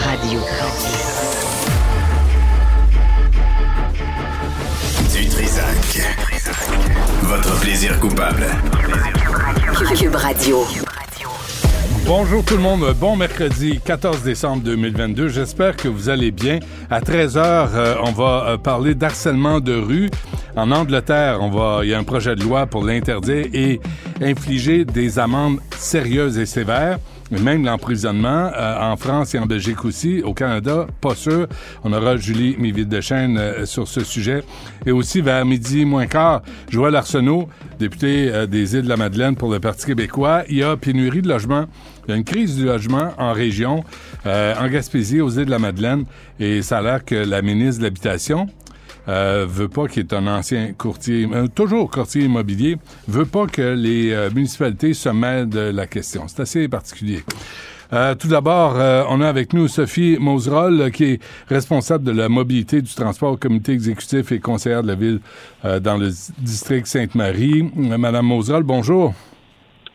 Radio. Du Trisac. Votre plaisir coupable. Cube Radio. Bonjour tout le monde, bon mercredi 14 décembre 2022. J'espère que vous allez bien. À 13h, on va euh, parler d'harcèlement de rue. En Angleterre, on va, il y a un projet de loi pour l'interdire et infliger des amendes sérieuses et sévères. Même l'emprisonnement euh, en France et en Belgique aussi. Au Canada, pas sûr. On aura Julie Miville-Dechaine euh, sur ce sujet. Et aussi, vers midi moins quart, Joël Arsenault, député euh, des Îles-de-la-Madeleine pour le Parti québécois. Il y a pénurie de logements. Il y a une crise du logement en région, euh, en Gaspésie, aux Îles-de-la-Madeleine. Et ça a l'air que la ministre de l'Habitation, euh, veut pas, qui est un ancien courtier, euh, toujours courtier immobilier, veut pas que les euh, municipalités se mêlent de la question. C'est assez particulier. Tout d'abord, on a avec nous Sophie Moserol, euh, qui est responsable de la mobilité du transport au comité exécutif et conseillère de la ville dans le district Sainte-Marie. Madame Moserol, bonjour.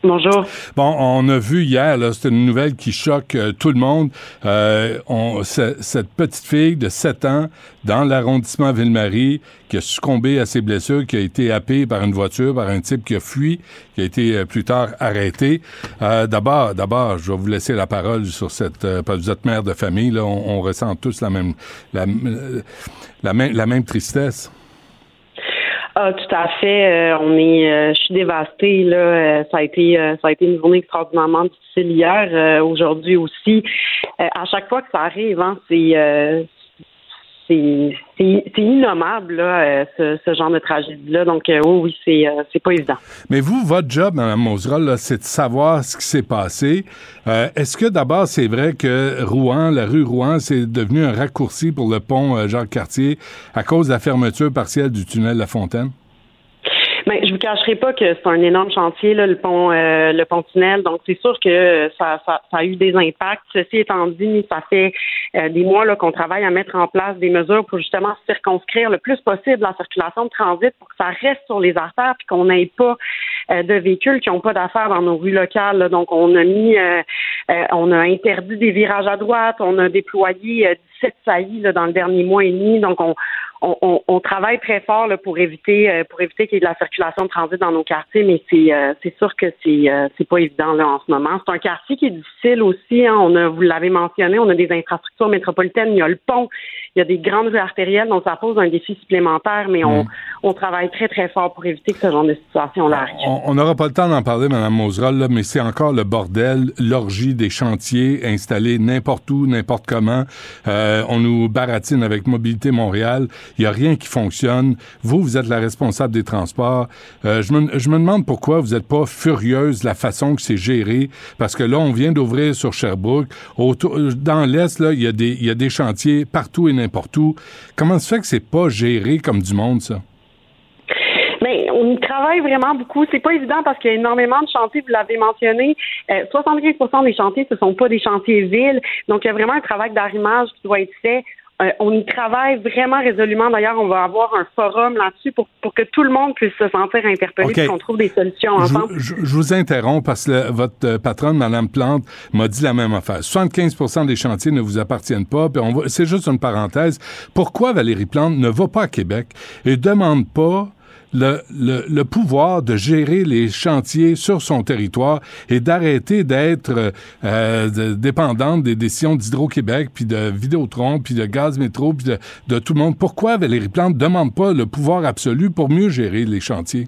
Bonjour. Bon, on a vu hier, c'est une nouvelle qui choque euh, tout le monde. Euh, on, ce- cette petite fille de 7 ans dans l'arrondissement Ville-Marie qui a succombé à ses blessures, qui a été happée par une voiture, par un type qui a fui, qui a été euh, plus tard arrêté. Euh, d'abord, d'abord, je vais vous laisser la parole sur cette. parce que vous êtes mère de famille, là, on, on ressent tous la même, la même, la même tristesse. Ah, tout à fait. Euh, on est, euh, je suis dévastée là. Euh, ça a été, euh, ça a été une journée extraordinairement difficile hier, euh, aujourd'hui aussi. Euh, à chaque fois que ça arrive, hein, c'est, c'est, innommable là, euh, ce, ce genre de tragédie-là. Donc euh, oui, oui, c'est, euh, c'est pas évident. Mais vous, votre job, Mme Moserol, là, c'est de savoir ce qui s'est passé. Euh, Est-ce que d'abord, c'est vrai que Rouen, la rue Rouen, c'est devenu un raccourci pour le pont Jacques-Cartier à cause de la fermeture partielle du tunnel La Fontaine? Je vous cacherai pas que c'est un énorme chantier, là, le pont, euh, le pont tunnel. Donc c'est sûr que ça, ça, ça a eu des impacts. Ceci étant dit, ça fait euh, des mois qu'on travaille à mettre en place des mesures pour justement circonscrire le plus possible la circulation de transit pour que ça reste sur les artères puis qu'on n'ait pas euh, de véhicules qui n'ont pas d'affaires dans nos rues locales. là. Donc on a mis, euh, euh, on a interdit des virages à droite, on a déployé euh, 17 saillies là, dans le dernier mois et demi. Donc on on, on, on travaille très fort là, pour éviter euh, pour éviter qu'il y ait de la circulation de transit dans nos quartiers, mais c'est euh, c'est sûr que c'est euh, c'est pas évident là en ce moment. C'est un quartier qui est difficile aussi. Hein. On a vous l'avez mentionné, on a des infrastructures métropolitaines, il y a le pont, il y a des grandes rues artérielles, donc ça pose un défi supplémentaire, mais on, on travaille très très fort pour éviter que ce genre de situation là arrive. On n'aura pas le temps d'en parler, Mme Moserol, là, mais c'est encore le bordel, l'orgie des chantiers installés n'importe où, n'importe comment. Euh, on nous baratine avec Mobilité Montréal. Il n'y a rien qui fonctionne. Vous, vous êtes la responsable des transports. Euh, je, me, demande pourquoi vous n'êtes pas furieuse de la façon que c'est géré, parce que là, on vient d'ouvrir sur Sherbrooke. Dans l'Est, il y, a des, chantiers partout et n'importe où. Comment se fait que c'est pas géré comme du monde, ça? Mais on y travaille vraiment beaucoup. C'est pas évident parce qu'il y a énormément de chantiers, vous l'avez mentionné. Euh, 75% des chantiers, ce sont pas des chantiers villes. Donc, il y a vraiment un travail d'arrimage qui doit être fait. Euh, on y travaille vraiment résolument. D'ailleurs, on va avoir un forum là-dessus pour, pour que tout le monde puisse se sentir interpellé et qu'on trouve des solutions Je, ensemble. je- je vous interromps parce que le- votre euh, patronne, Mme Plante, m'a dit la même affaire. 75% des chantiers ne vous appartiennent pas. Puis c'est juste une parenthèse. Pourquoi Valérie Plante ne va pas à Québec et demande pas le, le, pouvoir de gérer les chantiers sur son territoire et d'arrêter d'être euh, dépendante des décisions d'Hydro-Québec, puis de Vidéotron, puis de Gaz Métro, puis de, de tout le monde. Pourquoi Valérie Plante ne demande pas le pouvoir absolu pour mieux gérer les chantiers?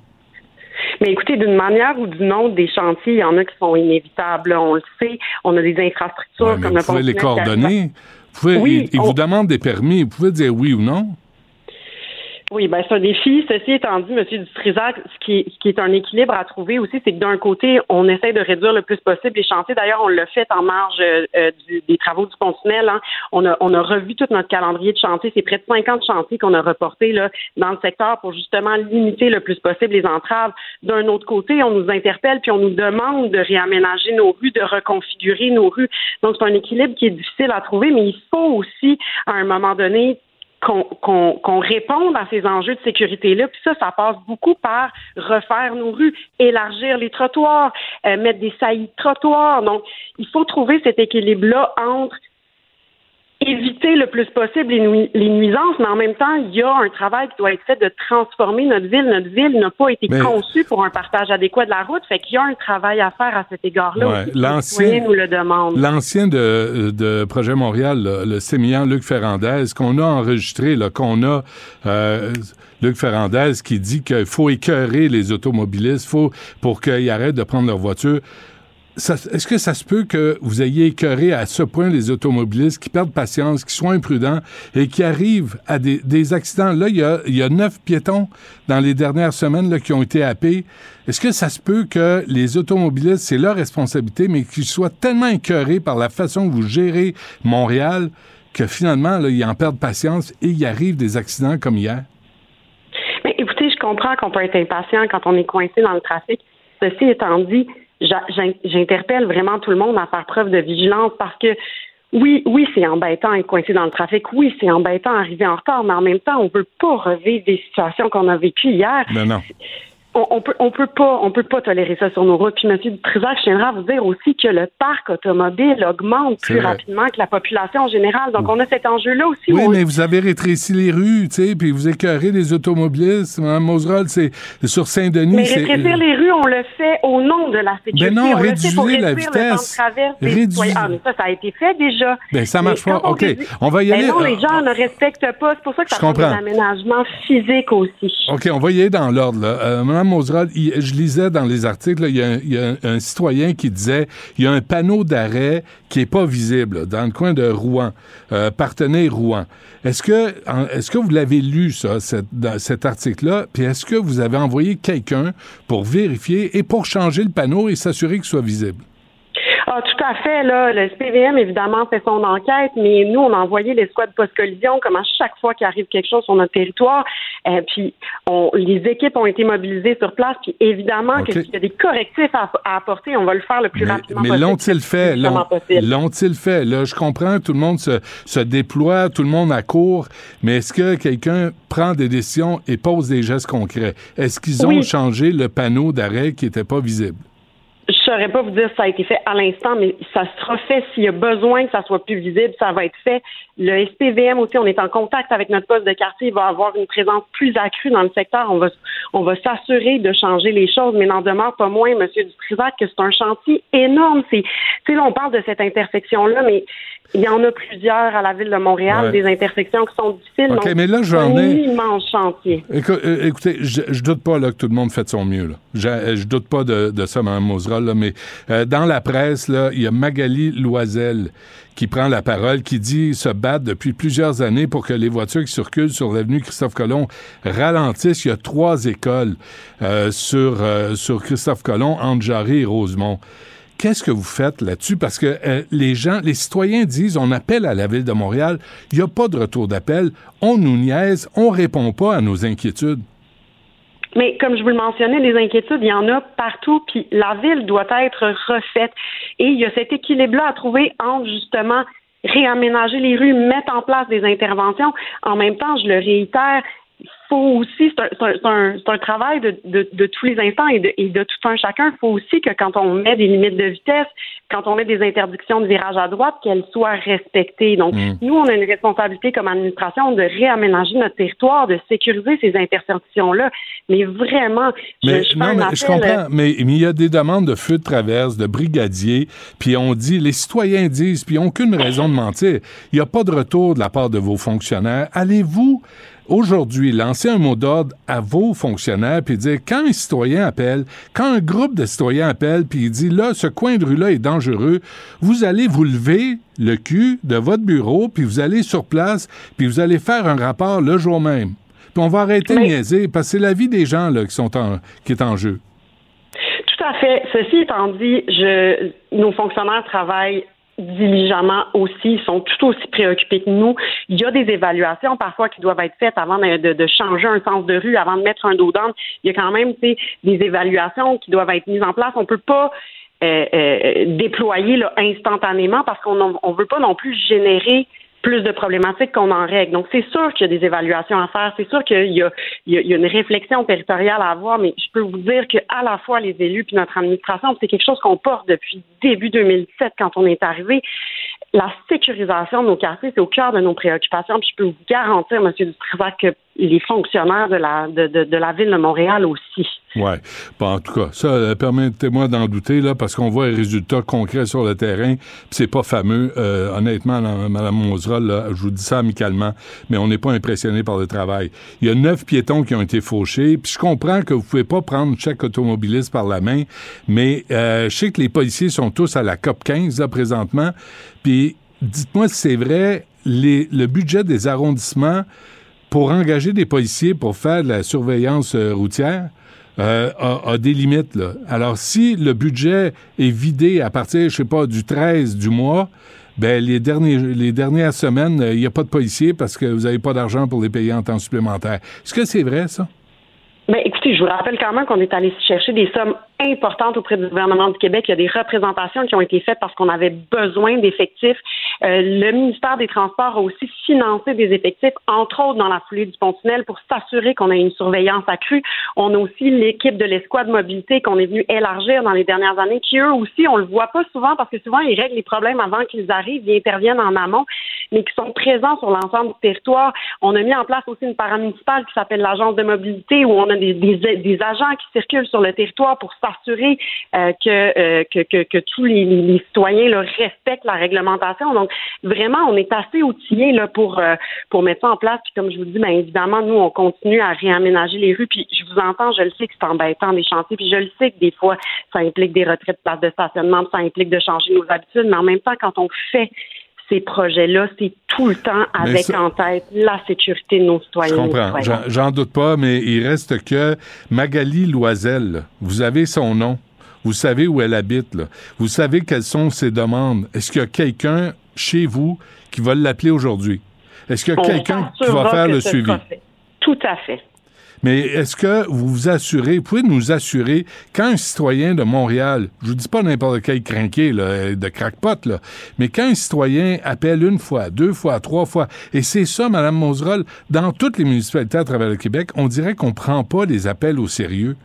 Mais écoutez, d'une manière ou d'une autre, des chantiers, il y en a qui sont inévitables. On le sait. On a des infrastructures comme le Vous pouvez les coordonner. Vous pouvez, oui, ils, vous demandent des permis. Vous pouvez dire oui ou non. Oui, ben c'est un défi. Ceci étant dit, M. Dutrisac, ce qui, ce qui est un équilibre à trouver aussi, c'est que d'un côté, on essaie de réduire le plus possible les chantiers. D'ailleurs, on l'a fait en marge euh, des travaux du pont Hein. On, a, on a revu tout notre calendrier de chantier. C'est près de 50 chantiers qu'on a reportés là, dans le secteur pour justement limiter le plus possible les entraves. D'un autre côté, on nous interpelle puis on nous demande de réaménager nos rues, de reconfigurer nos rues. Donc, c'est un équilibre qui est difficile à trouver, mais il faut aussi, à un moment donné, qu'on réponde à ces enjeux de sécurité-là. Puis ça, ça passe beaucoup par refaire nos rues, élargir les trottoirs, euh, mettre des saillies de trottoirs. Donc, il faut trouver cet équilibre-là entre éviter le plus possible les, nuisances, mais en même temps, il y a un travail qui doit être fait de transformer notre ville. Notre ville n'a pas été conçue pour un partage adéquat de la route, fait qu'il y a un travail à faire à cet égard-là. Ouais. L'ancien nous le demande. L'ancien de, de, Projet Montréal, le sémillant Luc Ferrandez, qu'on a enregistré, qu'on a euh, Luc Ferrandez qui dit qu'il faut écœurer les automobilistes, faut pour qu'ils arrêtent de prendre leur voiture est-ce que ça se peut que vous ayez écœuré à ce point les automobilistes qui perdent patience, qui soient imprudents et qui arrivent à des, accidents? Là, il y, a, neuf piétons dans les dernières semaines qui ont été happés. Est-ce que ça se peut que les automobilistes, c'est leur responsabilité, mais qu'ils soient tellement écœurés par la façon que vous gérez Montréal que finalement, là, ils en perdent patience et il arrive des accidents comme hier? Écoutez, je comprends qu'on peut être impatient quand on est coincé dans le trafic. Ceci étant dit, j'interpelle vraiment tout le monde à faire preuve de vigilance parce que oui, oui, c'est embêtant d'être coincé dans le trafic. Oui, c'est embêtant d'arriver en retard, mais en même temps, on ne veut pas revivre des situations qu'on a vécues hier. Non on, peut on peut pas on peut pas tolérer ça sur nos routes. Puis M. Dutrisac, je tiendrai à vous dire aussi que le parc automobile augmente plus rapidement que la population en général. Donc on a cet enjeu-là aussi. Oui, mais vous avez rétréci les rues, tu sais, puis vous écœurez les automobilistes. Mme Moserol, c'est sur Saint-Denis. Mais rétrécir les rues, on le fait au nom de la sécurité. Ben non, réduisez la vitesse. Réduisez. Ah, mais ça, ça a été fait déjà. Ben ça marche pas. OK, on, va y aller. Ben non, les gens ne respectent pas. C'est pour ça que ça prend un aménagement physique aussi. OK, on va y aller dans l'ordre. Euh, je lisais dans les articles, il, y a, un citoyen qui disait il y a un panneau d'arrêt qui est pas visible dans le coin de Rouen, euh, Partenay-Rouen. Est-ce que, est-ce que vous l'avez lu, ça, cet article-là? Puis est-ce que vous avez envoyé quelqu'un pour vérifier et pour changer le panneau et s'assurer qu'il soit visible? Ah, tout à fait. Là, le SPVM, évidemment, fait son enquête, mais nous, on a envoyé les squads post-collision, comme à chaque fois qu'il arrive quelque chose sur notre territoire. Euh, puis, on, les équipes ont été mobilisées sur place. Puis, évidemment, qu'il y a des correctifs à, apporter, on va le faire le plus rapidement mais possible. Mais l'ont-ils fait? L'ont-ils fait? Là, je comprends, tout le monde se, se déploie, tout le monde accourt, mais est-ce que quelqu'un prend des décisions et pose des gestes concrets? Est-ce qu'ils ont changé le panneau d'arrêt qui n'était pas visible? Je saurais pas vous dire si ça a été fait à l'instant, mais ça sera fait s'il y a besoin que ça soit plus visible, ça va être fait. Le SPVM aussi, on est en contact avec notre poste de quartier, il va avoir une présence plus accrue dans le secteur. On va, on va s'assurer de changer les choses, mais n'en demeure pas moins, Monsieur Dutrisac, que c'est un chantier énorme. C'est, tu sais, là, on parle de cette intersection-là, mais il y en a plusieurs à la ville de Montréal, des intersections qui sont difficiles. OK, mais là, j'en ai. un immense chantier. Euh, écoutez, je, je doute pas là, que tout le monde fait de son mieux. Là. Je, je doute pas de, de ça, Mme Moserol, là, mais euh, dans la presse, il y a Magali Loisel qui prend la parole, qui dit se battre depuis plusieurs années pour que les voitures qui circulent sur l'avenue Christophe Colomb ralentissent. Il y a trois écoles euh, sur, sur Christophe Colomb, entre Jarry et Rosemont. Qu'est-ce que vous faites là-dessus? Parce que euh, les gens, les citoyens disent, on appelle à la ville de Montréal, il n'y a pas de retour d'appel, on nous niaise, on répond pas à nos inquiétudes. Mais comme je vous le mentionnais, les inquiétudes, il y en a partout, puis la ville doit être refaite. Et il y a cet équilibre-là à trouver entre justement réaménager les rues, mettre en place des interventions. En même temps, je le réitère, faut aussi, c'est un, un, un, travail de, de, de, tous les instants et de, et de tout un chacun. Il faut aussi que quand on met des limites de vitesse, quand on met des interdictions de virage à droite, qu'elles soient respectées. Donc, mm. nous, on a une responsabilité comme administration de réaménager notre territoire, de sécuriser ces intersections-là. Mais vraiment, mais, je, non, mais je comprends, mais, il y a des demandes de feu de traverse, de brigadiers, puis on dit, les citoyens disent, puis ils n'ont aucune raison de mentir. Il n'y a pas de retour de la part de vos fonctionnaires. Allez-vous aujourd'hui lancer un mot d'ordre à vos fonctionnaires puis dire quand un citoyen appelle, quand un groupe de citoyens appelle puis il dit là ce coin de rue là est dangereux, vous allez vous lever le cul de votre bureau puis vous allez sur place puis vous allez faire un rapport le jour même. Puis on va arrêter de niaiser parce que c'est la vie des gens là qui sont en, qui est en jeu. Tout à fait. Ceci étant dit, je, nos fonctionnaires travaillent diligemment aussi, sont tout aussi préoccupés que nous. Il y a des évaluations parfois qui doivent être faites avant de, de, changer un sens de rue, avant de mettre un dos d'âne. Il y a quand même des évaluations qui doivent être mises en place. On peut pas euh, euh, déployer là, instantanément parce qu'on ne veut pas non plus générer plus de problématiques qu'on en règle. Donc, c'est sûr qu'il y a des évaluations à faire, c'est sûr qu'il y, a, une réflexion territoriale à avoir, mais je peux vous dire qu'à la fois les élus puis notre administration, c'est quelque chose qu'on porte depuis début 2017 quand on est arrivé. La sécurisation de nos quartiers, c'est au cœur de nos préoccupations. Puis je peux vous garantir, M. Dutrisac, que les fonctionnaires de la, de, de, de la ville de Montréal aussi. Oui. En tout cas, ça, euh, permettez-moi d'en douter, là, parce qu'on voit les résultats concrets sur le terrain, puis c'est pas fameux. Euh, honnêtement, Mme Moserol, là, je vous dis ça amicalement, mais on n'est pas impressionné par le travail. Il y a neuf piétons qui ont été fauchés, puis je comprends que vous pouvez pas prendre chaque automobiliste par la main, mais euh, je sais que les policiers sont tous à la COP 15, là, présentement, puis dites-moi si c'est vrai, les, le budget des arrondissements pour engager des policiers pour faire de la surveillance euh, routière, euh, a, des limites. Là. Alors, si le budget est vidé à partir, je sais pas, du 13 du mois, ben les, derniers, les dernières semaines, euh, il n'y a pas de policiers parce que vous n'avez pas d'argent pour les payer en temps supplémentaire. Est-ce que c'est vrai, ça? Ben, écoutez, je vous rappelle quand même qu'on est allé chercher des sommes importantes auprès du gouvernement du Québec. Il y a des représentations qui ont été faites parce qu'on avait besoin d'effectifs. Euh, le ministère des Transports a aussi financé des effectifs, entre autres dans la foulée du pont-tunnel, pour s'assurer qu'on a une surveillance accrue. On a aussi l'équipe de l'escouade mobilité qu'on est venu élargir dans les dernières années, qui eux aussi, on le voit pas souvent parce que souvent ils règlent les problèmes avant qu'ils arrivent, ils interviennent en amont, mais qui sont présents sur l'ensemble du territoire. On a mis en place aussi une paramunicipale qui s'appelle l'agence de mobilité où on a des, des, agents qui circulent sur le territoire pour s'assurer euh, euh, que, que, que, tous les, les citoyens là, respectent la réglementation. Donc, vraiment, on est assez outillés là, pour, euh, pour mettre ça en place. Puis comme je vous dis, bien évidemment, nous, on continue à réaménager les rues. Puis je vous entends, je le sais que c'est embêtant des chantiers. Puis je le sais que des fois, ça implique des retraits de places de stationnement, ça implique de changer nos habitudes. Mais en même temps, quand on fait ces projets-là, c'est tout le temps avec en tête la sécurité de nos citoyens. Je comprends. J'en doute pas, mais il reste que Magali Loisel, vous avez son nom. Vous savez où elle habite. Là. Vous savez quelles sont ses demandes. Est-ce qu'il y a quelqu'un chez vous qui va l'appeler aujourd'hui? Est-ce qu'il y a quelqu'un qui va faire le suivi? Tout à fait. Mais est-ce que vous vous assurez, pouvez nous assurer quand un citoyen de Montréal, je vous dis pas n'importe quel crinqué de crackpot, là, mais quand un citoyen appelle une fois, deux fois, trois fois, et c'est ça, Mme Moserol, dans toutes les municipalités à travers le Québec, on dirait qu'on prend pas les appels au sérieux.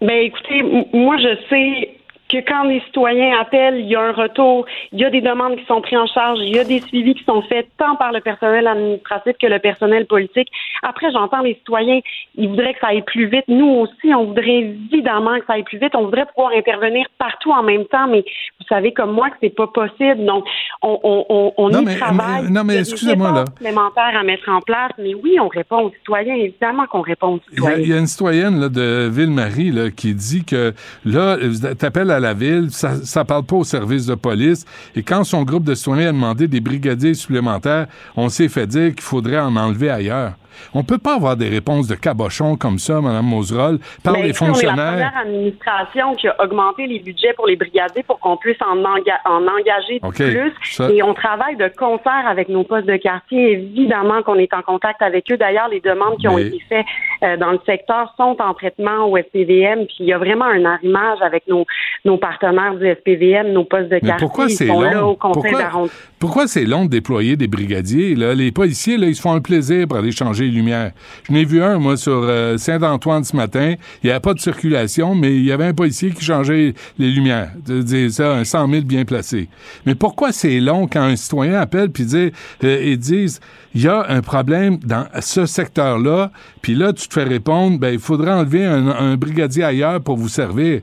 Ben écoutez, moi je sais que quand les citoyens appellent, il y a un retour, il y a des demandes qui sont prises en charge, il y a des suivis qui sont faits tant par le personnel administratif que le personnel politique. Après, j'entends les citoyens, ils voudraient que ça aille plus vite. Nous aussi, on voudrait évidemment que ça aille plus vite. On voudrait pouvoir intervenir partout en même temps, mais vous savez comme moi que c'est pas possible. Donc, on, on, on y travaille. non, mais excusez-moi là. supplémentaires à mettre en place, mais oui, on répond aux citoyens. Évidemment qu'on répond aux citoyens. Il y a, une citoyenne là, de Ville-Marie qui dit que là, t'appelles à la ville, ça, ça parle pas au service de police. Et quand son groupe de citoyens a demandé des brigadiers supplémentaires, on s'est fait dire qu'il faudrait en enlever ailleurs. On peut pas avoir des réponses de cabochon comme ça, Mme Moserol, par les fonctionnaires. On est la première administration qui a augmenté les budgets pour les brigadiers pour qu'on puisse en, engager plus. Et on travaille de concert avec nos postes de quartier. Évidemment qu'on est en contact avec eux. D'ailleurs, les demandes qui ont été faites euh, dans le secteur sont en traitement au SPVM. Puis il y a vraiment un arrimage avec nos, nos partenaires du SPVM, nos postes de quartier. Pourquoi c'est long? pourquoi, pourquoi c'est long de déployer des brigadiers? Là? Les policiers, là, ils se font un plaisir pour aller changer lumières. Je n'ai vu un, moi, sur euh, Saint-Antoine ce matin. Il n'y avait pas de circulation, mais il y avait un policier qui changeait les lumières. Ça, un 100 000 bien placé. Mais pourquoi c'est long quand un citoyen appelle puis dit, euh, et disent, il y a un problème dans ce secteur-là, puis là, tu te fais répondre, ben, il faudrait enlever un brigadier ailleurs pour vous servir.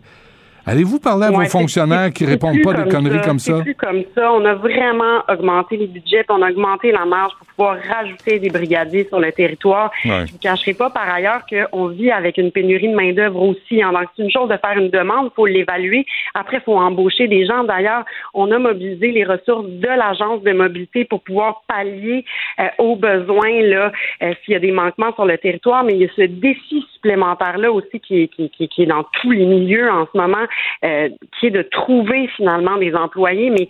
Allez-vous parler à vos fonctionnaires qui répondent pas des conneries comme ça? Plus comme ça. On a vraiment augmenté les budgets, on a augmenté la marge pour pouvoir rajouter des brigadiers sur le territoire. Ouais. Je vous cacherai pas par ailleurs qu'on vit avec une pénurie de main-d'œuvre aussi. hein. Donc, c'est une chose de faire une demande, il faut l'évaluer. Après, il faut embaucher des gens. D'ailleurs, on a mobilisé les ressources de l'agence de mobilité pour pouvoir pallier euh, aux besoins là, euh, s'il y a des manquements sur le territoire. Mais il y a ce défi supplémentaire-là aussi qui est, qui, qui- qui est dans tous les milieux en ce moment, euh, qui est de trouver finalement des employés. Mais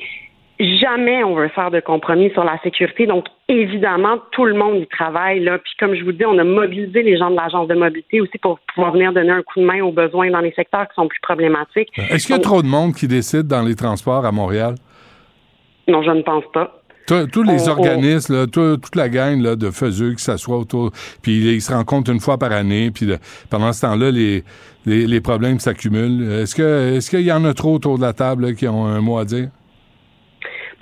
jamais on veut faire de compromis sur la sécurité. Donc, évidemment, tout le monde y travaille. Là. Puis, comme je vous dis, on a mobilisé les gens de l'agence de mobilité aussi pour pouvoir venir donner un coup de main aux besoins dans les secteurs qui sont plus problématiques. Est-ce qu'il y a Donc, trop de monde qui décide dans les transports à Montréal? Non, je ne pense pas. Tous tous les On- on- organismes, là, tout- toute la gang là, de faiseux qui s'assoient autour, puis ils se rencontrent une fois par année, puis le- pendant ce temps-là, les, les, les problèmes s'accumulent. Est-ce que est-ce qu'il y en a trop autour de la table là, qui ont un mot à dire?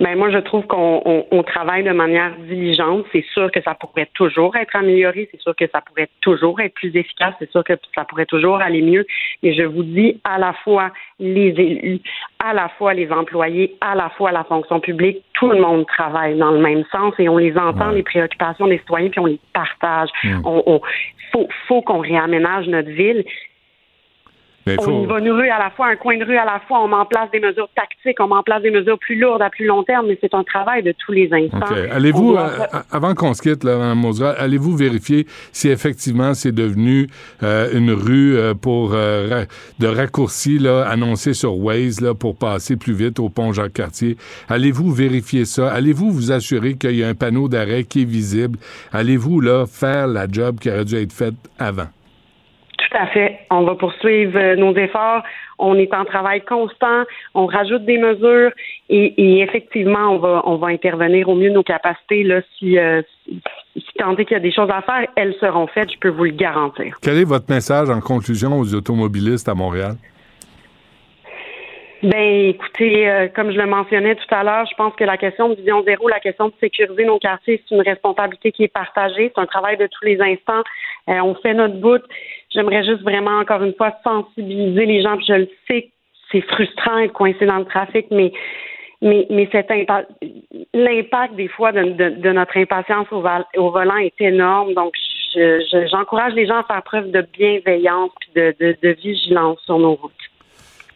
Ben moi, je trouve qu'on on- on travaille de manière diligente. C'est sûr que ça pourrait toujours être amélioré. C'est sûr que ça pourrait toujours être plus efficace. C'est sûr que ça pourrait toujours aller mieux. Mais je vous dis, à la fois les élus, à la fois les employés, à la fois la fonction publique, tout le monde travaille dans le même sens et on les entend, Ouais. les préoccupations des citoyens, puis on les partage. Mm. On, on- faut, faut qu'on réaménage notre ville. On faut- y va une rue à la fois, un coin de rue à la fois. On met en place des mesures tactiques, on met en place des mesures plus lourdes à plus long terme, mais c'est un travail de tous les instants. Allez-vous, doit- euh, avant qu'on se quitte, là, Mme Mosera, allez-vous vérifier si effectivement c'est devenu euh, une rue euh, pour euh, de raccourci là, annoncé sur Waze là, pour passer plus vite au pont Jacques-Cartier? Allez-vous vérifier ça? Allez-vous vous assurer qu'il y a un panneau d'arrêt qui est visible? Allez-vous là faire la job qui aurait dû être faite avant? Tout à fait. On va poursuivre euh, nos efforts. On est en travail constant. On rajoute des mesures et, et effectivement, on va, on va intervenir au mieux de nos capacités. Là, si, euh, si, si tant est qu'il y a des choses à faire, elles seront faites. Je peux vous le garantir. Quel est votre message en conclusion aux automobilistes à Montréal? Ben, écoutez, euh, comme je le mentionnais tout à l'heure, je pense que la question de vision zéro, la question de sécuriser nos quartiers, c'est une responsabilité qui est partagée. C'est un travail de tous les instants. Euh, on fait notre bout. J'aimerais juste vraiment, encore une fois, sensibiliser les gens. Puis je le sais, c'est frustrant d'être coincé dans le trafic, mais mais, mais cet impa- l'impact des fois de, de, de notre impatience au, volant est énorme. Donc, je- je- j'encourage les gens à faire preuve de bienveillance de, de, de vigilance sur nos routes.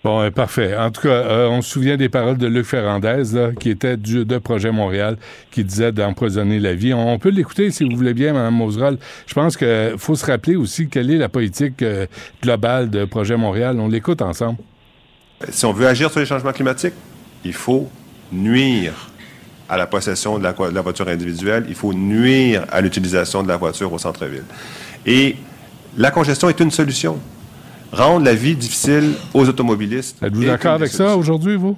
Bon, euh, parfait. En tout cas, euh, on se souvient des paroles de Luc Ferrandez, là, qui était du, de Projet Montréal, qui disait d'empoisonner la vie. On, peut l'écouter si vous voulez bien, Mme Moserol. Je pense qu'il faut se rappeler aussi quelle est la politique euh, globale de Projet Montréal. On l'écoute ensemble. Si on veut agir sur les changements climatiques, il faut nuire à la possession de la voiture individuelle, il faut nuire à l'utilisation de la voiture au centre-ville. Et la congestion est une solution. Rendre la vie difficile aux automobilistes. Êtes-vous d'accord avec ça aujourd'hui, vous?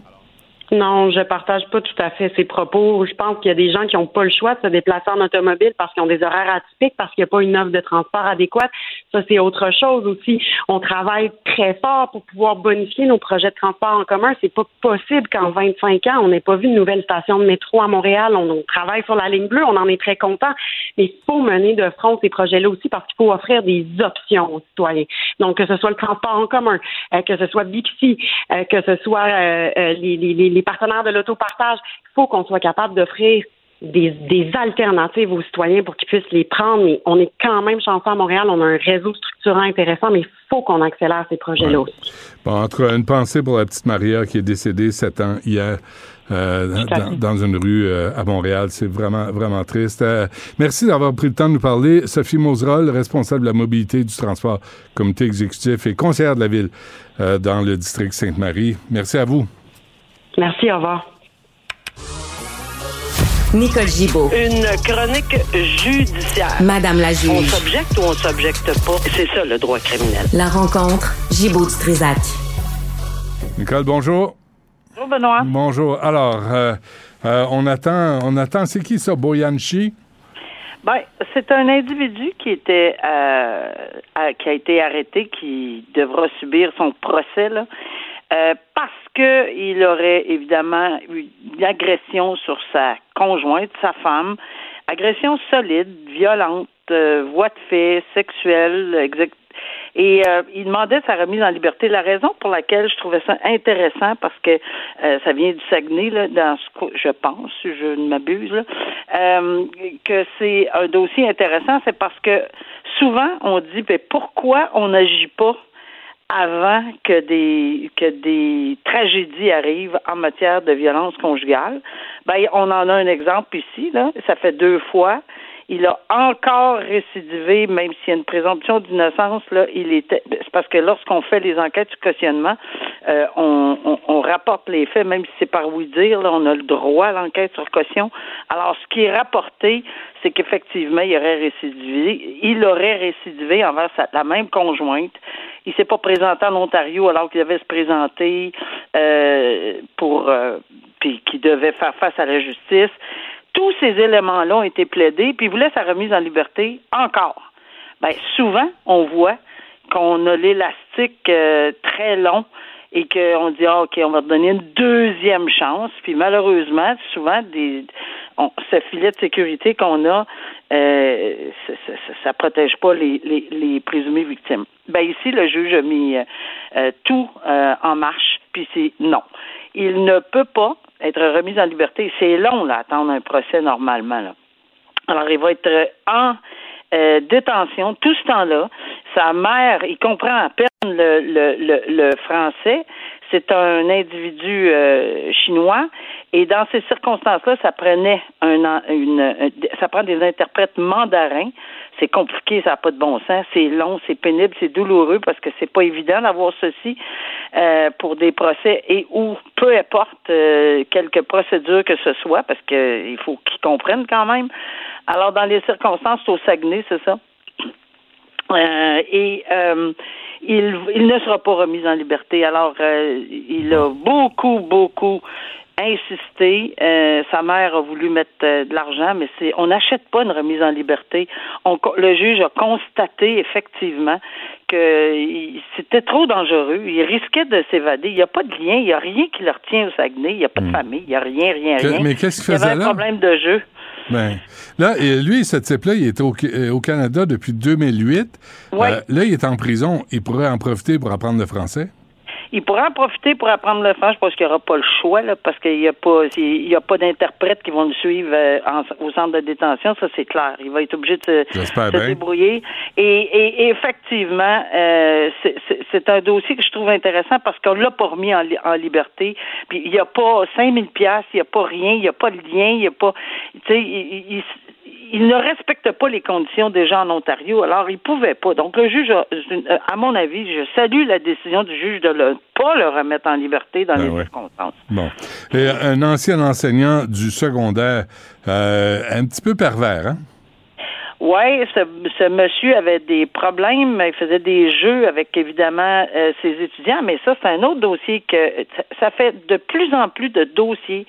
Non, je partage pas tout à fait ces propos. Je pense qu'il y a des gens qui n'ont pas le choix de se déplacer en automobile parce qu'ils ont des horaires atypiques, parce qu'il n'y a pas une offre de transport adéquate. Ça, c'est autre chose aussi. On travaille très fort pour pouvoir bonifier nos projets de transport en commun. C'est pas possible qu'en 25 ans, on n'ait pas vu une nouvelle station de métro à Montréal. On, travaille sur la ligne bleue, on en est très content. Mais il faut mener de front ces projets-là aussi parce qu'il faut offrir des options aux citoyens. Donc, que ce soit le transport en commun, euh, que ce soit Bixi, euh, que ce soit euh, les, les- les partenaires de l'autopartage, il faut qu'on soit capable d'offrir des, des alternatives aux citoyens pour qu'ils puissent les prendre. Mais on est quand même chanceux à Montréal, on a un réseau structurant intéressant, mais il faut qu'on accélère ces projets-là Ouais. aussi. Bon, en tout cas, une pensée pour la petite Maria qui est décédée sept ans hier. euh, dans, une rue euh, à Montréal. C'est vraiment, vraiment triste. Euh, merci d'avoir pris le temps de nous parler. Sophie Moserol, responsable de la mobilité et du transport, comité exécutif et conseillère de la ville dans le district Sainte-Marie. Merci à vous. Merci, au revoir. Nicole Gibaud. Une chronique judiciaire. Madame la On juge. s'objecte ou on s'objecte pas? C'est ça le droit criminel. La rencontre. Gibaud du Trisac. Nicole, bonjour. Bonjour, Benoît. Bonjour. Alors, euh, euh, on attend, on attend. C'est qui ça, Boyanchi? Ben, c'est un individu qui était euh, qui a été arrêté, qui devra subir son procès là, euh, parce que il aurait évidemment eu une agression sur sa conjointe, sa femme, agression solide, violente, euh, voie de fait, sexuelle, exact, et euh, il demandait sa remise en liberté. La raison pour laquelle je trouvais ça intéressant, parce que euh, ça vient du Saguenay, là, dans ce je pense, je ne m'abuse, euh, que c'est un dossier intéressant, c'est parce que souvent on dit mais pourquoi on n'agit pas avant que des que des tragédies arrivent en matière de violence conjugale. Ben, on en a un exemple ici, là. Ça fait deux fois. Il a encore récidivé, même s'il y a une présomption d'innocence, là, il était. C'est parce que lorsqu'on fait les enquêtes du cautionnement, euh, on, on, on, rapporte les faits, même si c'est par oui dire, là, on a le droit à l'enquête sur caution. Alors, ce qui est rapporté, c'est qu'effectivement, il aurait récidivé. Il aurait récidivé envers sa, la même conjointe. Il s'est pas présenté en Ontario alors qu'il devait se présenter euh, pour euh, puis qu'il devait faire face à la justice tous ces éléments-là ont été plaidés, puis il voulait sa remise en liberté encore. Ben, souvent, on voit qu'on a l'élastique euh, très long et qu'on dit ah, OK, on va te donner une deuxième chance. Puis malheureusement, souvent, des, on, ce filet de sécurité qu'on a, euh, ça, ne protège pas les, les, les, présumées victimes. Ben ici, le juge a mis euh, tout en marche, puis c'est non. Il ne peut pas être remis en liberté. C'est long, là, attendre un procès normalement. Là. Alors, il va être en euh, détention tout ce temps-là. Sa mère, il comprend à peine le, le, le, le français. C'est un individu euh, chinois et dans ces circonstances-là, ça prenait un, une, ça prend des interprètes mandarins c'est compliqué, ça n'a pas de bon sens, c'est long, c'est pénible, c'est douloureux parce que c'est pas évident d'avoir ceci euh, pour des procès et ou peu importe euh, quelque procédure que ce soit, parce que il faut qu'ils comprennent quand même. Alors dans les circonstances, au Saguenay, c'est ça. Euh, et euh, il, ne sera pas remis en liberté. Alors, il a beaucoup, beaucoup insisté. Euh, sa mère a voulu mettre euh, de l'argent, mais c'est on n'achète pas une remise en liberté. On, le juge a constaté effectivement que c'était trop dangereux. Il risquait de s'évader. Il n'y a pas de lien, il n'y a rien qui le retient au Saguenay. Il n'y a pas de hmm. famille, il n'y a rien, rien, rien. Mais qu'est-ce qu'il faisait là? Il y avait un problème de jeu. Ben, là, et lui, ce type-là, il était au, euh, au, Canada depuis 2008. Ouais. là, il est en prison. Il pourrait en profiter pour apprendre le français? Il pourra en profiter pour apprendre le français parce qu'il n'y aura pas le choix, là, parce qu'il n'y a pas il y a pas d'interprètes qui vont le suivre euh, au centre de détention, ça c'est clair. Il va être obligé de se, débrouiller. Et, et, effectivement, euh, c'est un dossier que je trouve intéressant parce qu'on l'a pas remis en, en liberté. Puis il n'y a pas 5000 pièces, il n'y a pas rien, il n'y a pas de lien, il n'y a pas, tu sais, il, il ne respecte pas les conditions des gens en Ontario, alors il pouvait pas. Donc le juge, à mon avis, je salue la décision du juge de ne pas le remettre en liberté dans ben les circonstances. Bon. Et un ancien enseignant du secondaire, euh, un petit peu pervers, hein? Oui, ce, ce, monsieur avait des problèmes, il faisait des jeux avec évidemment euh, ses étudiants, mais ça, c'est un autre dossier que ça fait de plus en plus de dossiers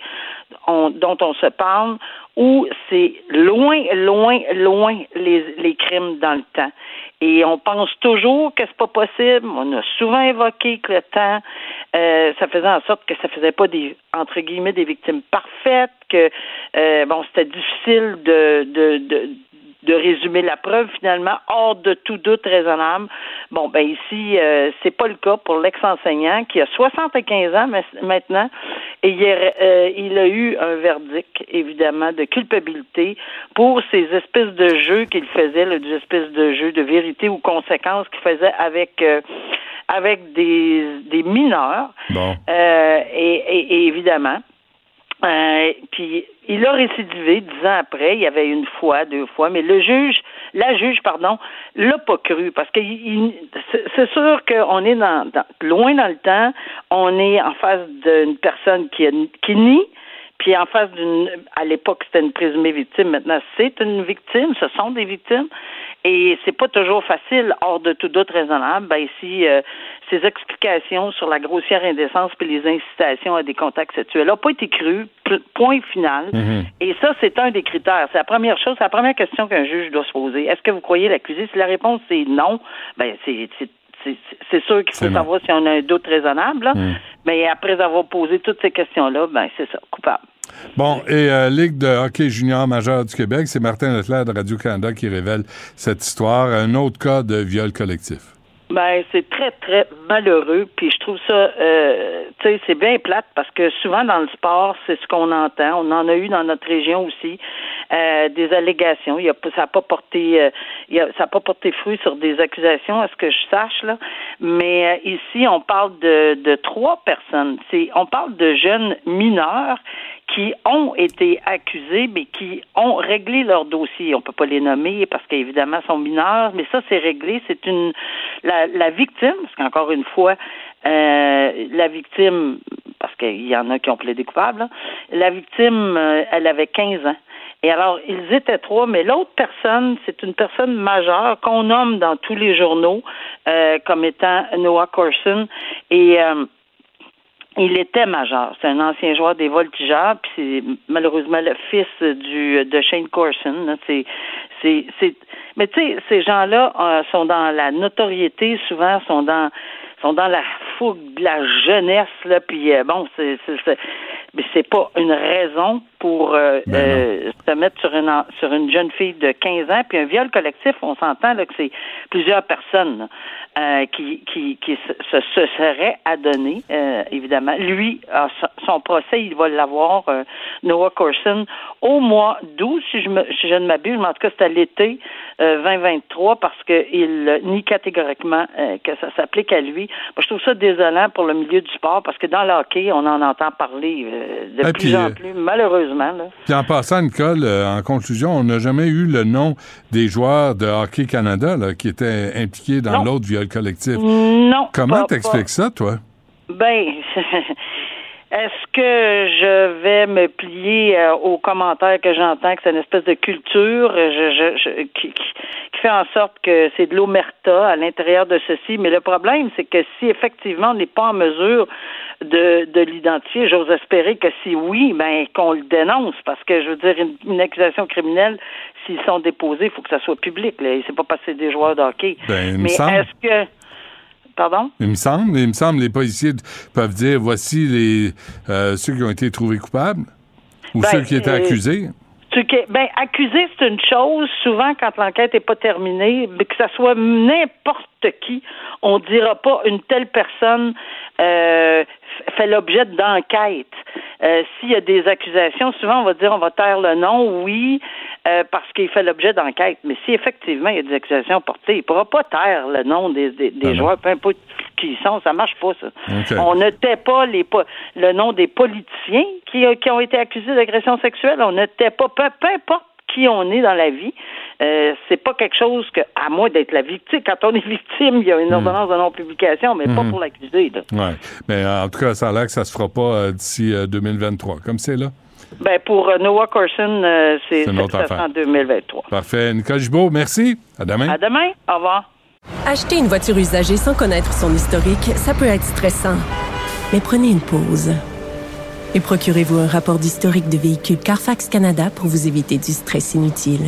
dont on se parle où c'est loin, loin, loin les, les crimes dans le temps. Et on pense toujours que c'est pas possible. On a souvent évoqué que le temps, euh, ça faisait en sorte que ça faisait pas des entre guillemets des victimes parfaites, que euh, bon c'était difficile de, de, de de résumer la preuve finalement hors de tout doute raisonnable. Bon, ben ici, euh, c'est pas le cas pour l'ex-enseignant qui a 75 ans maintenant et il, euh, il a eu un verdict évidemment de culpabilité pour ces espèces de jeux qu'il faisait, là, des espèces de jeux de vérité ou conséquences qu'il faisait avec euh, avec des, des mineurs. Bon. Euh, et, et, et évidemment, euh, puis il a récidivé dix ans après. Il y avait une fois, deux fois, mais le juge, la juge, pardon, l'a pas cru parce que c'est sûr qu'on est dans, loin dans le temps. On est en face d'une personne qui, qui nie. Puis en face d'une, à l'époque c'était une présumée victime, maintenant c'est une victime, ce sont des victimes. Et c'est pas toujours facile, hors de tout doute raisonnable. Ben ici, euh, ces explications sur la grossière indécence puis les incitations à des contacts sexuels n'ont pas été crues. Point final. Mhm. Et ça, c'est un des critères. C'est la première chose, c'est la première question qu'un juge doit se poser. Est-ce que vous croyez l'accusé? Si la réponse c'est non, ben c'est c'est sûr qu'il faut savoir si on a un doute raisonnable. Mhm. Mais après avoir posé toutes ces questions-là, ben c'est ça, coupable. Bon, et euh, Ligue de hockey junior majeur du Québec, c'est Martin Leclerc de Radio-Canada qui révèle cette histoire, un autre cas de viol collectif. Ben, c'est très, très malheureux. Puis je trouve ça, euh, tu sais, c'est bien plate parce que souvent dans le sport, c'est ce qu'on entend. On en a eu dans notre région aussi euh, des allégations. Il y a, ça n'a pas porté, ça pas porté fruit sur des accusations, à ce que je sache là. Mais ici, on parle de, de trois personnes. On parle de jeunes mineurs qui ont été accusés, mais qui ont réglé leur dossier. On peut pas les nommer parce qu'évidemment sont mineurs, mais ça c'est réglé. C'est une la, la victime, parce qu'encore une fois, euh, la victime, parce qu'il y en a qui ont plaidé coupable, là, la victime, euh, elle avait 15 ans. Et alors, ils étaient trois, mais l'autre personne, c'est une personne majeure qu'on nomme dans tous les journaux euh, comme étant Noah Corson. Et euh, il était majeur. C'est un ancien joueur des Voltigeurs, puis c'est malheureusement le fils du de Shane Corson. C'est, c'est, mais tu sais, ces gens-là euh, sont dans la notoriété, souvent sont dans sont dans la fougue de la jeunesse là, puis euh, bon, c'est, c'est, c'est mais c'est pas une raison pour euh, Ben euh, se mettre sur une sur une jeune fille de 15 ans puis un viol collectif on s'entend là que c'est plusieurs personnes euh, qui qui qui se, se seraient adonnées évidemment. Lui son- procès il va l'avoir Noah Corson au mois d'août si je me si je ne m'abuse mais en tout cas c'est à l'été euh, 2023 parce que il nie catégoriquement que ça s'applique à lui. Moi, je trouve ça désolant pour le milieu du sport parce que dans le hockey on en entend parler de Et plus puis, en plus malheureusement là. Puis en passant, Nicole, euh, en conclusion, on n'a jamais eu le nom des joueurs de Hockey Canada là, qui étaient impliqués dans l'autre viol collectif. Non. Comment t'expliques ça, toi? Ben, est-ce que je vais me plier euh, aux commentaires que j'entends que c'est une espèce de culture euh, je, je, je- qui, qui- qui fait en sorte que c'est de l'omerta à l'intérieur de ceci? Mais le problème, c'est que si effectivement on n'est pas en mesure de, de l'identifier, j'ose espérer que si oui, ben qu'on le dénonce, parce que je veux dire, une, une accusation criminelle, s'ils sont déposés, il faut que ça soit public. Là. Et c'est pas c'est des joueurs de hockey. Ben, il Mais est-ce que Pardon? Il me semble, il me semble, les policiers peuvent dire voici les euh, ceux qui ont été trouvés coupables ou Ben, ceux qui étaient euh, accusés. Ben, accuser, c'est une chose. Souvent, quand l'enquête n'est pas terminée, que ça soit n'importe qui, on ne dira pas une telle personne euh, fait l'objet d'enquête. Euh, S'il y a des accusations, souvent on va dire on va taire le nom, oui, euh, parce qu'il fait l'objet d'enquête. Mais si effectivement il y a des accusations portées, il ne pourra pas taire le nom des, des, des Ah joueurs, peu importe qui ils sont, ça marche pas ça. On ne tait pas les le nom des politiciens qui, qui ont été accusés d'agression sexuelle. On ne tait pas, peu, peu importe qui on est dans la vie. Euh, c'est pas quelque chose que, à moins d'être la victime, quand on est victime, il y a une ordonnance de non-publication, mais pas pour l'accuser. là. Ouais. Mais euh, en tout cas, ça a l'air que ça se fera pas euh, d'ici euh, 2023, comme c'est là? Ben, pour euh, Noah Corson, euh, c'est en 2023. Parfait. Nicole Gibault, merci. À demain. À demain. Au revoir. Acheter une voiture usagée sans connaître son historique, ça peut être stressant. Mais prenez une pause. Et procurez-vous un rapport d'historique de véhicule Carfax Canada pour vous éviter du stress inutile.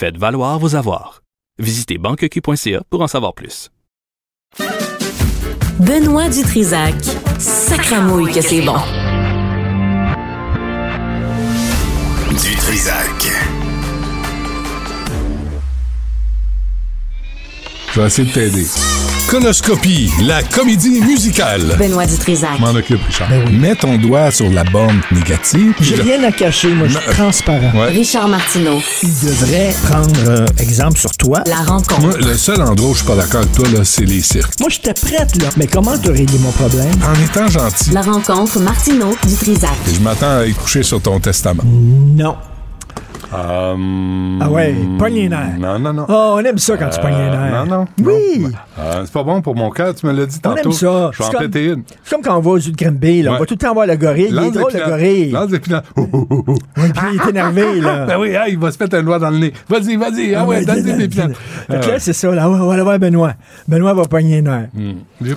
Faites valoir vos avoirs. Visitez banqueq.ca pour en savoir plus. Benoît Dutrisac. Sacramouille que c'est bon. Du Je vais essayer de t'aider. Conoscopie, la comédie musicale. Benoît Dutrisac. M'en occupe, Richard. Mets ton doigt sur la bande négative. J'ai rien à cacher, moi, je suis transparent. Ouais. Richard Martineau. Il devrait prendre euh, exemple sur toi. La rencontre. Moi, le seul endroit où je suis pas d'accord avec toi, là, c'est les cirques. Moi, j'étais prête, là. Mais comment tu réglé mon problème? En étant gentil, La rencontre Martineau Dutrisac. je m'attends à être couché sur ton testament. Non. Euh, Ah ouais, pogne les nerfs. Non, non, non. Oh, on aime ça quand tu pognes les nerfs. non, non. Oui. non. Euh, c'est pas bon pour mon cœur, tu me l'as dit On tantôt. aime ça. Je vais en comme- péter une. C'est comme quand on va aux yeux de Grimby, là. On va tout le temps voir le gorille. Il est drôle, le gorille. Lance d'épinards. Oh, oh, oh, oh. Ouais, puis il est énervé, là. Ben oui, ah, il va se mettre un doigt dans le nez. Vas-y, vas-y. Ah, ouais, donne des épinards. Fait que là, c'est ça, là. On va aller voir Benoît. Benoît va pogner les nerfs.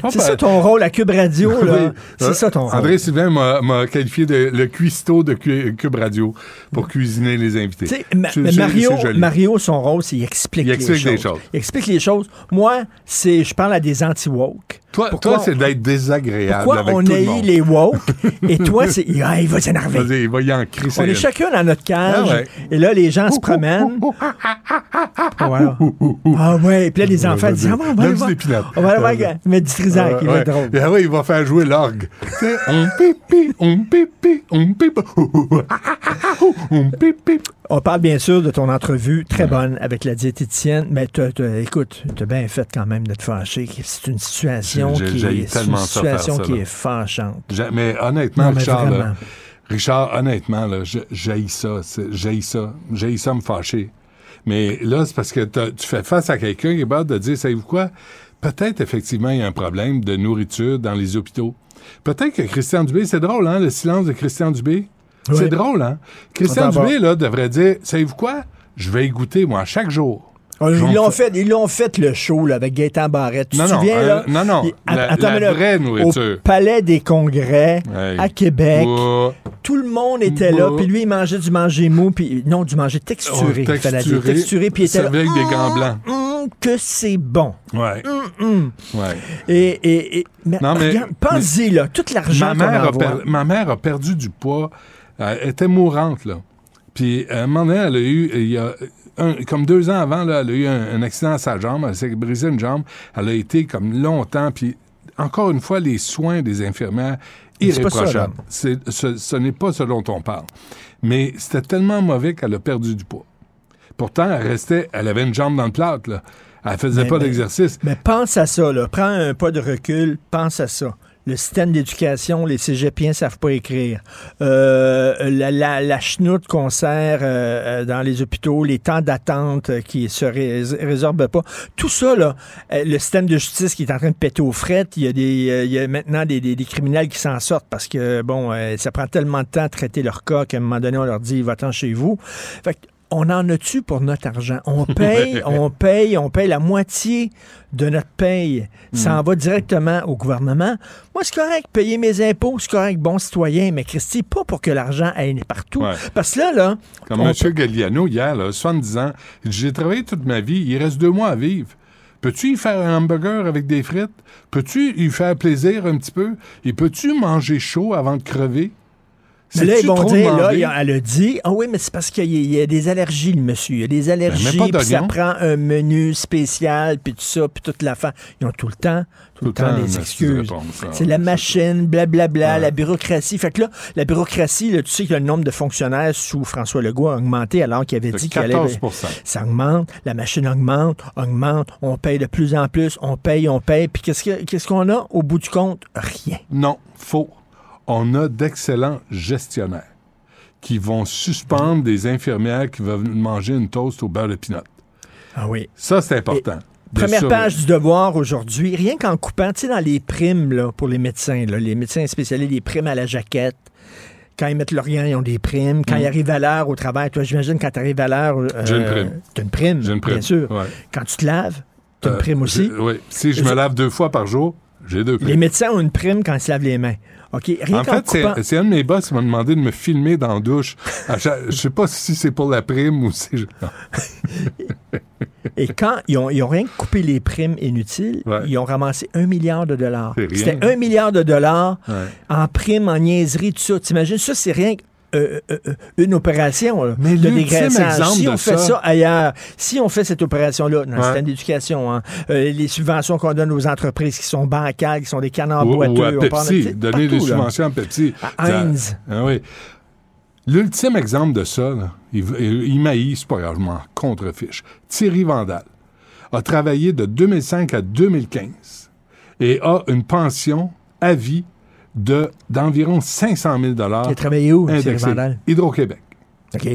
Pas C'est ça ton rôle à Cube Radio, là. Oui. C'est Euh, ça ton rôle. André Sylvain m'a qualifié de le cuistot de Cu- Cube Radio pour cuisiner les invités. Tu sais, Ma- Mario. Mario, son rôle, c'est qu'il explique, Il les explique choses. des choses. Il explique les choses. Moi, c'est je parle à des anti-woke. Toi, toi c'est d'être désagréable Pourquoi avec on tout le haït monde. les woke et toi, c'est ah, il va s'énerver. Il va y en crisser. On est chacun dans notre cage Ah ouais. et là, les gens se promènent. Voilà. Ah ouais, puis là, les enfants disent ah, bon, on va aller du voir. On va aller voir Trisac, il va être drôle. Ah oui, il va faire jouer l'orgue. Tu sais, on pipi, on pipi, on pipi, on pipi. On parle bien sûr de ton entrevue très bonne avec la diététicienne, mais t'as- t'as- écoute, t'as bien fait quand même de te fâcher. C'est une situation J'ai- j'ai- qui j'ai est, une situation ça, qui est fâchante. Mais honnêtement, Non, mais Richard, là. Richard, honnêtement, j'haïs ça. J'haïs ça. J'haïs ça me fâcher. Mais là, c'est parce que tu fais face à quelqu'un qui est capable de dire, savez-vous quoi? Peut-être, effectivement, il y a un problème de nourriture dans les hôpitaux. Peut-être que Christian Dubé, c'est drôle, hein, le silence de Christian Dubé? C'est drôle, hein? Christian Dubé, là, devrait dire, savez-vous quoi? Je vais y goûter, moi, chaque jour. Ah, Ils l'ont fait, ils l'ont fait le show là, avec Gaëtan Barrette. Tu Non, te non, souviens, euh, là? non, non, la- attends vraie nourriture. Au Palais des Congrès, Hey. à Québec, tout le monde était là, puis lui, il mangeait du manger mou, puis non, du manger texturé. Oh, dire. texturé, puis il était là. avec des gants blancs. Hum, que c'est bon. Ouais. Hum. Ouais. Et, et, et- mais Non, mais- pense-y, là, tout l'argent Ma mère, a per- ma mère a perdu du poids. Elle était mourante, là. Puis, à un moment donné, elle a eu, il y a un- comme deux ans avant, là, elle a eu un, un accident à sa jambe. Elle s'est brisé une jambe. Elle a été comme longtemps. Puis, encore une fois, les soins des infirmières, C'est pas ça, là. irréprochables. C'est- ce ce n'est pas ce dont on parle. Mais c'était tellement mauvais qu'elle a perdu du poids. Pourtant, elle restait, elle avait une jambe dans le plâtre, là. Elle faisait Mais- pas d'exercice. Mais pense à ça, là. Prends un pas de recul, pense à ça. Le système d'éducation, les cégepiens savent pas écrire. Euh, la, la, la chenoute qu'on sert euh, euh, dans les hôpitaux, les temps d'attente euh, qui se rés- résorbent pas. Tout ça, là, euh, le système de justice qui est en train de péter aux frettes, il y a, des, il y a maintenant des, des- des criminels qui s'en sortent parce que, bon, ça prend tellement de temps à traiter leur cas qu'à un moment donné, on leur dit, va-t'en chez vous. Fait que on en a-tu pour notre argent? On paye, on paye, on paye la moitié de notre paye. Ça en va directement au gouvernement. Moi, c'est correct, payer mes impôts, c'est correct, bon citoyen, mais Christy, pas pour que l'argent aille partout. Ouais. Parce que là, là, Comme on M. Galliano, hier, là, 70 ans, j'ai travaillé toute ma vie, il reste deux mois à vivre. Peux-tu y faire un hamburger avec des frites? Peux-tu y faire plaisir un petit peu? Et peux-tu manger chaud avant de crever? Mais là, ils vont dire, là, demandé? il a- elle a dit, ah oui, mais c'est parce qu'il y, a- il y a des allergies, le monsieur. Il y a des allergies, Ben, puis ça prend un menu spécial, puis tout ça, puis toute la fin. Ils ont tout le temps, tout, le temps, des excuses. C'est la machine, blablabla, Ouais. la bureaucratie. Fait que là, la bureaucratie, là, tu sais que le nombre de fonctionnaires sous François Legault a augmenté alors qu'il avait De dit qu'il allait... 14 Ça augmente, la machine augmente, augmente, on paye de plus en plus, on paye, on paye, puis qu'est-ce que- qu'est-ce qu'on a au bout du compte? Rien. Non, faux. On a d'excellents gestionnaires qui vont suspendre des infirmières qui veulent manger une toast au beurre de pinot. Ah oui. Ça, c'est important. Première page du devoir aujourd'hui, rien qu'en coupant, tu sais, dans les primes là, pour les médecins, là, les médecins spécialisés, les primes à la jaquette. Quand ils mettent l'Orient, ils ont des primes. Quand ils arrivent à l'heure au travail, toi, j'imagine, quand tu arrives à l'heure. euh, J'ai une prime. T'as une prime, J'ai une prime, bien sûr. ouais. Quand tu te laves, t'as une Euh, prime aussi. Oui. Si je me lave deux fois par jour, j'ai deux primes. Les médecins ont une prime quand ils se lavent les mains. OK, rien En fait, c'est un de mes boss qui m'a demandé de me filmer dans la douche. Je sais pas si c'est pour la prime ou si... Et quand ils ont, ils ont rien que coupé les primes inutiles, Ouais. ils ont ramassé un milliard de dollars. C'était un milliard de dollars Ouais. en primes, en niaiserie, tout ça. T'imagines, ça, c'est rien que euh, euh, euh, une opération là, Mais de dégraissage. exemple Si on fait ça- ça ailleurs, si on fait cette opération-là dans le Ouais. système d'éducation, hein, euh, les subventions qu'on donne aux entreprises qui sont bancales, qui sont des canards Ou, boiteux, ou à on parle Pepsi, sais, donner des là. subventions à Pepsi. À Heinz. Ah oui. L'ultime exemple de ça, là, il, il, c'est pas grave, je m'en contrefiche. Thierry Vandal a travaillé de 2005 à 2015 et a une pension à vie de, d'environ 500 000 Il a travaillé où. Vandal? Hydro-Québec. OK.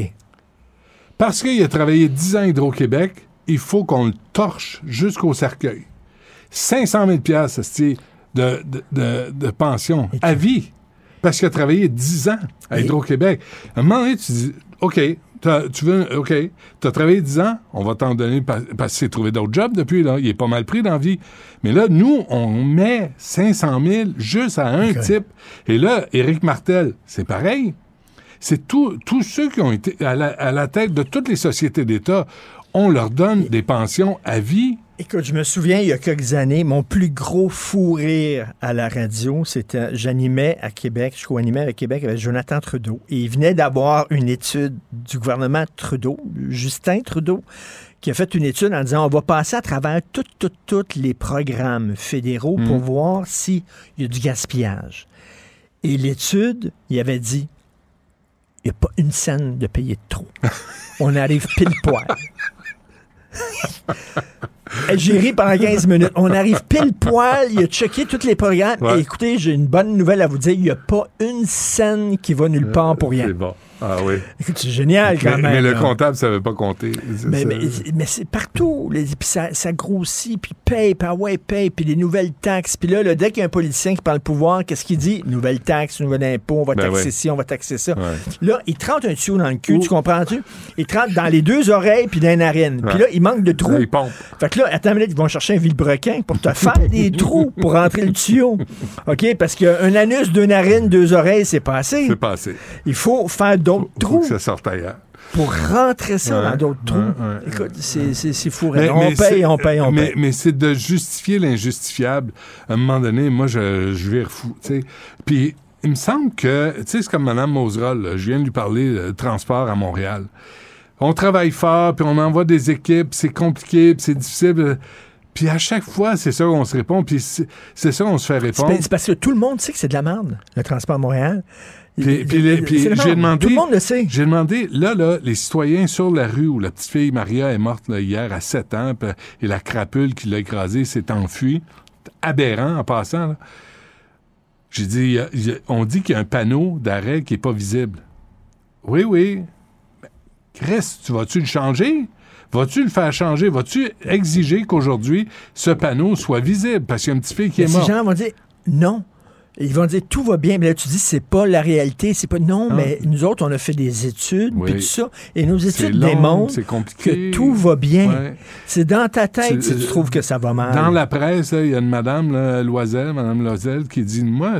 Parce qu'il a travaillé 10 ans à Hydro-Québec, il faut qu'on le torche jusqu'au cercueil. 500 000 piastres, c'est de, de, de, de pension à vie. Parce qu'il a travaillé 10 ans à Hydro-Québec. À un moment donné, tu dis, OK, tu veux, OK, tu as travaillé 10 ans, on va t'en donner par- parce qu'il s'est trouvé d'autres jobs depuis, là. Il est pas mal pris dans la vie. Mais là, nous, on met 500 000 juste à un type. Et là, Éric Martel, c'est pareil. C'est tous ceux qui ont été à la, à la tête de toutes les sociétés d'État, on leur donne des pensions à vie. Écoute, je me souviens, il y a quelques années, mon plus gros fou rire à la radio, c'était, j'animais à Québec, je co-animais à Québec avec Jonathan Trudeau. Et il venait d'avoir une étude du gouvernement Trudeau, Justin Trudeau, qui a fait une étude en disant, on va passer à travers tous, tous, tous les programmes fédéraux pour voir s'il y a du gaspillage. Et l'étude, il avait dit, il n'y a pas une scène de payer de trop. On arrive pile poil. J'ai ri pendant 15 minutes. On arrive pile poil. Il a checké tous les programmes. Ouais. Et écoutez, j'ai une bonne nouvelle à vous dire. Il n'y a pas une scène qui va nulle part pour rien. C'est bon. Ah oui. C'est génial quand Mais, même. mais le là. comptable ne savait pas compter. Mais, mais, mais c'est partout. Les- Puis ça, ça grossit, puis paye, puis ah ouais, paye, puis les nouvelles taxes. Puis là, là, dès qu'il y a un politicien qui parle le pouvoir, qu'est-ce qu'il dit? Nouvelle taxe, nouvel impôt, on va Ben taxer ouais. ci, on va taxer ça. Ouais. Là, il te rentre un tuyau dans le cul, tu comprends-tu? Il te rentre dans les deux oreilles, puis dans les narines. Puis là, il manque de trous. Il pompe. Fait que là, attends une minute, ils vont chercher un vilebrequin pour te faire des trous pour rentrer le tuyau. OK? Parce qu'un anus, deux narines, deux oreilles, c'est pas assez. C'est passé. Il faut faire d'autres Faut trous que ça sorte ailleurs. pour rentrer ça Ouais, dans d'autres trous. ouais. Écoute, c'est, c'est, c'est fou. Mais- on mais paye, on paye, on mais, paye. Mais c'est de justifier l'injustifiable. À un moment donné, moi, je, je vire fou. tu sais. Puis, il me semble que, tu sais, c'est comme Mme Moserol, là, je viens de lui parler de transport à Montréal. On travaille fort, puis on envoie des équipes, c'est compliqué, puis c'est difficile. Puis à chaque fois, c'est ça qu'on se répond, puis c'est c'est ça qu'on se fait répondre. c'est parce que tout le monde sait que c'est de la merde, le transport à Montréal. Puis, les- j'ai demandé. Tout le monde le sait. J'ai demandé, là, là, les citoyens sur la rue où la petite fille Maria est morte là, hier à 7 ans, et la crapule qui l'a écrasée s'est enfuie. Aberrant en passant. là. J'ai dit, il y a- il y a- on dit qu'il y a un panneau d'arrêt qui n'est pas visible. Oui, oui. Ben, Chris, tu vas-tu le changer? Vas-tu le faire changer? Vas-tu exiger qu'aujourd'hui, ce panneau soit visible? Parce qu'il y a une petite fille qui Mais est morte. gens vont dire non. Ils vont dire tout va bien, mais là tu dis c'est pas la réalité, c'est pas non, Ah. mais nous autres on a fait des études Oui. puis tout ça et nos études long, démontrent que tout va bien. Ouais. C'est dans ta tête si tu trouves que ça va mal. Dans la presse, il y a une madame là, Loisel, madame Loisel, qui dit Moi,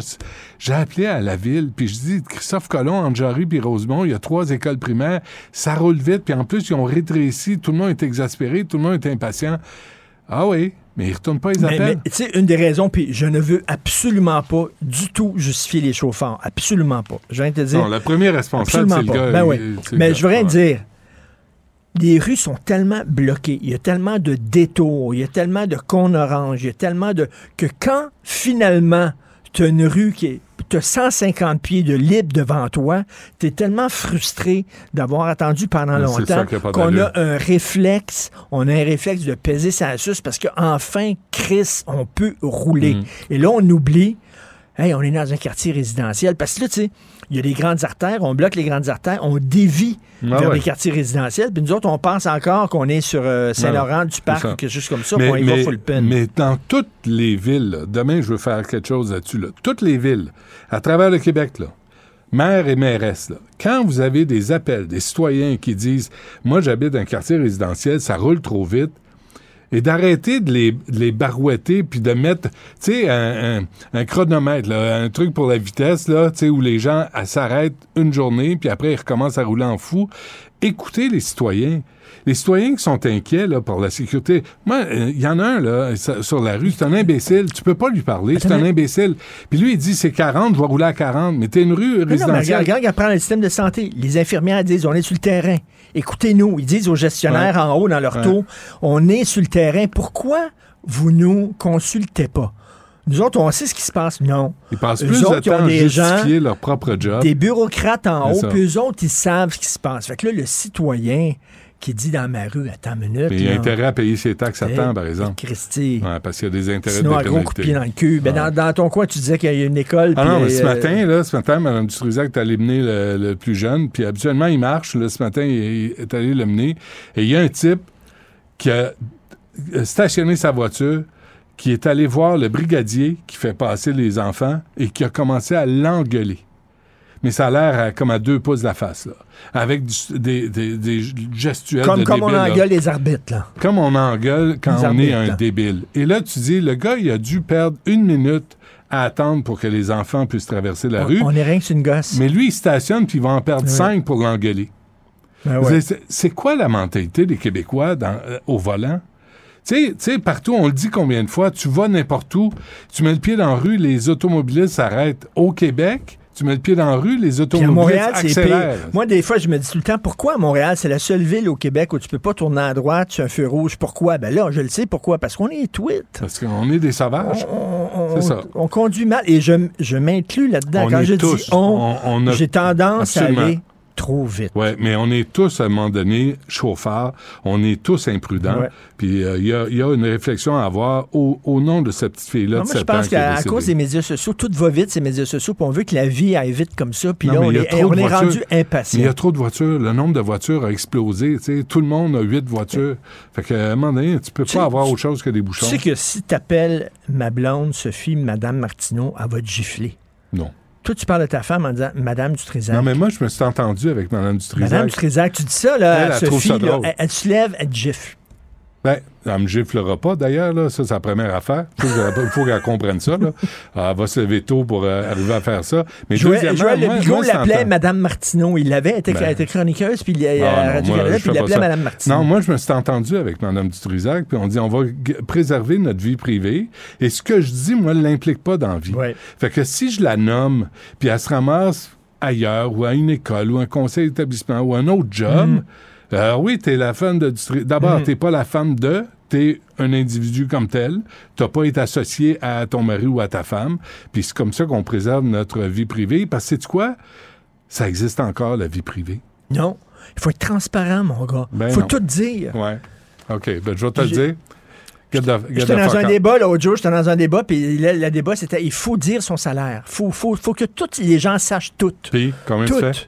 j'ai appelé à la ville, puis je dis Christophe Colomb, Jarry puis Rosemont, il y a trois écoles primaires, ça roule vite, puis en plus, ils ont rétréci, tout le monde est exaspéré, tout le monde est impatient. Ah oui, mais ils retournent pas les Mais, mais, appels. tu sais, une des raisons, puis je ne veux absolument pas du tout justifier les chauffeurs. Absolument pas. Je viens de te dire. non, le premier responsable, c'est le Absolument pas. gars. Ben oui. Mais je veux rien Ouais. dire. Les rues sont tellement bloquées, il y a tellement de détours, il y a tellement de cônes oranges, il y a tellement de... que quand, finalement, tu as une rue qui est... Tu as 150 pieds de libre devant toi, tu es tellement frustré d'avoir attendu pendant Mais longtemps qu'on a un réflexe, on a un réflexe de peser sa suce parce qu'enfin, Chris, on peut rouler. Mm. Et là, on oublie Hey, on est dans un quartier résidentiel. Parce que là, tu sais, il y a des grandes artères, on bloque les grandes artères, on dévie Ah vers ouais. des quartiers résidentiels. Puis nous autres, on pense encore qu'on est sur euh, Saint-Laurent, du parc, quelque chose comme ça, puis on y va full pin. mais dans toutes les villes, là, demain, je veux faire quelque chose là-dessus, là, toutes les villes, à travers le Québec, là, maire et mairesse, là, quand vous avez des appels des citoyens qui disent Moi, j'habite un quartier résidentiel, ça roule trop vite, et d'arrêter de les, de les barouetter puis de mettre, tu sais, un, un- un chronomètre, là, un truc pour la vitesse, là, tu sais, où les gens ah, s'arrêtent une journée puis après ils recommencent à rouler en fou. Écoutez les citoyens. les citoyens qui sont inquiets là, pour la sécurité, moi, euh, il y en a un là, sur la rue, c'est un imbécile. Tu peux pas lui parler, c'est un imbécile. Puis lui, il dit c'est 40, je vais rouler à 40. Mais t'es une rue Non, non, mais résidentielle. regarde, regarde, regarde, prends le système de santé. Les infirmières disent, on est sur le terrain. Écoutez-nous. Ils disent aux gestionnaires Ouais. en haut dans leur Ouais. tour, on est sur le terrain. Pourquoi vous nous consultez pas? Nous autres, on sait ce qui se passe. Non. Ils passent Eux plus de autres, ils ont des gens- leur propre job. Des bureaucrates en haut, puis eux autres, ils savent ce qui se passe. Fait que là, le citoyen qui dit dans ma rue, attends une minute. Mais il y a intérêt à payer ses taxes à hey, temps, par exemple. Christy. Ouais, parce qu'il y a des intérêts Sinon, de un gros coup de pied dans le cul. Ben, dans, dans ton coin, tu disais qu'il y a une école. Ah non, mais ce euh, matin, là, ce matin, Mme Dutrisac est allée mener le, le plus jeune, puis habituellement, il marche. Là, ce matin, il est allé le mener. Et il y a un type qui a stationné sa voiture, qui est allé voir le brigadier qui fait passer les enfants et qui a commencé à l'engueuler. Mais ça a l'air à- comme à deux pouces de la face, là. Avec du- des, des, des gestuels Comme, de comme on là. engueule les arbitres, là. Comme on engueule quand Les on est un là. débile. Et là, tu dis, le gars, il a dû perdre une minute à attendre pour que les enfants puissent traverser la rue. On, est rien que une gosse. Mais lui, il stationne, puis il va en perdre cinq pour l'engueuler. Ben ouais. C'est- quoi la mentalité des Québécois dans- euh, au volant? Tu sais- tu sais, partout, on le dit combien de fois, tu vas n'importe où, tu mets le pied dans la rue, les automobilistes s'arrêtent. Au Québec, tu mets le pied dans la rue, les à automobilistes Montréal, c'est accélèrent. pire. Moi, des fois, je me dis tout le temps, pourquoi à Montréal, c'est la seule ville au Québec où tu peux pas tourner à droite sur un feu rouge? Pourquoi? Ben là, je le sais pourquoi. Parce qu'on est tweet. Parce qu'on est des sauvages. On, C'est ça. on conduit mal. Et je, je m'inclus là-dedans. On Quand est je tous- dis on, on- on a- j'ai tendance Absolument. à aller trop vite. Oui, mais on est tous, à un moment donné, chauffards. On est tous imprudents. Ouais. Puis euh, il y, a, il y a une réflexion à avoir au, au nom de cette petite fille-là moi, je 7 ans pense qu'à cause des médias sociaux, tout va vite, ces médias sociaux, puis on veut que la vie aille vite comme ça, puis là, on il y a est, trop on de est voitures. rendu Mais il y impatient. a trop de voitures. Le nombre de voitures a explosé. tu sais. Tout le monde a huit voitures. Fait qu'à un moment donné, tu peux Tu sais, pas avoir tu- autre chose que des Tu bouchons. sais que si t'appelles ma blonde, Sophie, Madame Martineau, elle va te gifler. Non. Toi, tu parles de ta femme en disant Madame Dutrisac. Non, mais moi, je me suis entendu avec Mme Dutrisac. Madame Dutrisac, tu dis ça, là, Elle, elle Sophie, ça là, elle, elle se lève, elle te gifle. Ben, elle me giflera pas, d'ailleurs, là. Ça, c'est la première affaire. Il faut qu'elle- comprenne ça, là. Elle va se lever tôt pour euh, arriver à faire ça. Mais Joël, deuxièmement, Joël moi- l'appelait Madame Martineau. Il l'avait, elle était, Ben. elle était chroniqueuse, puis il Ah, à Radio-Canada, je puis il l'appelait. Madame Martineau. Non, moi, je me suis entendu avec Mme Dutrisac, puis on dit on va préserver notre vie privée. Et ce que je dis, moi, ne l'implique pas dans la vie. Ouais. Fait que si je la nomme, puis elle se ramasse ailleurs, ou à une école, ou un conseil d'établissement, ou un autre job, Mm. Euh, oui, t'es la femme de Dutri- D'abord, t'es pas la femme de, t'es un individu comme tel. T'as pas été associé à ton mari ou à ta femme. Puis c'est comme ça qu'on préserve notre vie privée. Parce que, sais-tu quoi? Ça existe encore, la vie privée. Non. Il faut être transparent, mon gars. Il Ben faut non. tout dire. Ouais. OK, ben je vais te le dire. J'étais dans un débat l'autre jour, j'étais dans un débat, puis le, débat, c'était il faut dire son salaire. Il faut, faut, faut que tous les gens sachent tout. Puis, combien Tout. tu fais?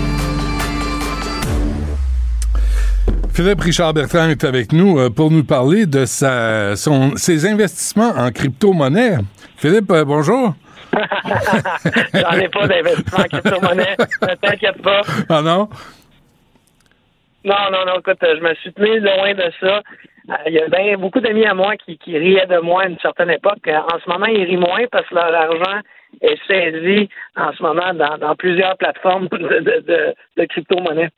Philippe Richard Bertrand est avec nous euh, pour nous parler de sa, son, ses investissements en crypto-monnaie. Philippe, euh, bonjour. J'en ai pas d'investissement en crypto-monnaie. Ne t'inquiète pas. Ah non? Non, non, non, écoute, je me suis tenu loin de ça. Euh, Il y a bien beaucoup d'amis à moi qui, qui riaient de moi à une certaine époque. Euh, En ce moment, ils rient moins parce que leur argent est saisi en ce moment dans, dans plusieurs plateformes de, de, de, de crypto-monnaie.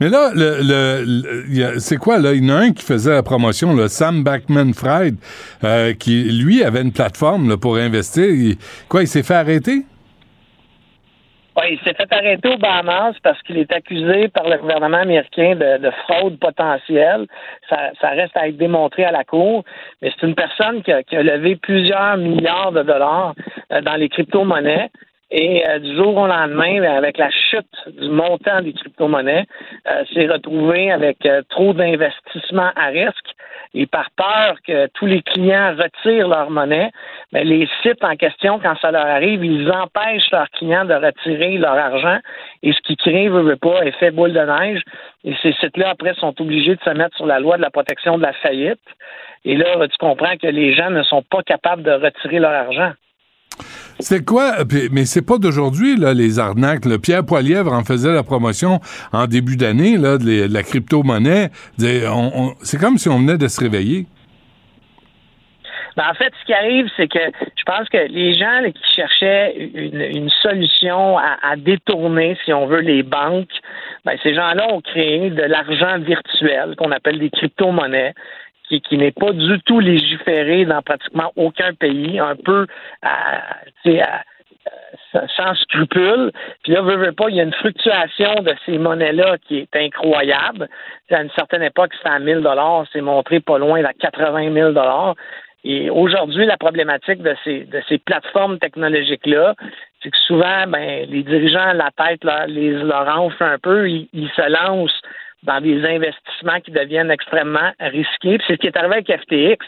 Mais là, le, le- a- c'est quoi, là? Il y en a un qui faisait la promotion, le Sam Backman-Fried, euh, qui, lui, avait une plateforme là, pour investir. Il- quoi, il s'est fait arrêter? Oui, il s'est fait arrêter au Bahamas parce qu'il est accusé par le gouvernement américain de, fraude potentielle. Ça, reste à être démontré à la Cour. Mais c'est une personne qui a, levé plusieurs milliards de dollars euh, dans les crypto-monnaies. Et euh, du jour au lendemain, avec la chute du montant des crypto-monnaies, euh, s'est retrouvé avec euh, trop d'investissements à risque. Et par peur que tous les clients retirent leur monnaie, mais ben, les sites en question, quand ça leur arrive, ils empêchent leurs clients de retirer leur argent. Et ce qui crée, veut, veut pas, effet boule de neige. Et ces sites-là, après, sont obligés de se mettre sur la loi de la protection de la faillite. Et là, tu comprends que les gens ne sont pas capables de retirer leur argent. C'est quoi, mais c'est pas d'aujourd'hui, là, les arnaques. Pierre Poilièvre en faisait la promotion en début d'année, là, de, la crypto-monnaie. C'est comme si on venait de se réveiller. Ben, en fait, ce qui arrive, c'est que je pense que les gens qui cherchaient une, solution à, détourner, si on veut, les banques, ben, ces gens-là ont créé de l'argent virtuel qu'on appelle des crypto-monnaies qui, n'est pas du tout légiféré dans pratiquement aucun pays, un peu sans scrupule. Puis là, veut, veut pas, il y a une fluctuation de ces monnaies-là qui est incroyable. À une certaine époque, c'était à 1000 dollars, c'est montré pas loin à 80 000 dollars. Et aujourd'hui, la problématique de ces, de ces plateformes technologiques-là, c'est que souvent, ben, les dirigeants, la tête les leur enfle un peu, ils se lancent dans des investissements qui deviennent extrêmement risqués. C'est ce qui est arrivé avec FTX.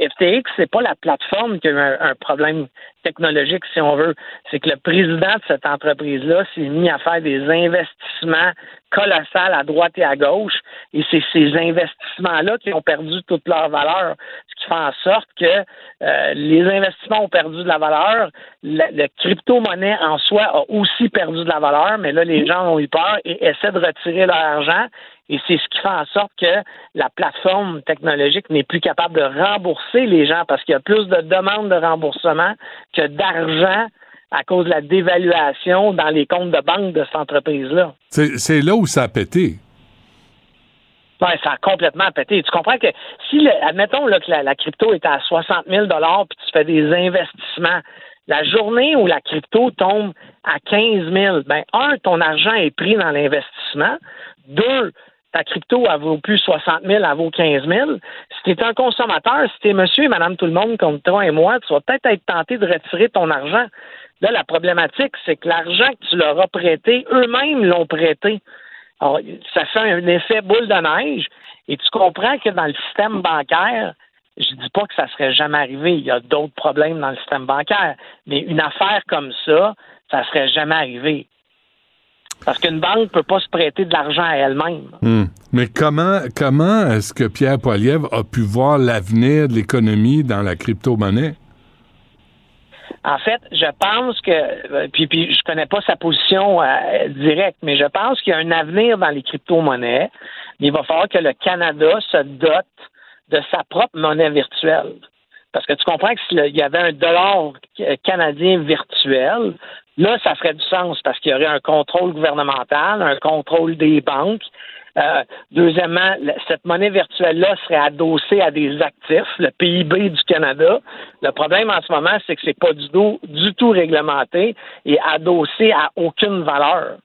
FTX, c'est pas la plateforme qui a eu un, problème technologique, si on veut. C'est que le président de cette entreprise-là s'est mis à faire des investissements colossaux à droite et à gauche, et c'est ces investissements-là qui ont perdu toute leur valeur, ce qui fait en sorte que euh, les investissements ont perdu de la valeur, le, crypto-monnaie en soi a aussi perdu de la valeur, mais là, les gens ont eu peur et essaient de retirer leur argent et c'est ce qui fait en sorte que la plateforme technologique n'est plus capable de rembourser les gens parce qu'il y a plus de demandes de remboursement que d'argent à cause de la dévaluation dans les comptes de banque de cette entreprise-là. C'est là où ça a pété. Oui, ça a complètement pété. Tu comprends que si, admettons là, que la, crypto est à 60 000 puis tu fais des investissements, la journée où la crypto tombe à 15 000, ben, un, ton argent est pris dans l'investissement. Deux, ta crypto, elle vaut plus 60 000, elle vaut 15 000. Si tu un consommateur, si tu monsieur et madame tout le monde comme toi et moi, tu vas peut-être être tenté de retirer ton argent. Là, la problématique, c'est que l'argent que tu leur as prêté, eux-mêmes l'ont prêté. Alors, ça fait un effet boule de neige. Et tu comprends que dans le système bancaire, je dis pas que ça serait jamais arrivé. Il y a d'autres problèmes dans le système bancaire. Mais une affaire comme ça, ça serait jamais arrivé. Parce qu'une banque ne peut pas se prêter de l'argent à elle-même. Hmm. Mais comment, comment est-ce que Pierre Poilievre a pu voir l'avenir de l'économie dans la crypto-monnaie? En fait, je pense que, euh, puis, puis je connais pas sa position euh, directe, mais je pense qu'il y a un avenir dans les crypto-monnaies. Il va falloir que le Canada se dote de sa propre monnaie virtuelle. Parce que tu comprends que s'il y avait un dollar canadien virtuel, Là, ça ferait du sens parce qu'il y aurait un contrôle gouvernemental, un contrôle des banques. Euh, deuxièmement, cette monnaie virtuelle-là serait adossée à des actifs, le PIB du Canada. Le problème en ce moment, c'est que c'est pas du tout, du tout réglementé et adossé à aucune valeur.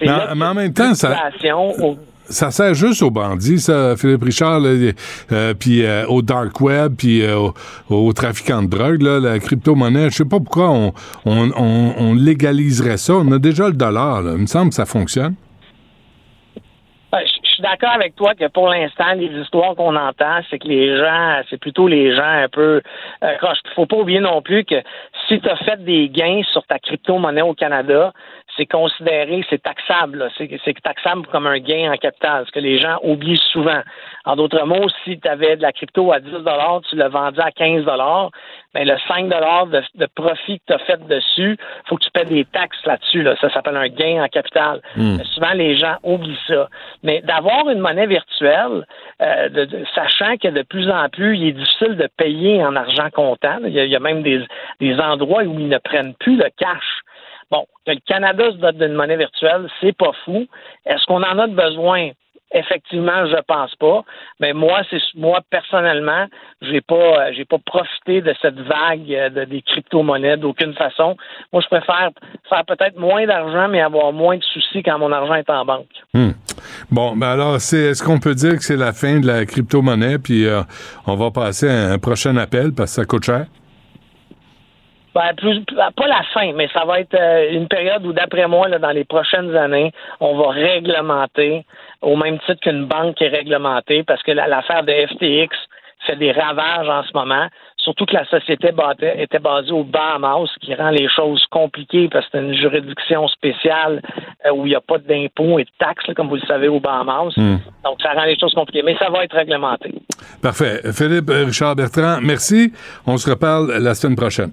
Mais, en même temps, ça, ça sert juste aux bandits, ça, Philippe Richard, euh, puis euh, au dark web, puis euh, aux, trafiquants de drogue, la crypto-monnaie. Je sais pas pourquoi on, légaliserait ça. On a déjà le dollar. Il me semble que ça fonctionne. Je suis d'accord avec toi que pour l'instant, les histoires qu'on entend, c'est que les gens, c'est plutôt les gens un peu euh, Il faut pas oublier non plus que si tu as fait des gains sur ta crypto-monnaie au Canada, c'est considéré, c'est taxable. C'est taxable comme un gain en capital, ce que les gens oublient souvent. En d'autres mots, si tu avais de la crypto à 10 tu l'as vendu à 15 ben le 5 de, de profit que tu as fait dessus, faut que tu paies des taxes là-dessus. Là. Ça s'appelle un gain en capital. Hmm. Souvent, les gens oublient ça. Mais d'avoir une monnaie virtuelle, euh, de, sachant que de plus en plus, il est difficile de payer en argent comptant. Il y a, même des, des endroits où ils ne prennent plus le cash. Bon, le Canada se dote d'une monnaie virtuelle, c'est pas fou. Est-ce qu'on en a besoin? Effectivement, je pense pas. Mais moi, c'est moi personnellement, j'ai pas, j'ai pas profité de cette vague euh, de, des crypto-monnaies d'aucune façon. Moi, je préfère faire peut-être moins d'argent, mais avoir moins de soucis quand mon argent est en banque. Hmm. Bon, ben alors, c'est, est-ce qu'on peut dire que c'est la fin de la crypto-monnaie, puis euh, on va passer à un prochain appel parce que ça coûte cher? Ben, plus, pas la fin, mais ça va être euh, une période où, d'après moi, là, dans les prochaines années, on va réglementer au même titre qu'une banque est réglementée, parce que l'affaire de FTX fait des ravages en ce moment. Surtout que la société était basée au Bahamas, ce qui rend les choses compliquées parce que c'est une juridiction spéciale euh, où il n'y a pas d'impôts et de taxes, comme vous le savez, au Bahamas. Hmm. Donc, ça rend les choses compliquées. Mais ça va être réglementé. Parfait. Philippe euh, Richard Bertrand, merci. On se reparle la semaine prochaine.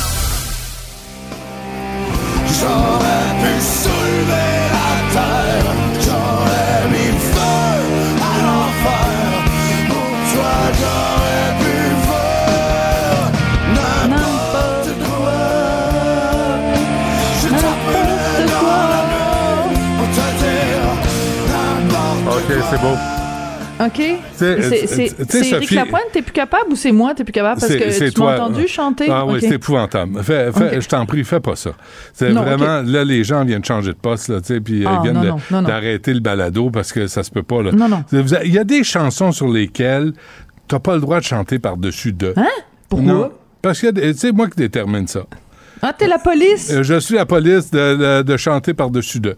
C'est beau. OK. C'est Éric Lapointe, t'es plus capable ou c'est moi, t'es plus capable parce que tu m'as entendu chanter? Ah oui, c'est épouvantable. Fais, fais, Je t'en prie, fais pas ça. C'est vraiment, là, les gens viennent changer de poste, là, tu sais, puis ah, ils viennent d'arrêter le balado parce que ça se peut pas, là. Non, non. Il y a des chansons sur lesquelles t'as pas le droit de chanter par-dessus deux. Hein? Pourquoi? Non, parce que c'est moi qui détermine ça. Ah, t'es la police? Euh, je suis la police de, de, de chanter par-dessus deux.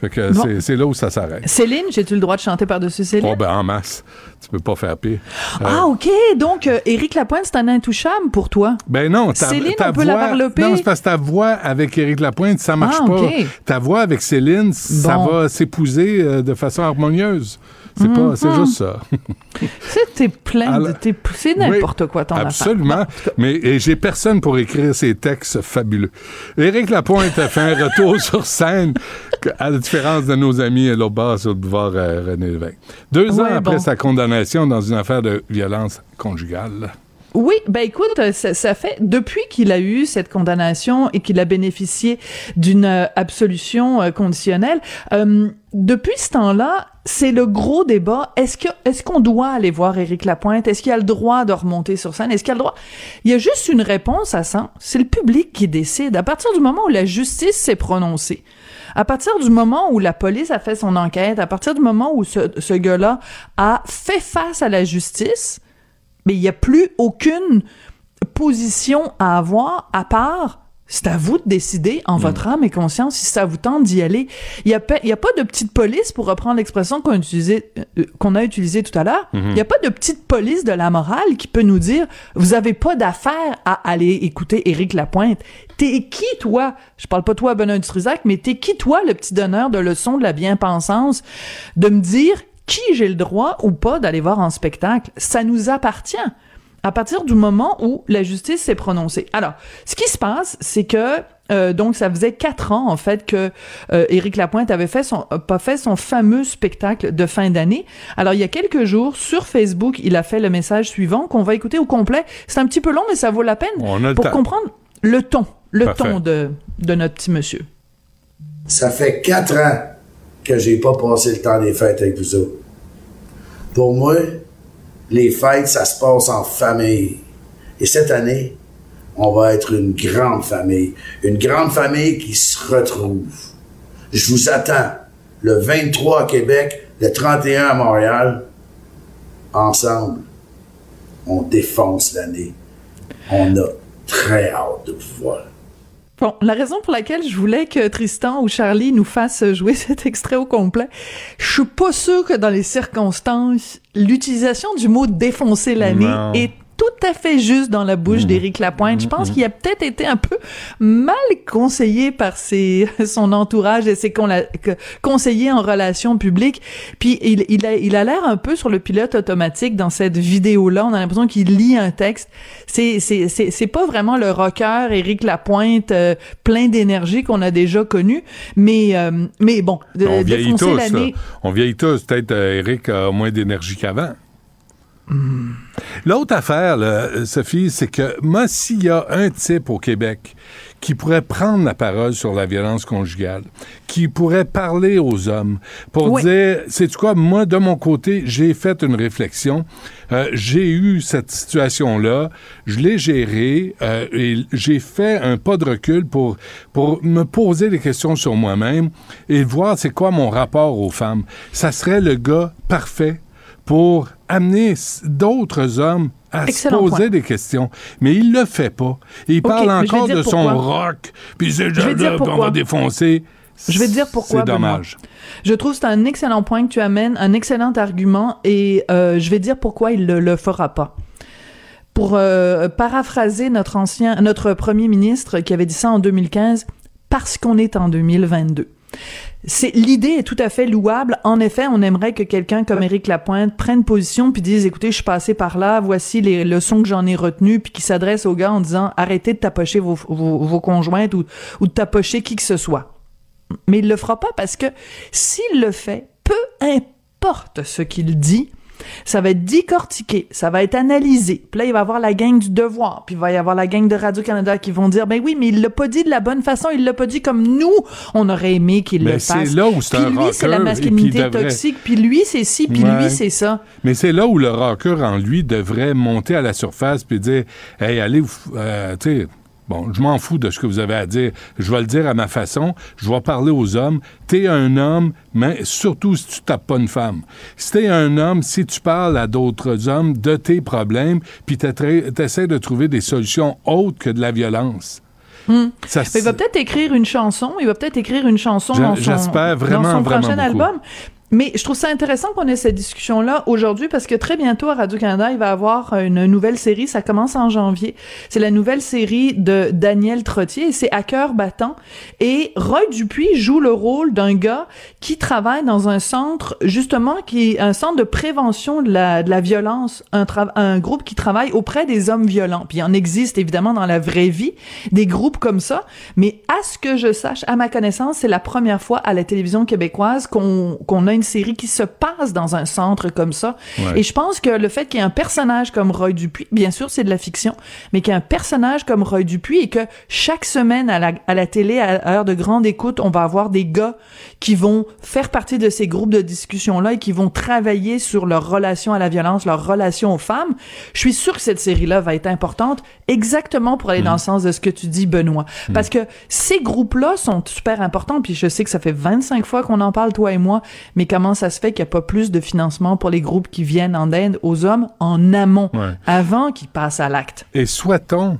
Fait que c'est là où ça s'arrête. Céline, j'ai-tu le droit de chanter par-dessus Céline? Oh, ben en masse. Tu peux pas faire pire. Ah, OK. Donc, euh, Éric Lapointe, c'est un intouchable pour toi. Ben non. Ta, Céline, on peut la varloper. Non, c'est parce que ta voix avec Éric Lapointe, ça marche ah, pas. Ta voix avec Céline, ça va s'épouser euh, de façon harmonieuse. C'est pas, c'est Mhm. juste ça. C'est plein C'est n'importe quoi ton affaire. Absolument. Mais j'ai personne pour écrire ces textes fabuleux. Éric Lapointe a fait un retour sur scène, à la différence de nos amis à l'autre sur le boulevard euh, René Lévesque. Deux ans après bon. sa condamnation dans une affaire de violence conjugale. Oui, ben écoute, ça, ça fait depuis qu'il a eu cette condamnation et qu'il a bénéficié d'une euh, absolution euh, conditionnelle, euh, depuis ce temps-là, c'est le gros débat. Est-ce que est-ce qu'on doit aller voir Éric Lapointe? Est-ce qu'il a le droit de remonter sur scène? Est-ce qu'il a le droit? Il y a juste une réponse à ça. C'est le public qui décide. À partir du moment où la justice s'est prononcée, à partir du moment où la police a fait son enquête, à partir du moment où ce, ce gars-là a fait face à la justice, mais il n'y a plus aucune position à avoir à part c'est à vous de décider en votre âme et conscience si ça vous tente d'y aller. Il n'y a, pas- il y a pas de petite police, pour reprendre l'expression qu'on a utilisée euh, qu'on a utilisée tout à l'heure, il Mhm. n'y a pas de petite police de la morale qui peut nous dire vous avez pas d'affaire à aller écouter Éric Lapointe. T'es qui, toi? Je parle pas toi, Benoît Dutrisac, mais t'es qui, toi, le petit donneur de leçons de la bien-pensance, de me dire qui j'ai le droit ou pas d'aller voir en spectacle? Ça nous appartient à partir du moment où la justice s'est prononcée. Alors, ce qui se passe, c'est que euh, donc ça faisait quatre ans en fait que euh, Éric Lapointe avait fait son euh, pas fait son fameux spectacle de fin d'année. Alors il y a quelques jours sur Facebook, il a fait le message suivant qu'on va écouter au complet. C'est un petit peu long mais ça vaut la peine On pour comprendre le ton, le Parfait. ton de de notre petit monsieur. Ça fait quatre ans que j'ai pas passé le temps des fêtes avec vous autres. Pour moi, les fêtes, ça se passe en famille. Et cette année, on va être une grande famille. Une grande famille qui se retrouve. Je vous attends le 23 à Québec, le 31 à Montréal. Ensemble, on défonce l'année. On a très hâte de vous voir. Bon, la raison pour laquelle je voulais que Tristan ou Charlie nous fassent jouer cet extrait au complet, je suis pas sûr que dans les circonstances, l'utilisation du mot défoncer l'année est tout à fait juste dans la bouche Mmh. d'Éric Lapointe. Je pense qu'il a peut-être été un peu mal conseillé par ses, son entourage et ses conseillers en relations publiques. Puis il, il a il a l'air un peu sur le pilote automatique dans cette vidéo-là. On a l'impression qu'il lit un texte. C'est c'est c'est c'est pas vraiment le rocker Éric Lapointe euh, plein d'énergie qu'on a déjà connu, mais euh, mais bon, de, On vieillit tous. On vieillit tous. Peut-être euh, Eric a moins d'énergie qu'avant. L'autre affaire, là, Sophie, c'est que moi, s'il y a un type au Québec qui pourrait prendre la parole sur la violence conjugale, qui pourrait parler aux hommes pour Oui. dire, c'est quoi, moi, de mon côté, j'ai fait une réflexion, euh, j'ai eu cette situation-là, je l'ai gérée euh, et j'ai fait un pas de recul pour, pour me poser des questions sur moi-même et voir c'est quoi mon rapport aux femmes. Ça serait le gars parfait pour amener d'autres hommes à Excellent se poser point. des questions. Mais il le fait pas. Il parle encore de son rock, puis c'est là, puis on pourquoi. va défoncer. Je vais te dire pourquoi. C'est Benoît. dommage. Je trouve que c'est un excellent point que tu amènes, un excellent argument, et euh, je vais dire pourquoi il ne le fera pas. Pour euh, paraphraser notre ancien, notre premier ministre qui avait dit ça en 2015, parce qu'on est en 2022. C'est l'idée est tout à fait louable. En effet, on aimerait que quelqu'un comme Éric Lapointe prenne position puis dise écoutez, je suis passé par là, voici les leçons que j'en ai retenues puis qui s'adresse aux gars en disant arrêtez de tapocher vos, vos, vos conjointes ou, ou de tapocher qui que ce soit. Mais il le fera pas parce que s'il le fait, peu importe ce qu'il dit, ça va être décortiqué, ça va être analysé. Puis là, il va y avoir la gang du devoir, puis il va y avoir la gang de Radio-Canada qui vont dire, ben oui, mais il l'a pas dit de la bonne façon, il l'a pas dit comme nous, on aurait aimé qu'il le c'est fasse. là où c'est Puis un lui, c'est la masculinité devrait- toxique, puis lui, c'est ci, puis Ouais. lui, c'est ça. Mais c'est là où le rocker en lui devrait monter à la surface puis dire Hey, allez, vous euh, tu sais, bon, je m'en fous de ce que vous avez à dire. Je vais le dire à ma façon. Je vais parler aux hommes. T'es un homme, mais surtout si tu tapes pas une femme. Si t'es un homme, si tu parles à d'autres hommes de tes problèmes, puis t'essaies de trouver des solutions autres que de la violence. Hmm. Ça, il va peut-être écrire une chanson, il va peut-être écrire une chanson dans son, dans son prochain beaucoup. album. Mais je trouve ça intéressant qu'on ait cette discussion-là aujourd'hui parce que très bientôt à Radio-Canada, il va y avoir une nouvelle série. Ça commence en janvier. C'est la nouvelle série de Daniel Trottier et c'est À cœur battant. Et Roy Dupuis joue le rôle d'un gars qui travaille dans un centre, justement, qui est un centre de prévention de la, de la violence, un, un groupe qui travaille auprès des hommes violents. Puis il en existe évidemment dans la vraie vie des groupes comme ça. Mais à ce que je sache, à ma connaissance, c'est la première fois à la télévision québécoise qu'on qu'on a une série qui se passe dans un centre comme ça. Ouais. Et je pense que le fait qu'il y ait un personnage comme Roy Dupuis, bien sûr c'est de la fiction, mais qu'il y ait un personnage comme Roy Dupuis et que chaque semaine à la, à la télé, à, heure de grande écoute, on va avoir des gars qui vont faire partie de ces groupes de discussion-là et qui vont travailler sur leur relation à la violence, leur relation aux femmes. Je suis sûre que cette série-là va être importante exactement pour aller dans le sens de ce que tu dis, Benoît. Parce que ces groupes-là sont super importants, puis je sais que ça fait 25 fois qu'on en parle, toi et moi, mais comment ça se fait qu'il n'y a pas plus de financement pour les groupes qui viennent en aide aux hommes en amont, Ouais. avant qu'ils passent à l'acte? Et souhaitons,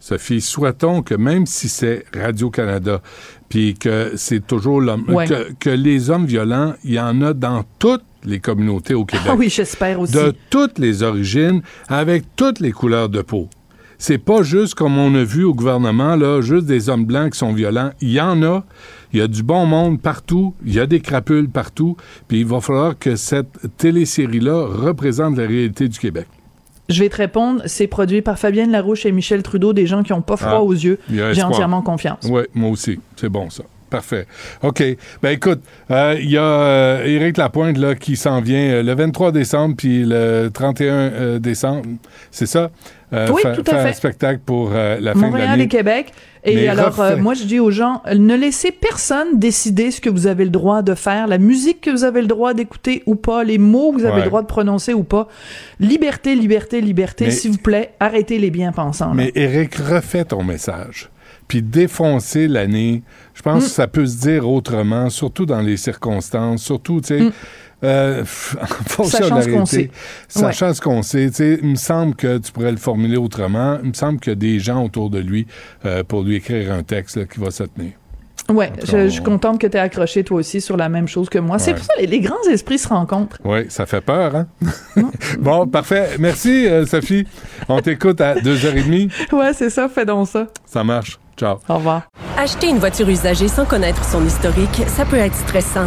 Sophie, souhaitons que même si c'est Radio-Canada, puis que c'est toujours l'homme, Ouais. que, que les hommes violents, il y en a dans toutes les communautés au Québec. Ah oui, j'espère aussi. De toutes les origines, avec toutes les couleurs de peau. C'est pas juste comme on a vu au gouvernement, là, juste des hommes blancs qui sont violents. Il y en a. Il y a du bon monde partout. Il y a des crapules partout. Puis il va falloir que cette télésérie-là représente la réalité du Québec. Je vais te répondre, c'est produit par Fabienne Larouche et Michel Trudeau, des gens qui n'ont pas froid Ah, aux yeux. J'ai entièrement confiance. Oui, moi aussi. C'est bon, ça. Parfait. OK. Ben écoute, euh, il y a euh, Éric Lapointe là, qui s'en vient euh, le 23 décembre puis le 31 euh, décembre. C'est ça? Euh, Oui, fa- tout à faire fait. un spectacle pour euh, la fin de Montréal l'année. et Québec. Et Mais alors, euh, moi, je dis aux gens, ne laissez personne décider ce que vous avez le droit de faire, la musique que vous avez le droit d'écouter ou pas, les mots que vous avez Ouais. le droit de prononcer ou pas. Liberté, liberté, liberté. S'il vous plaît, arrêtez les bien-pensants. Mais Eric, refais ton message. Puis défoncer l'année, je pense Mm. que ça peut se dire autrement, surtout dans les circonstances, surtout, tu sais, Mm. Euh, Sachant de ce qu'on sait. Sachant ce qu'on sait, tu sais, il me semble que tu pourrais le formuler autrement. Il me semble qu'il y a des gens autour de lui euh, pour lui écrire un texte là, qui va se tenir. Ouais, Donc, je, suis contente que tu aies accroché toi aussi sur la même chose que moi. C'est pour ça les, les grands esprits se rencontrent. Oui, ça fait peur, hein? bon, parfait. Merci, euh, Sophie. On t'écoute à 2h30. Ouais, c'est ça, fais donc ça. Ça marche. Ciao. Au revoir. Acheter une voiture usagée sans connaître son historique, ça peut être stressant.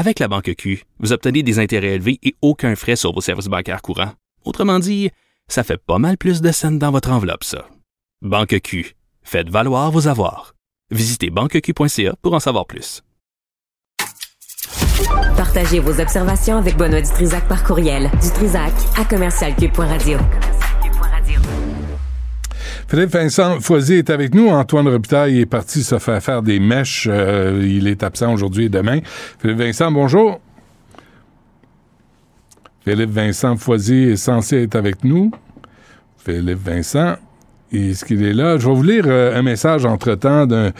Avec la Banque Q, vous obtenez des intérêts élevés et aucun frais sur vos services bancaires courants. Autrement dit, ça fait pas mal plus de scènes dans votre enveloppe, ça. Banque Q. Faites valoir vos avoirs. Visitez banqueq.ca pour en savoir plus. Partagez vos observations avec Benoît Dutrisac par courriel. Dutrisac à commercialcube.radio. Philippe Vincent Foisy est avec nous. Antoine Robitaille est parti se faire faire des mèches. Euh, il est absent aujourd'hui et demain. Philippe Vincent, bonjour. Philippe Vincent Foisy est censé être avec nous. Philippe Vincent, est-ce qu'il est là? Je vais vous lire euh, un message entre-temps de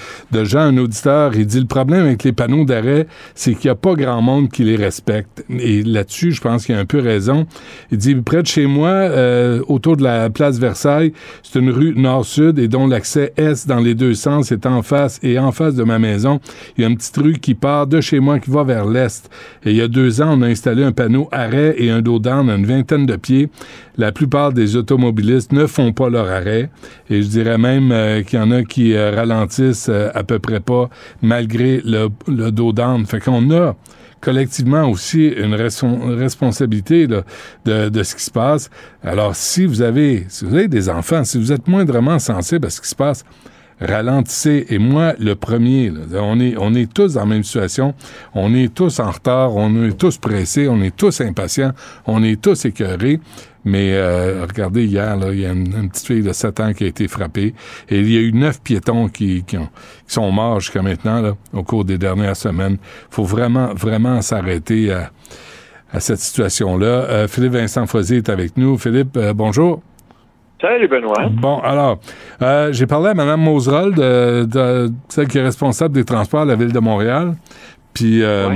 Jean, un auditeur. Il dit, le problème avec les panneaux d'arrêt, c'est qu'il n'y a pas grand monde qui les respecte. Et là-dessus, je pense qu'il a un peu raison. Il dit, près de chez moi, euh, autour de la place Versailles, c'est une rue nord-sud et dont l'accès est dans les deux sens est en face. Et en face de ma maison, il y a une petite rue qui part de chez moi qui va vers l'est. Et il y a deux ans, on a installé un panneau arrêt et un dos down à une vingtaine de pieds. La plupart des automobilistes ne font pas leur arrêt. Et je dirais même euh, qu'il y en a qui euh, ralentissent euh, à peu près pas, malgré le, dos down. Fait qu'on a collectivement aussi une responsabilité de, ce qui se passe. Alors, si vous avez, si vous avez des enfants, si vous êtes moindrement sensible à ce qui se passe, ralentissez. Et moi, le premier, on est, on est tous dans la même situation. On est tous en retard, on est tous pressés, on est tous impatients, on est tous écœurés. Mais euh, regardez, hier, là, il y a une, une petite fille de 7 ans qui a été frappée. Et il y a eu neuf piétons qui, qui, ont- qui sont morts jusqu'à maintenant, là, au cours des dernières semaines. faut vraiment, vraiment s'arrêter à, à cette situation-là. Euh, Philippe Vincent Foisy est avec nous. Philippe, euh, bonjour. Salut Benoît. Bon, alors, euh, j'ai parlé à Mme Moseroll, de, de- celle qui est responsable des transports à la Ville de Montréal. Puis, euh,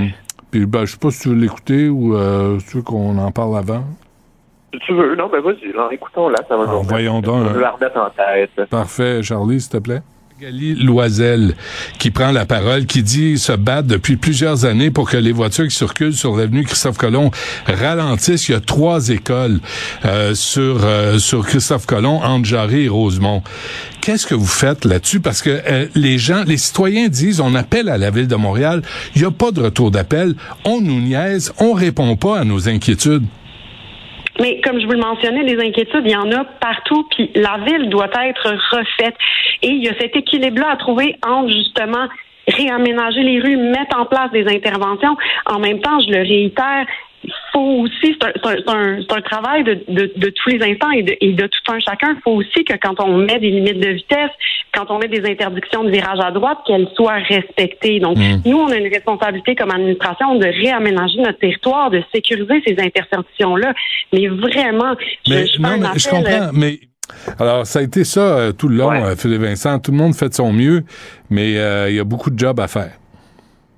puis ben, je sais pas si tu veux l'écouter ou euh, si tu veux qu'on en parle avant. Si tu veux, non, ben vas-y, là, écoutons-la, ça va nous voyons donc, ça va nous la remettre en tête. Parfait, Charlie, s'il te plaît. Gali Loisel qui prend la parole, qui dit se battre depuis plusieurs années pour que les voitures qui circulent sur l'avenue Christophe Colomb ralentissent. Il y a trois écoles euh, sur euh, sur Christophe Colomb, Jarry et Rosemont. Qu'est-ce que vous faites là-dessus? Parce que euh, les gens, les citoyens disent, on appelle à la ville de Montréal, il n'y a pas de retour d'appel, on nous niaise, on répond pas à nos inquiétudes. Mais comme je vous le mentionnais, les inquiétudes, il y en a partout, puis la ville doit être refaite. Et il y a cet équilibre-là à trouver entre justement réaménager les rues, mettre en place des interventions. En même temps, je le réitère, faut aussi, c'est un, c'est un- un- travail de, de- de tous les instants et de, et de tout un chacun. Il faut aussi que quand on met des limites de vitesse, quand on met des interdictions de virage à droite, qu'elles soient respectées. Donc, Mm. nous, on a une responsabilité comme administration de réaménager notre territoire, de sécuriser ces intersections-là. Mais vraiment, je, Mais je non, je appel, comprends. Mais alors, ça a été ça euh, tout le long, euh, Philippe Vincent. Tout le monde fait de son mieux, mais euh, il y a beaucoup de job à faire.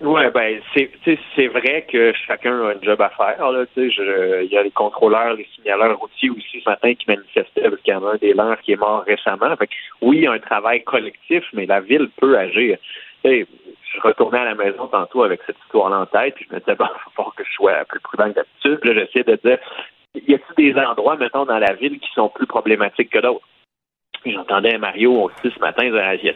Ouais, ben c'est vrai que chacun a un job à faire. Là, je- il y a les contrôleurs, les signaleurs routiers aussi ce matin qui manifestaient parce qu'il y en un des leurs qui est mort récemment. Fait que, oui, il y a un travail collectif, mais la ville peut agir. Sais, je retournais à la maison tantôt avec cette histoire-là en tête, puis je me disais, bon, il falloir que je sois plus prudent que d'habitude. Puis là, j'essayais de dire, y a-t-il des endroits, mettons, dans la ville qui sont plus problématiques que d'autres? J'entendais Mario aussi ce matin,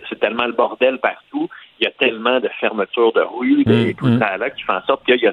c'est tellement le bordel partout, il y a tellement de fermetures de rues et tout ça là qui fait en sorte qu'il y a,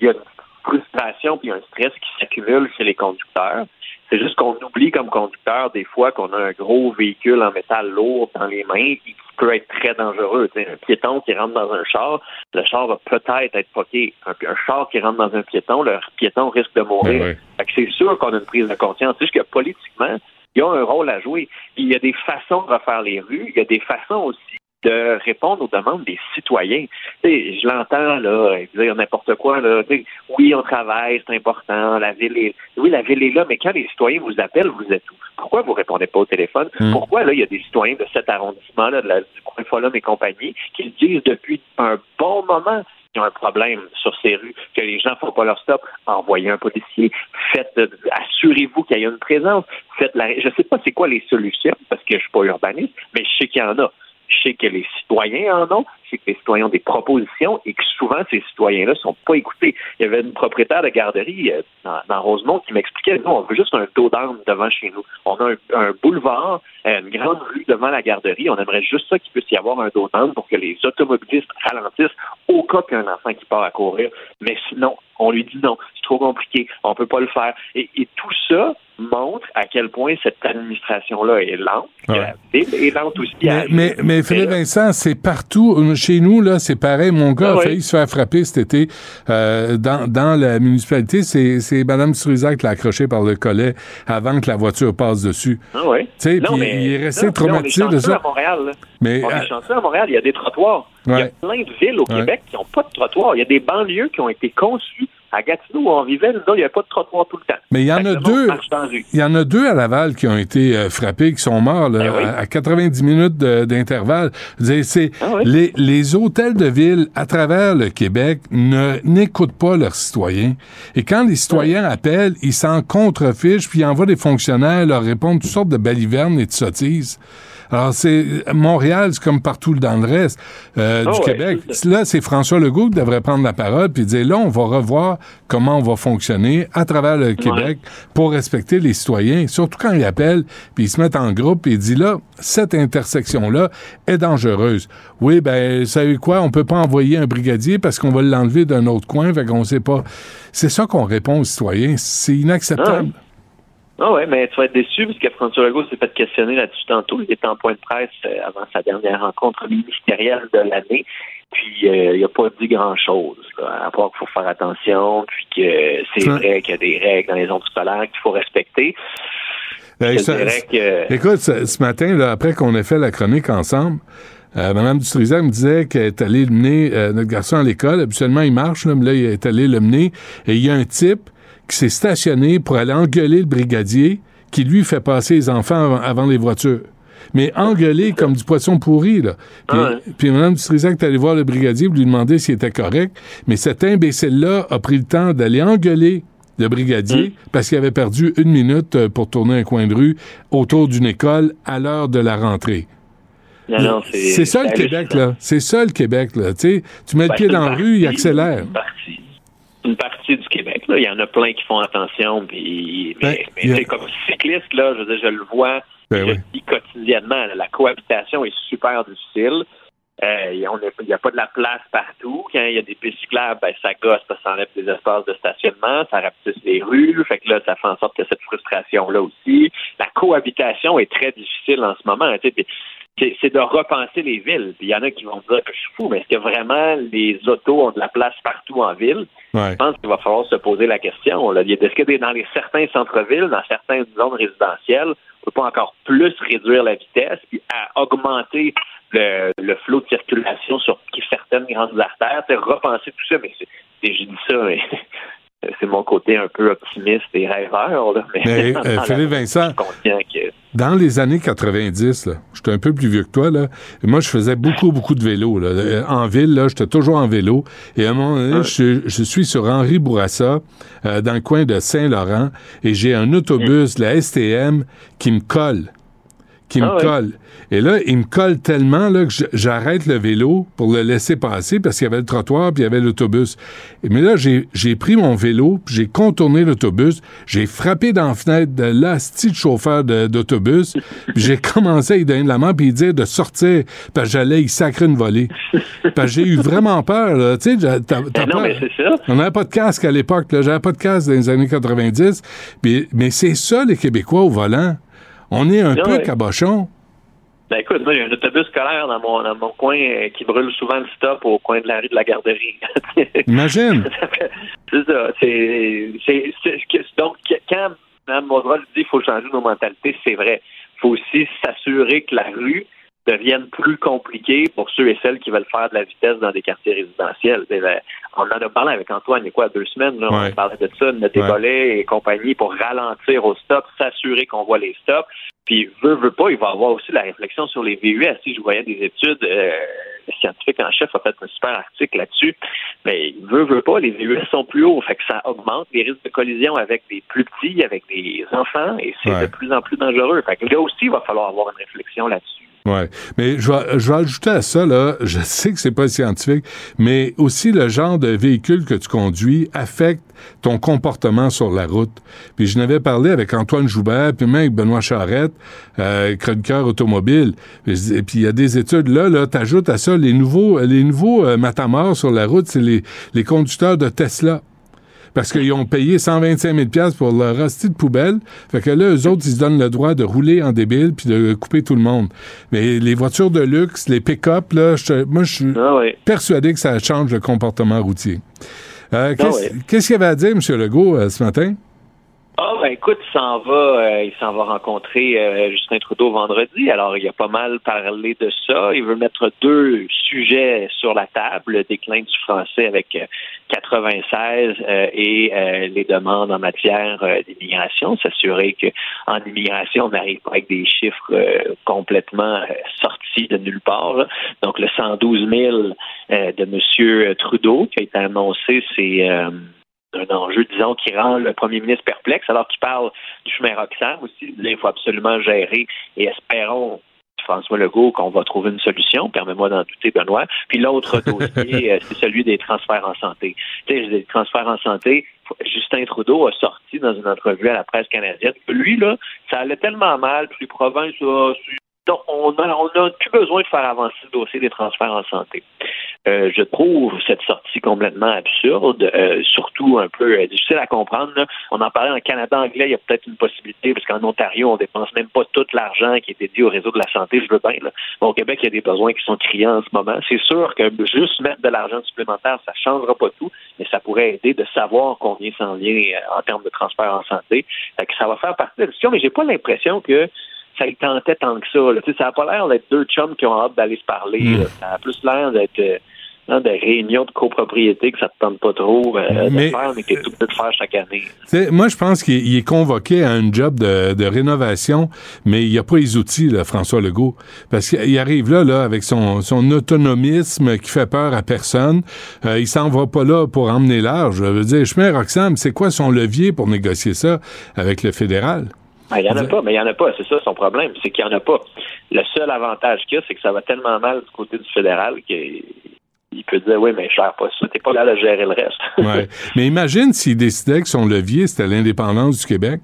il y a une frustration puis un stress qui s'accumule chez les conducteurs. C'est juste qu'on oublie comme conducteur des fois qu'on a un gros véhicule en métal lourd dans les mains et qui peut être très dangereux. un piéton qui rentre dans un char, le char va peut-être être poqué. Un, char qui rentre dans un piéton, le piéton risque de mourir. c'est sûr qu'on a une prise de conscience. C'est juste que politiquement, il y a un rôle à jouer. il y a des façons de refaire les rues, il y a des façons aussi de répondre aux demandes des citoyens. je l'entends là, dire n'importe quoi. Là, oui, on travaille, c'est important, la ville est. Oui, la ville est là, mais quand les citoyens vous appellent, vous êtes où? Pourquoi vous répondez pas au téléphone? Hmm. Pourquoi là, il y a des citoyens de cet arrondissement-là, de la, du coin Folum et compagnie, qui le disent depuis un bon moment y a un problème sur ces rues, que les gens ne font pas leur stop, envoyez un policier, faites, assurez-vous qu'il y a une présence, faites la, je sais pas c'est quoi les solutions, parce que je suis pas urbaniste, mais je sais qu'il y en a. Je sais que les citoyens en ont, sais que les citoyens ont des propositions et que souvent ces citoyens-là ne sont pas écoutés. Il y avait une propriétaire de garderie euh, dans, Rosemont qui m'expliquait nous, on veut juste un dos d'armes devant chez nous. On a un, boulevard, euh, une grande rue devant la garderie. On aimerait juste ça qu'il puisse y avoir un dos d'armes pour que les automobilistes ralentissent au cas qu'il y a un enfant qui part à courir. Mais sinon, on lui dit non, c'est trop compliqué, on peut pas le faire. Et, tout ça montre à quel point cette administration-là est lente. Et, lente aussi. Mais, mais, Philippe Vincent, c'est partout. Chez nous, là, c'est pareil. Mon gars a ah failli se faire frapper cet été euh, dans, dans la municipalité. C'est, c'est Mme Struzac qui l'a accroché par le collet avant que la voiture passe dessus. Ah oui. Tu sais, puis il est resté traumatisé de ça. À Montréal, Mais, on est euh, chanceux à Montréal, il y a des trottoirs. Il y a plein de villes au Québec qui n'ont pas de trottoirs. Il y a des banlieues qui ont été conçues à Gatineau, où on vivait, il n'y avait pas de trottoir tout le temps. Mais il y en a deux. Il y en a deux à Laval qui ont été euh, frappés, qui sont morts ben à 90 minutes d'intervalle. C'est ah les, les hôtels de ville à travers le Québec ne n'écoutent pas leurs citoyens. Et quand les citoyens appellent, ils s'en contrefichent, puis ils envoient des fonctionnaires leur répondre toutes sortes de balivernes et de sottises. Alors, c'est Montréal, c'est comme partout dans le reste euh, du ah Québec. Là, c'est François Legault qui devrait prendre la parole puis dire là, on va revoir comment on va fonctionner à travers le Québec pour respecter les citoyens, surtout quand ils appellent puis ils se mettent en groupe et ils disent là, cette intersection-là est dangereuse. Oui, ben, vous savez quoi, on peut pas envoyer un brigadier parce qu'on va l'enlever d'un autre coin, fait qu'on sait pas. C'est ça qu'on répond aux citoyens. C'est inacceptable. Ah ah ouais, mais tu vas être déçu parce que François Legault s'est fait questionner là-dessus tantôt. Il était en point de presse euh, avant sa dernière rencontre ministérielle de l'année. Puis euh, il n'a pas dit grand-chose, à part qu'il faut faire attention, puis que c'est vrai qu'il y a des règles dans les zones scolaires qu'il faut respecter. Ben, écoute, ce, matin, là, après qu'on ait fait la chronique ensemble, euh, Mme Dutrisac me disait qu'elle est allée mener notre garçon à l'école. Habituellement, il marche, là, mais là, il est allé le mener. Et il y a un type qui s'est stationné pour aller engueuler le brigadier qui, lui, fait passer les enfants avant, les voitures. Mais engueuler comme du poisson pourri, là. Puis, ah puis Mme Dutrisac est allée voir le brigadier pour lui demander s'il était correct. Mais cet imbécile-là a pris le temps d'aller engueuler le brigadier hmm. parce qu'il avait perdu une minute euh, pour tourner un coin de rue autour d'une école à l'heure de la rentrée. C'est ça le Québec, là. C'est ça le Québec, là. tu mets le ben, pied dans la rue, il accélère une partie du Québec. Là. Il y en a plein qui font attention. Puis, mais, ben, comme cycliste, là, je, veux dire, je le vois ben quotidiennement. La cohabitation est super difficile. Euh, il n'y a, pas de la place partout. Quand il y a des pistes cyclables, ben, ça gosse, ça enlève des espaces de stationnement, ça rapetisse les rues. Fait que là, ça fait en sorte que cette frustration-là aussi. La cohabitation est très difficile en ce moment. C'est de repenser les villes. il y en a qui vont dire que je suis fou, mais est-ce que vraiment les autos ont de la place partout en ville? Je pense qu'il va falloir se poser la question. Est-ce que dans les certains centres-villes, dans certaines zones résidentielles, on peut pas encore plus réduire la vitesse puis à augmenter le, flot de circulation sur certaines grandes artères, repenser tout ça, mais c'est, j'ai dit ça, mais c'est mon côté un peu optimiste et rêveur. Là. Mais, euh, Philippe Vincent, dans les années 90, j'étais un peu plus vieux que toi, là, et moi, je faisais beaucoup, beaucoup de vélo. Là. Euh, en ville, là, j'étais toujours en vélo. Et à un moment donné, je, suis sur Henri Bourassa, euh, dans le coin de Saint-Laurent, et j'ai un autobus de la STM qui me colle qui me Ah ouais. colle. Et là, il me colle tellement là, que j'arrête le vélo pour le laisser passer parce qu'il y avait le trottoir puis il y avait l'autobus. Mais là, j'ai pris mon vélo, puis j'ai contourné l'autobus, j'ai frappé dans la fenêtre de l'asti de chauffeur d'autobus, puis j'ai commencé à lui donner de la main puis lui dire de sortir parce que j'allais y sacrer une volée. Parce que j'ai eu vraiment peur. là. Tu sais, non, peur. mais c'est ça. On n'avait pas de casque à l'époque. là. J'avais pas de casque dans les années 90. Puis- mais c'est ça, les Québécois au volant. On est un Ah peu ouais. cabochon. Ben écoute, moi, il y a un autobus scolaire dans mon, dans mon coin euh, qui brûle souvent le stop au coin de la rue de la garderie. Imagine. c'est ça. C'est, c'est, c'est- que- donc, quand Mme Maudroy dit qu'il faut changer nos mentalités, c'est vrai. Il faut aussi s'assurer que la rue devienne plus compliquée pour ceux et celles qui veulent faire de la vitesse dans des quartiers résidentiels. On en a parlé avec Antoine il y a quoi, deux semaines, là, Ouais. on parlait de ça, de des Ouais. et compagnie pour ralentir au stop, s'assurer qu'on voit les stops. Puis, veut, veut pas, il va y avoir aussi la réflexion sur les VUS. Si je voyais des études, euh, le scientifique en chef a fait un super article là-dessus. Mais veut, veut pas, les VUS sont plus hauts. Fait que ça augmente les risques de collision avec des plus petits, avec des enfants, et c'est Ouais. de plus en plus dangereux. Fait que là aussi, il va falloir avoir une réflexion là-dessus. Ouais. Mais je vais, je vais ajouter à ça, là, je sais que c'est pas scientifique, mais aussi le genre de véhicule que tu conduis affecte ton comportement sur la route. Puis je n'avais parlé avec Antoine Joubert, puis même avec Benoît Charette, euh, chroniqueur automobile. Dis- puis il y a des études là, là, t'ajoutes à ça les nouveaux, les nouveaux euh, matamors sur la route, c'est les, les conducteurs de Tesla. Parce qu'ils ont payé 125 000 pour leur hostie de poubelle. Fait que là, eux autres, ils se donnent le droit de rouler en débile puis de couper tout le monde. Mais les voitures de luxe, les pick-up, là, je moi, je suis Ah persuadé que ça change le comportement routier. Euh, Ah qu'est-ce qu'il y avait à dire, M. Legault, euh, ce matin? Ah ben écoute, il s'en va, euh, il s'en va rencontrer euh, Justin Trudeau vendredi. Alors il a pas mal parlé de ça. Il veut mettre deux sujets sur la table le déclin du français avec euh, 96 euh, et euh, les demandes en matière euh, d'immigration. S'assurer que en immigration on n'arrive pas avec des chiffres euh, complètement euh, sortis de nulle part. là. Donc le 112 000 euh, de Monsieur Trudeau qui a été annoncé, c'est euh, un enjeu, disons, qui rend le premier ministre perplexe, alors qu'il parle du chemin Roxham aussi. Là, il faut absolument gérer et espérons, François Legault, qu'on va trouver une solution. Permets-moi d'en douter, Benoît. Puis l'autre dossier, euh, c'est celui des transferts en santé. Tu sais, les transferts en santé, Justin Trudeau a sorti dans une entrevue à la presse canadienne que lui, là, ça allait tellement mal, puis c'est- donc, on n'a plus besoin de faire avancer le dossier des transferts en santé. Euh, je trouve cette sortie complètement absurde, euh, surtout un peu euh, difficile à comprendre. là. On en parlait en Canada anglais, il y a peut-être une possibilité, parce qu'en Ontario, on dépense même pas tout l'argent qui est dédié au réseau de la santé, je veux bien. Là. Mais au Québec, il y a des besoins qui sont criants en ce moment. C'est sûr que juste mettre de l'argent supplémentaire, ça changera pas tout, mais ça pourrait aider de savoir combien s'en vient euh, en termes de transfert en santé. Fait que ça va faire partie de la discussion, mais j'ai pas l'impression que ça y tentait tant que ça. là. Tu sais, ça n'a pas l'air d'être deux chums qui ont hâte d'aller se parler. Mm. Ça a plus l'air d'être euh, hein, des réunions de copropriété que ça te tente pas trop euh, Mais- de faire, mais que tu es tout de faire chaque année. Moi, je pense qu'il il est convoqué à un job de, de rénovation, mais il n'y a pas les outils, là, François Legault. Parce qu'il arrive là, là, avec son, son autonomisme qui fait peur à personne. Euh, il s'en va pas là pour emmener large. Je veux dire, chemin Roxham, c'est quoi son levier pour négocier ça avec le fédéral? Ben, Il n'y en a pas, mais il n'y en a pas. C'est ça son problème, c'est qu'il n'y en a pas. Le seul avantage qu'il y a, c'est que ça va tellement mal du côté du fédéral qu'il peut dire Oui, mais je gère pas ça, t'es pas là à gérer le reste. Ouais. Mais imagine s'il décidait que son levier, c'était l'indépendance du Québec.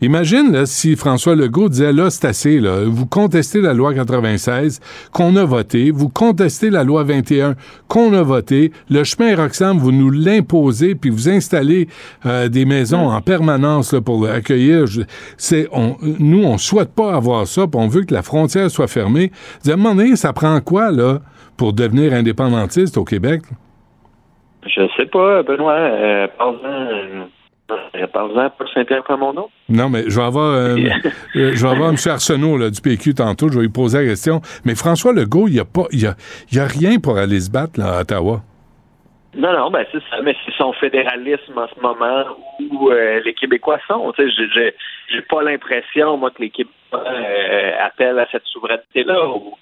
Imagine là, si François Legault disait là, c'est assez, là. vous contestez la loi 96 qu'on a voté, vous contestez la loi 21 qu'on a voté, le chemin Roxham, vous nous l'imposez, puis vous installez euh, des maisons en permanence là, pour accueillir. C'est, on, nous, souhaite pas avoir ça, puis on veut que la frontière soit fermée. À un moment donné, ça prend quoi là pour devenir indépendantiste au Québec? je sais pas, Benoît, euh. Parle-en, Paul Saint-Pierre Plamondon. Non, mais je vais avoir, euh, euh, je vais avoir M. Arsenault là, du PQ tantôt, je vais lui poser la question. Mais François Legault, il n'y a, pas- il y a, il y a rien pour aller se battre là, à Ottawa. Non, non, ben c'est ça, mais c'est son fédéralisme en ce moment où euh, les Québécois sont. Tu sais, j'ai- j'ai, j'ai pas l'impression, moi, que les Québécois appellent à cette souveraineté-là ou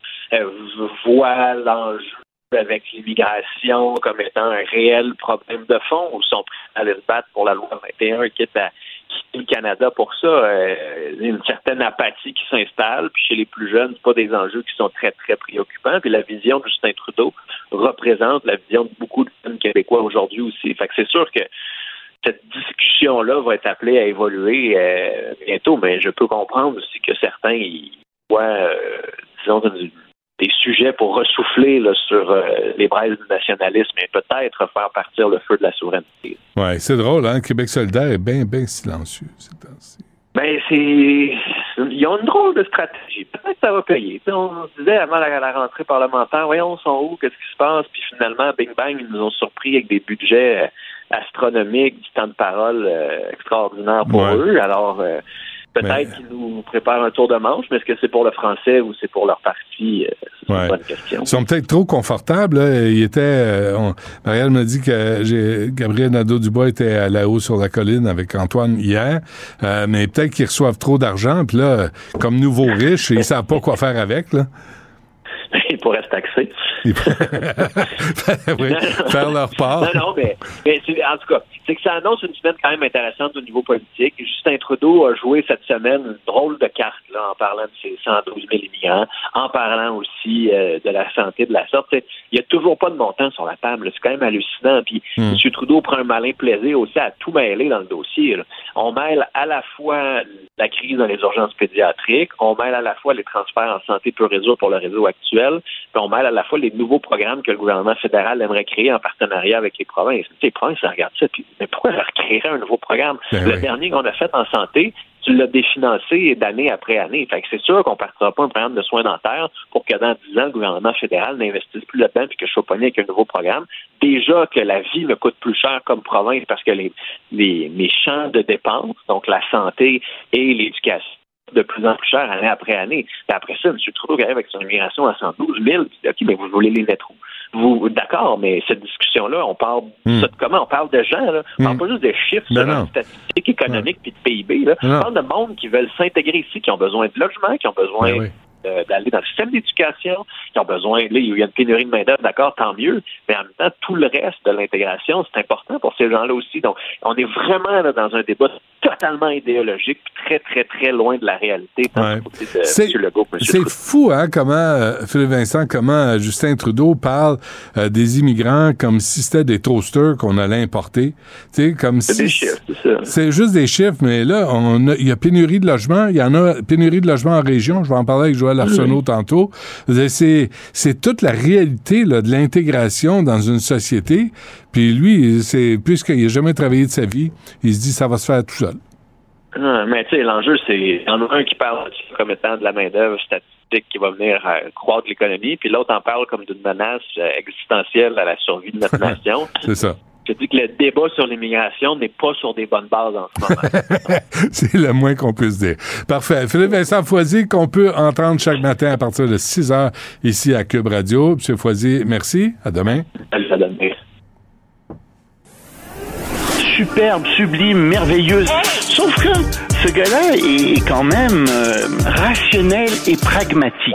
voient l'enjeu avec l'immigration comme étant un réel problème de fond ou sont prêts à se battre pour la loi 21, quitte à, le Canada pour ça? Euh, une certaine apathie qui s'installe. Puis chez les plus jeunes, c'est pas des enjeux qui sont très, très préoccupants. Puis la vision de Justin Trudeau représente la vision de beaucoup de jeunes Québécois aujourd'hui aussi. Fait que c'est sûr que cette discussion-là va être appelée à évoluer euh, bientôt, mais je peux comprendre aussi que certains y voient, euh, disons, des sujets pour ressouffler sur euh, les braises du nationalisme et peut-être faire partir le feu de la souveraineté. Oui, c'est drôle, hein? Québec solidaire est bien, bien silencieux ces temps-ci. Ben, c'est. Ils ont une drôle de stratégie. Peut-être que ça va payer. on se disait avant la, rentrée parlementaire, voyons, sont où, qu'est-ce qui se passe, puis finalement, bing bang, ils nous ont surpris avec des budgets euh, astronomiques, du temps de parole euh, extraordinaire pour eux. Alors, Peut-être qu'ils nous préparent un tour de manche, mais est-ce que c'est pour le français ou c'est pour leur parti? Euh, c'est une bonne question. Ils sont peut-être trop confortables. Il était, euh, Marielle m'a dit que Gabriel Nadeau-Dubois était à la haut sur la colline avec Antoine hier, euh, mais peut-être qu'ils reçoivent trop d'argent, puis là, comme nouveaux riches, ils savent pas quoi faire avec. Là. ils pourraient se taxer. oui, faire leur part. Non, non, mais, en tout cas, c'est que ça annonce une semaine quand même intéressante au niveau politique. Justin Trudeau a joué cette semaine une drôle de carte là, en parlant de ses 112 000 immigrants, en parlant aussi euh, de la santé de la sorte. Il n'y a toujours pas de montant sur la table. C'est quand même hallucinant. Puis hmm. M. Trudeau prend un malin plaisir aussi à tout mêler dans le dossier. On mêle à la fois la crise dans les urgences pédiatriques, on mêle à la fois les transferts en santé peu réseau pour le réseau actuel, puis on mêle à la fois les nouveaux programmes que le gouvernement fédéral aimerait créer en partenariat avec les provinces. Les provinces regardent ça, puis mais pourquoi leur créer un nouveau programme? Ben le dernier qu'on a fait en santé, tu l'as définancé d'année après année. Fait que c'est sûr qu'on ne partira pas un programme de soins dentaires pour que dans 10 ans, le gouvernement fédéral n'investisse plus là-dedans puis que je sois pogné avec un nouveau programme. Déjà que la vie me coûte plus cher comme province parce que les, les, champs de dépenses, donc la santé et l'éducation, de plus en plus cher année après année. Puis après ça, M. Trudeau arrive avec son immigration à 112 000. OK, mais vous voulez les mettre où? Vous, d'accord, mais cette discussion-là, on parle hmm. de comment? On parle de gens, là. On parle hmm. pas juste de chiffres ben sur statistiques économiques puis de PIB, là. On parle de monde qui veulent s'intégrer ici, qui ont besoin de logement, qui ont besoin ben d'aller dans le système d'éducation, qui ont besoin, là, il y a une pénurie de main-d'œuvre, d'accord, tant mieux, mais en même temps, tout le reste de l'intégration, c'est important pour ces gens-là aussi. Donc, on est vraiment là, dans un débat totalement idéologique, très, très, très loin de la réalité. C'est fou, hein, comment, euh, Philippe Vincent, comment euh, Justin Trudeau parle euh, des immigrants comme si c'était des toasters qu'on allait importer. Tu sais, comme si. C'est des chiffres, c'est ça. C'est juste des chiffres, mais là, il y a pénurie de logements. Il y en a pénurie de logements en région. Je vais en parler avec Joël Arsenault tantôt. C'est toute la réalité là, de l'intégration dans une société. Puis lui, c'est puisqu'il n'a jamais travaillé de sa vie, il se dit ça va se faire tout seul. Ah, mais tu sais, l'enjeu, c'est il y en a un qui parle comme étant de la main-d'œuvre statistique qui va venir euh, croître l'économie, puis l'autre en parle comme d'une menace euh, existentielle à la survie de notre nation. c'est ça. Je dis que le débat sur l'immigration n'est pas sur des bonnes bases en ce moment. c'est le moins qu'on puisse dire. Parfait. Philippe Vincent Foisy, qu'on peut entendre chaque matin à partir de 6 heures ici à Cube Radio. Monsieur Foisy, merci. À demain. À demain superbe, sublime, merveilleuse. Sauf que ce gars-là est quand même euh, rationnel et pragmatique.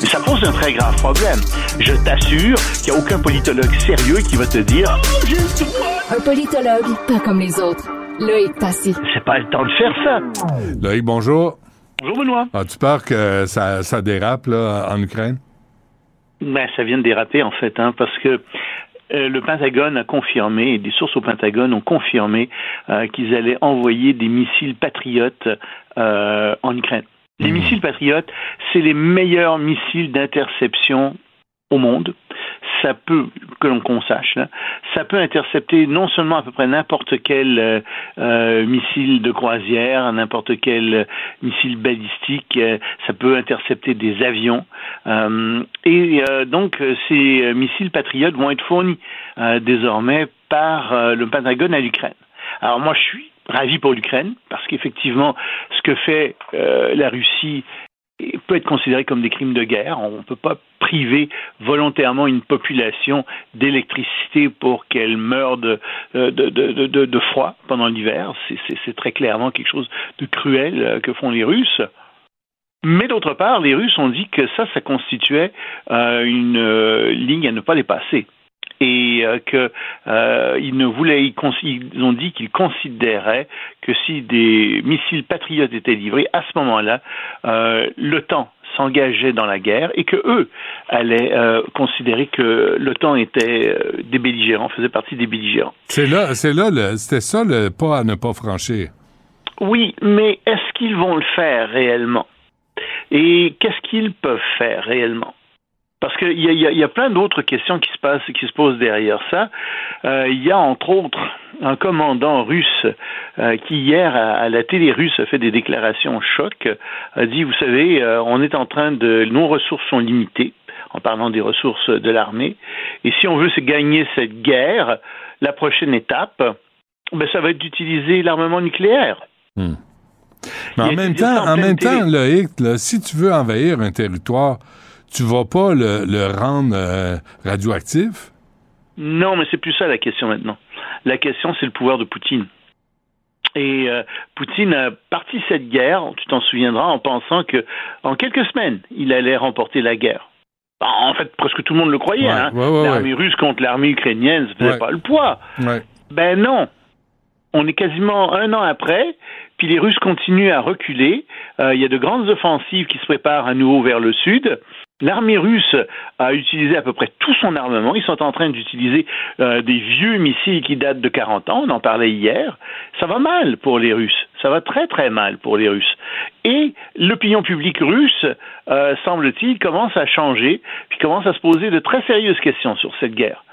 Mais ça pose un très grave problème. Je t'assure qu'il n'y a aucun politologue sérieux qui va te dire Un politologue, pas comme les autres. Loïc Passy. C'est pas le temps de faire ça. Loïc, bonjour. Bonjour, Benoît. As-tu peur que ça, ça dérape là, en Ukraine? Ben, ça vient de déraper, en fait, hein, parce que euh, le Pentagone a confirmé, des sources au Pentagone ont confirmé euh, qu'ils allaient envoyer des missiles patriotes euh, en Ukraine. Les mmh. missiles patriotes, c'est les meilleurs missiles d'interception au monde. Ça peut, que l'on sache, ça peut intercepter non seulement à peu près n'importe quel euh, euh missile de croisière, n'importe quel euh, missile balistique, euh, ça peut intercepter des avions. et donc, ces missiles patriotes vont être fournis désormais par le Pentagone à l'Ukraine. Alors moi, je suis ravi pour l'Ukraine parce qu'effectivement, ce que fait la Russie peut être considéré comme des crimes de guerre. On ne peut pas priver volontairement une population d'électricité pour qu'elle meure de, de, de, de, froid pendant l'hiver. C'est très clairement quelque chose de cruel euh, que font les Russes. Mais d'autre part, les Russes ont dit que ça, ça constituait euh, une euh, ligne à ne pas dépasser. Et euh, que euh, ils ne voulaient, ils, ils ont dit qu'ils considéraient que si des missiles patriotes étaient livrés, à ce moment-là, euh, l'OTAN s'engageait dans la guerre et que eux allaient euh, considérer que l'OTAN était euh, des belligérants, faisait partie des belligérants. C'est là, c'est là, c'était ça le pas à ne pas franchir. Oui, mais est-ce qu'ils vont le faire réellement? Et qu'est-ce qu'ils peuvent faire réellement? Parce qu'il y a, y y plein d'autres questions qui se passent, qui se posent derrière ça. Euh, il y a entre autres un commandant russe euh, qui hier à, à la télé russe a fait des déclarations choc, a dit vous savez euh, on est en train de nos ressources sont limitées en parlant des ressources de l'armée et si on veut se gagner cette guerre, la prochaine étape ben, ça va être d'utiliser l'armement nucléaire. Mais en même temps, en en pleine même télé. temps, Loïc, là, si tu veux envahir un territoire, tu vas pas le, le rendre euh, radioactif? Non, mais c'est plus ça la question maintenant. La question, c'est le pouvoir de Poutine. Et euh, Poutine a parti cette guerre, tu t'en souviendras, en pensant que en quelques semaines, il allait remporter la guerre. Bah, En fait, presque tout le monde le croyait. Ouais, hein. ouais, ouais, l'armée russe contre l'armée ukrainienne, ça faisait pas le poids. Ben non. On est quasiment un an après, puis les Russes continuent à reculer. Euh, il y a de grandes offensives qui se préparent à nouveau vers le sud. L'armée russe a utilisé à peu près tout son armement. Ils sont en train d'utiliser euh, des vieux missiles qui datent de 40 ans. On en parlait hier. Ça va mal pour les Russes. Ça va très très mal pour les Russes. Et l'opinion publique russe, euh, semble-t-il, commence à changer, puis commence à se poser de très sérieuses questions sur cette guerre.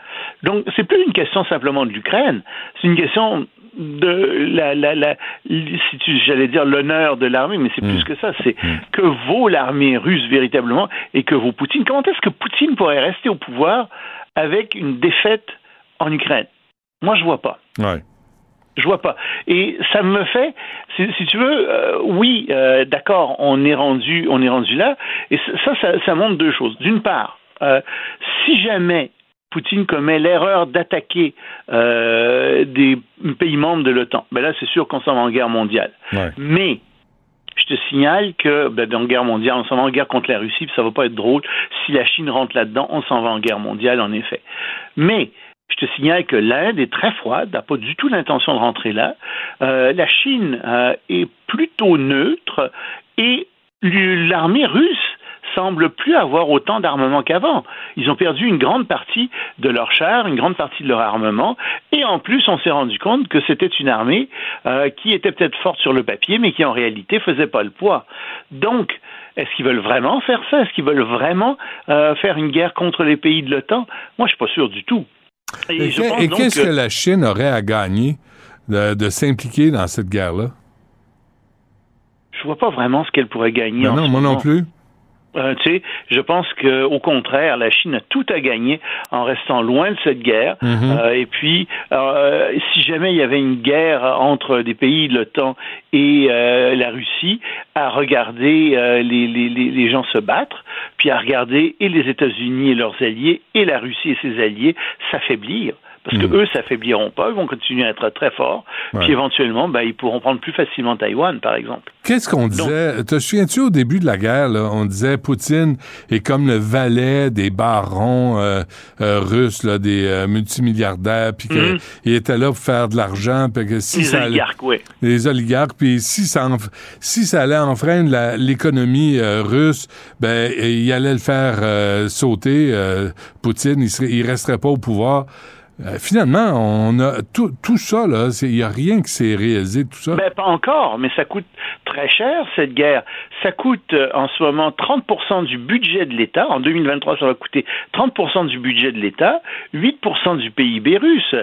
Donc, c'est plus une question simplement de l'Ukraine, c'est une question de la, la, la si tu, j'allais dire l'honneur de l'armée, mais c'est plus que ça, c'est que vaut l'armée russe véritablement et que vaut Poutine. Comment est-ce que Poutine pourrait rester au pouvoir avec une défaite en Ukraine? Moi, je vois pas. Ouais. Je vois pas. Et ça me fait, si, si tu veux, euh, oui, euh, d'accord, on est rendu, on est rendu là. Et ça, ça, ça montre deux choses. D'une part, euh, si jamais Poutine commet l'erreur d'attaquer euh, des pays membres de l'OTAN, ben là, c'est sûr qu'on s'en va en guerre mondiale. Mais je te signale que ben, dans la guerre mondiale, on s'en va en guerre contre la Russie, puis ça va pas être drôle. Si la Chine rentre là-dedans, on s'en va en guerre mondiale, en effet. Mais je te signale que l'Inde est très froide, n'a pas du tout l'intention de rentrer là. Euh, la Chine euh, est plutôt neutre et l'armée russe semble plus avoir autant d'armement qu'avant. Ils ont perdu une grande partie de leurs chars, une grande partie de leur armement, et en plus, on s'est rendu compte que c'était une armée euh, qui était peut-être forte sur le papier, mais qui en réalité faisait pas le poids. Donc, est-ce qu'ils veulent vraiment faire ça? Est-ce qu'ils veulent vraiment euh, faire une guerre contre les pays de l'OTAN? Moi, je suis pas sûr du tout. Et, qu'est-ce que- que la Chine aurait à gagner de, de s'impliquer dans cette guerre-là? Je vois pas vraiment ce qu'elle pourrait gagner. Ben en non, moi non plus. Euh, tu sais, je pense que au contraire, la Chine a tout à gagner en restant loin de cette guerre. Mhm. Euh, et puis, euh, si jamais il y avait une guerre entre des pays de l'OTAN et la Russie, à regarder les, les, les, les gens se battre, puis à regarder et les États-Unis et leurs alliés et la Russie et ses alliés s'affaiblir. Parce que Mhm. eux s'affaibliront pas, ils vont continuer à être très forts. Ouais. Puis éventuellement, ben, ils pourront prendre plus facilement Taïwan, par exemple. Qu'est-ce qu'on disait? Te souviens-tu au début de la guerre, là, on disait Poutine est comme le valet des barons euh, euh, russes, là, des euh, multimilliardaires, puis qu'il était là pour faire de l'argent, puis que si Les ça allait- oligarques, oui. les oligarques, puis si ça, si ça allait enfreindre l'économie euh, russe, ben il allait le faire euh, sauter. euh, Poutine, il, serait, il resterait pas au pouvoir. Euh, finalement, on a tout, tout ça il y a rien qui s'est réalisé tout ça. Ben, pas encore, mais ça coûte très cher, cette guerre. Ça coûte euh, en ce moment 30% du budget de l'État. En 2023, ça va coûter 30% du budget de l'État, 8% du PIB russe.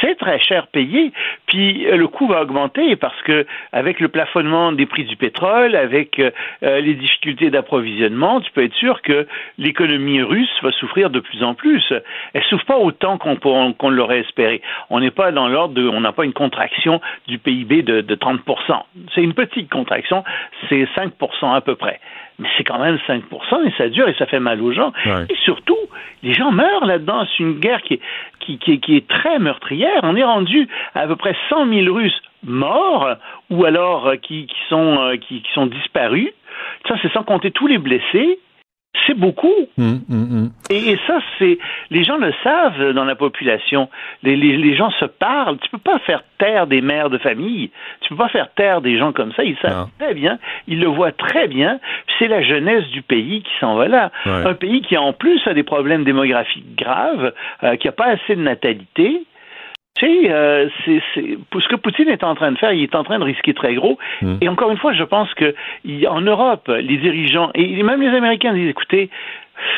C'est très cher payé, puis euh, le coût va augmenter parce que avec le plafonnement des prix du pétrole, avec euh, euh, les difficultés d'approvisionnement, tu peux être sûr que l'économie russe va souffrir de plus en plus. Elle souffre pas autant qu'on l'aurait espéré. On n'est pas dans l'ordre de, on n'a pas une contraction du PIB de, de 30%. C'est une petite contraction, c'est 5% à peu près. Mais c'est quand même 5% et ça dure et ça fait mal aux gens. Ouais. Et surtout, les gens meurent là-dedans. C'est une guerre qui est, qui, qui, est- qui est très meurtrière. On est rendu à à peu près 100 000 Russes morts ou alors euh, qui, qui, sont, euh, qui, qui sont disparus. Ça, c'est sans compter tous les blessés. C'est beaucoup. Hum, hum, hum. Et, et ça, c'est les gens le savent dans la population. Les, les, les gens se parlent. Tu peux pas faire taire des mères de famille. Tu peux pas faire taire des gens comme ça. Ils savent très bien. Ils le voient très bien. C'est la jeunesse du pays qui s'en va là. Ouais. Un pays qui en plus a des problèmes démographiques graves, euh, qui a pas assez de natalité. Tu sais, euh, c'est, ce que Poutine est en train de faire, il est en train de risquer très gros. Hum. Et encore une fois, je pense que en Europe, les dirigeants et même les Américains disent écoutez,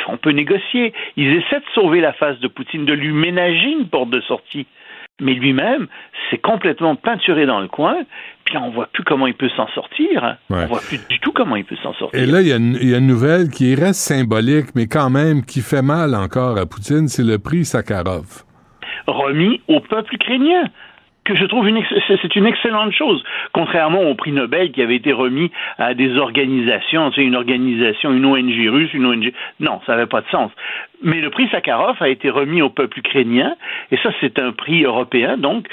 on peut négocier. Ils essaient de sauver la face de Poutine, de lui ménager une porte de sortie. Mais lui-même, c'est complètement peinturé dans le coin. Puis là, on voit plus comment il peut s'en sortir. Ouais. On voit plus du tout comment il peut s'en sortir. Et là, il y, y a une nouvelle qui reste symbolique, mais quand même qui fait mal encore à Poutine, c'est le prix Sakharov. Remis au peuple ukrainien que je trouve une c'est une excellente chose, contrairement au prix Nobel qui avait été remis à des organisations, tu sais, une organisation, une ONG russe, une ONG. Non, ça n'avait pas de sens. Mais le prix Sakharov a été remis au peuple ukrainien, et ça, c'est un prix européen, donc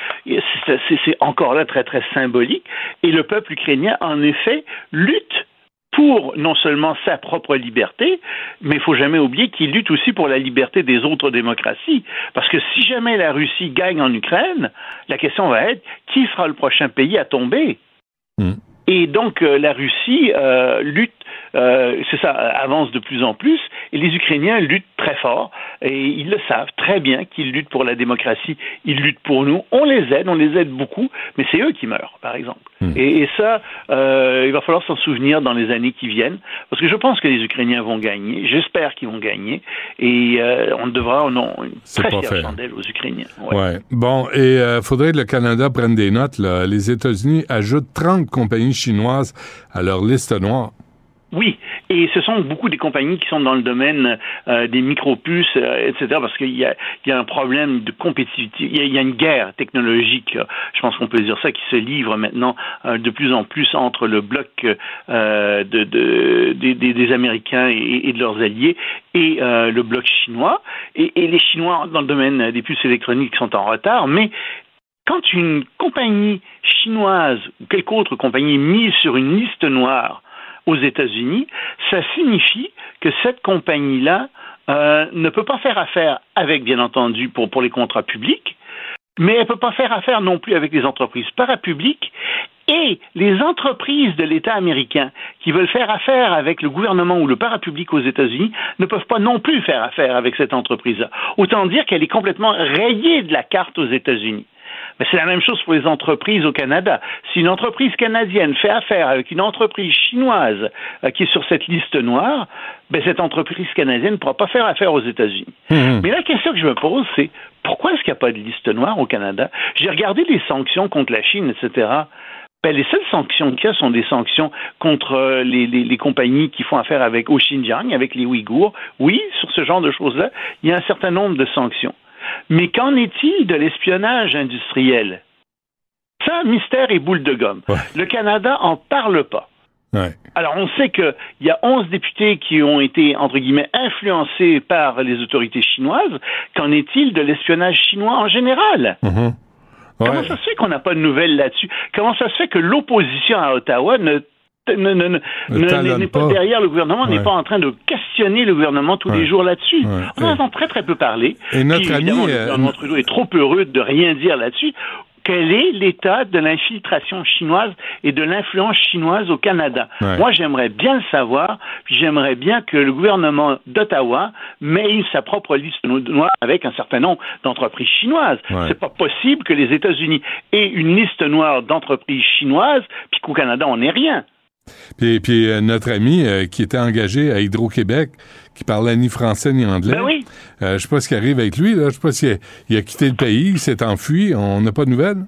c'est encore là très très symbolique. Et le peuple ukrainien, en effet, lutte pour non seulement sa propre liberté, mais il faut jamais oublier qu'il lutte aussi pour la liberté des autres démocraties. Parce que si jamais la Russie gagne en Ukraine, la question va être qui sera le prochain pays à tomber? Et donc euh, la Russie euh, lutte, euh, c'est ça, avance de plus en plus, et les Ukrainiens luttent très fort, et ils le savent très bien qu'ils luttent pour la démocratie, ils luttent pour nous, on les aide, on les aide beaucoup, mais c'est eux qui meurent, par exemple. Et, et ça, euh, il va falloir s'en souvenir dans les années qui viennent, parce que je pense que les Ukrainiens vont gagner, j'espère qu'ils vont gagner, et euh, on devra, non, une C'est très fière chandelle aux Ukrainiens. Ouais. Bon, et euh, faudrait que le Canada prenne des notes. Là. Les États-Unis ajoutent 30 compagnies chinoises à leur liste noire. Oui, et ce sont beaucoup des compagnies qui sont dans le domaine euh, des micropuces, euh, etc., parce qu'il y a, y a un problème de compétitivité, il y a, y a une guerre technologique, je pense qu'on peut dire ça, qui se livre maintenant euh, de plus en plus entre le bloc euh, de, de- des, des- Américains et, et de leurs alliés et euh, le bloc chinois. Et, et les Chinois, dans le domaine des puces électroniques, sont en retard, mais quand une compagnie chinoise ou quelque autre compagnie mise sur une liste noire aux États-Unis, ça signifie que cette compagnie-là euh, ne peut pas faire affaire avec, bien entendu, pour, pour les contrats publics, mais elle ne peut pas faire affaire non plus avec les entreprises parapubliques et les entreprises de l'État américain qui veulent faire affaire avec le gouvernement ou le parapublic aux États-Unis ne peuvent pas non plus faire affaire avec cette entreprise-là. Autant dire qu'elle est complètement rayée de la carte aux États-Unis. Mais c'est la même chose pour les entreprises au Canada. Si une entreprise canadienne fait affaire avec une entreprise chinoise euh, qui est sur cette liste noire, ben cette entreprise canadienne ne pourra pas faire affaire aux États-Unis. Mais la question que je me pose, c'est pourquoi est-ce qu'il n'y a pas de liste noire au Canada? J'ai regardé les sanctions contre la Chine, etc. Ben, les seules sanctions qu'il y a sont des sanctions contre euh, les, les- les compagnies qui font affaire avec au Xinjiang, avec les Ouïghours. Oui, sur ce genre de choses-là, il y a un certain nombre de sanctions. Mais qu'en est-il de l'espionnage industriel? Ça, mystère et boule de gomme. Le Canada en parle pas. Ouais. Alors, on sait qu'il y a 11 députés qui ont été, entre guillemets, influencés par les autorités chinoises. Qu'en est-il de l'espionnage chinois en général? Mhm. Comment ça se fait qu'on n'a pas de nouvelles là-dessus? Comment ça se fait que l'opposition à Ottawa ne ne- ne- ne- n'est pas. derrière le gouvernement, n'est pas en train de questionner le gouvernement tous les jours là-dessus. Ouais. On en entend très très peu parler. Et notre Puis, ami, le euh, gouvernement Trudeau est trop heureux de rien dire là-dessus. Quel est l'état de l'infiltration chinoise et de l'influence chinoise au Canada? Moi, j'aimerais bien le savoir, puis j'aimerais bien que le gouvernement d'Ottawa mette sa propre liste noire avec un certain nombre d'entreprises chinoises. C'est pas possible que les États-Unis aient une liste noire d'entreprises chinoises, puis qu'au Canada, on n'ait rien. Puis, puis euh, notre ami euh, qui était engagé à Hydro-Québec, qui parlait ni français ni anglais. Ben oui. Euh, je sais pas ce qui arrive avec lui. Là. Je sais pas s'il a, il a quitté le pays, il s'est enfui. On n'a pas de nouvelles.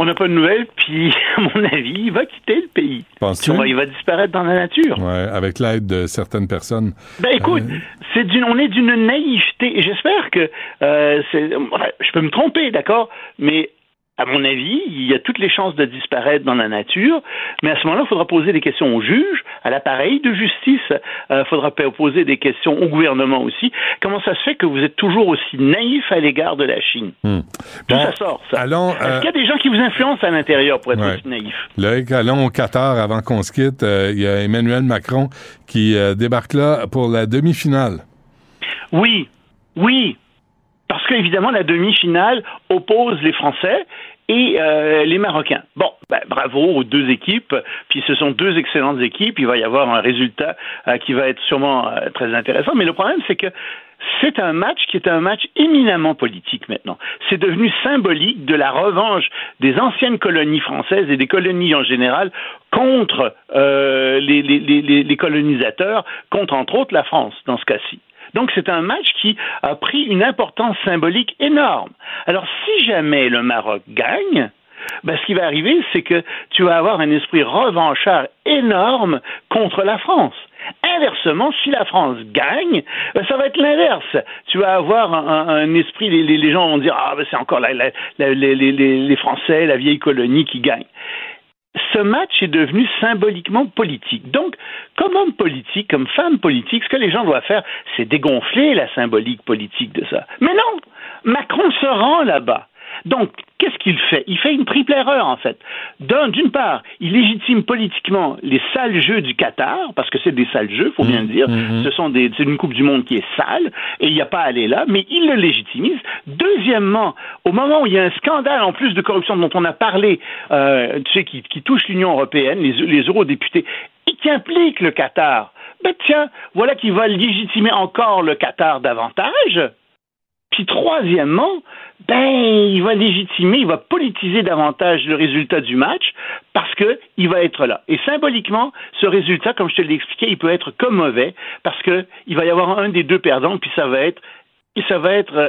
On n'a pas de nouvelles, puis, à mon avis, il va quitter le pays. Penses-tu? Il va disparaître dans la nature. Ouais, avec l'aide de certaines personnes. Ben écoute, c'est d'une, on est d'une naïveté. Et j'espère que c'est, je peux me tromper, d'accord, mais à mon avis, il y a toutes les chances de disparaître dans la nature, mais à ce moment-là, il faudra poser des questions aux juges, à l'appareil de justice, il euh, faudra poser des questions au gouvernement aussi. Comment ça se fait que vous êtes toujours aussi naïf à l'égard de la Chine? Hmm. D'où ça sort, ça? Allons, Est-ce euh, qu'il y a des gens qui vous influencent à l'intérieur pour être Ouais. aussi naïf Loïc, allons au Qatar avant qu'on se quitte. Euh, Il y a Emmanuel Macron qui débarque là pour la demi-finale. Oui, oui. Parce qu'évidemment, la demi-finale oppose les Français et euh, les Marocains. Bon, ben, bravo aux deux équipes. Puis ce sont deux excellentes équipes. Il va y avoir un résultat euh, qui va être sûrement euh, très intéressant. Mais le problème, c'est que c'est un match qui est un match éminemment politique maintenant. C'est devenu symbolique de la revanche des anciennes colonies françaises et des colonies en général contre euh, les, les- les- les- les colonisateurs, contre entre autres la France dans ce cas-ci. Donc c'est un match qui a pris une importance symbolique énorme. Alors si jamais le Maroc gagne, ben, ce qui va arriver, c'est que tu vas avoir un esprit revanchard énorme contre la France. Inversement, si la France gagne, ben, ça va être l'inverse. Tu vas avoir un, esprit, les, gens vont dire ah ben, c'est encore les- les Français, la vieille colonie qui gagne ce match est devenu symboliquement politique. Donc, comme homme politique, comme femme politique, ce que les gens doivent faire, c'est dégonfler la symbolique politique de ça. Mais non, Macron se rend là-bas. Donc, qu'est-ce qu'il fait? Il fait une triple erreur, en fait. D'un- D'une part, il légitime politiquement les sales jeux du Qatar, parce que c'est des sales jeux, faut bien le dire. Ce sont des, c'est une Coupe du Monde qui est sale, et il n'y a pas à aller là, mais il le légitimise. Deuxièmement, au moment où il y a un scandale en plus de corruption dont on a parlé, euh, tu sais, qui, qui touche l'Union européenne, les, les eurodéputés, et qui implique le Qatar, ben tiens, voilà qui va légitimer encore le Qatar davantage. Puis troisièmement, ben il va légitimer, il va politiser davantage le résultat du match parce que il va être là. Et symboliquement, ce résultat, comme je te l'ai expliqué, il peut être comme mauvais parce que il va y avoir un des deux perdants, puis ça va être, et ça va être euh,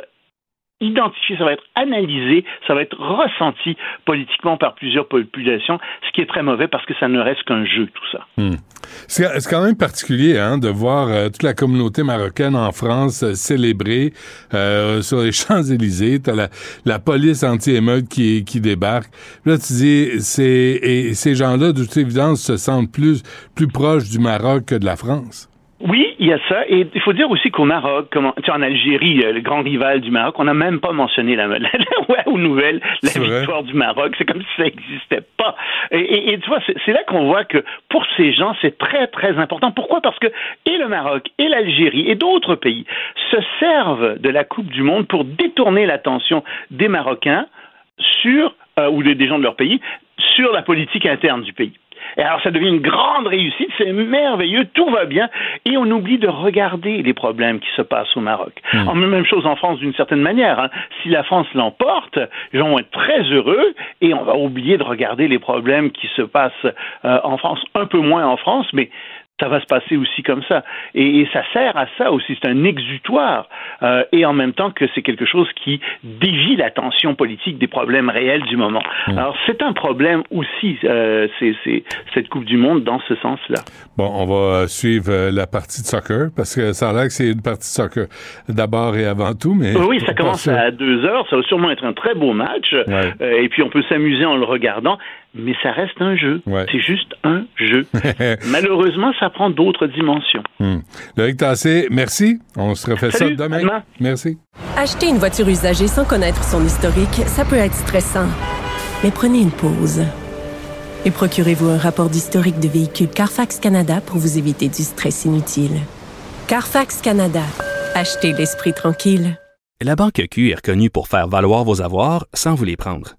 identifié, ça va être analysé, ça va être ressenti politiquement par plusieurs populations, ce qui est très mauvais parce que ça ne reste qu'un jeu, tout ça. C'est c'est quand même particulier hein, de voir euh, toute la communauté marocaine en France euh, célébrer euh, sur les Champs-Élysées. T'as la, la police anti-émeute qui, qui débarque. Là, tu dis, c'est, et ces gens-là, de toute évidence, se sentent plus, plus proches du Maroc que de la France. Oui, il y a ça. Et il faut dire aussi qu'au Maroc, comme en, tu sais, en Algérie, le grand rival du Maroc, on n'a même pas mentionné la, la, la ouais, aux nouvelles, la vrai. victoire du Maroc. C'est comme si ça n'existait pas. Et, et- et tu vois, c'est là qu'on voit que pour ces gens, c'est très, très important. Pourquoi? Parce que et le Maroc, et l'Algérie, et d'autres pays se servent de la Coupe du Monde pour détourner l'attention des Marocains sur, euh, ou des gens de leur pays, sur la politique interne du pays. Et alors, ça devient une grande réussite, c'est merveilleux, tout va bien, et on oublie de regarder les problèmes qui se passent au Maroc. En même chose en France, d'une certaine manière. hein. Si la France l'emporte, les gens vont être très heureux, et on va oublier de regarder les problèmes qui se passent euh, en France, un peu moins en France, mais ça va se passer aussi comme ça. Et, et ça sert à ça aussi, c'est un exutoire, euh, et en même temps que c'est quelque chose qui dévie l'attention politique des problèmes réels du moment. Alors c'est un problème aussi, euh, c'est, cette Coupe du Monde dans ce sens-là. Bon, on va suivre euh, la partie de soccer parce que ça a l'air que c'est une partie de soccer d'abord et avant tout, mais Oui, ça commence à deux heures. Ça va sûrement être un très beau match. Ouais. Euh, et puis on peut s'amuser en le regardant, mais ça reste un jeu. C'est juste un jeu. Malheureusement, ça prend d'autres dimensions. Hmm. Loïc Tassé, merci. On se refait Salut, ça demain. demain. Merci. Acheter une voiture usagée sans connaître son historique, ça peut être stressant. Mais prenez une pause. Et procurez-vous un rapport d'historique de véhicule Carfax Canada pour vous éviter du stress inutile. Carfax Canada. Achetez l'esprit tranquille. La Banque Q est reconnue pour faire valoir vos avoirs sans vous les prendre.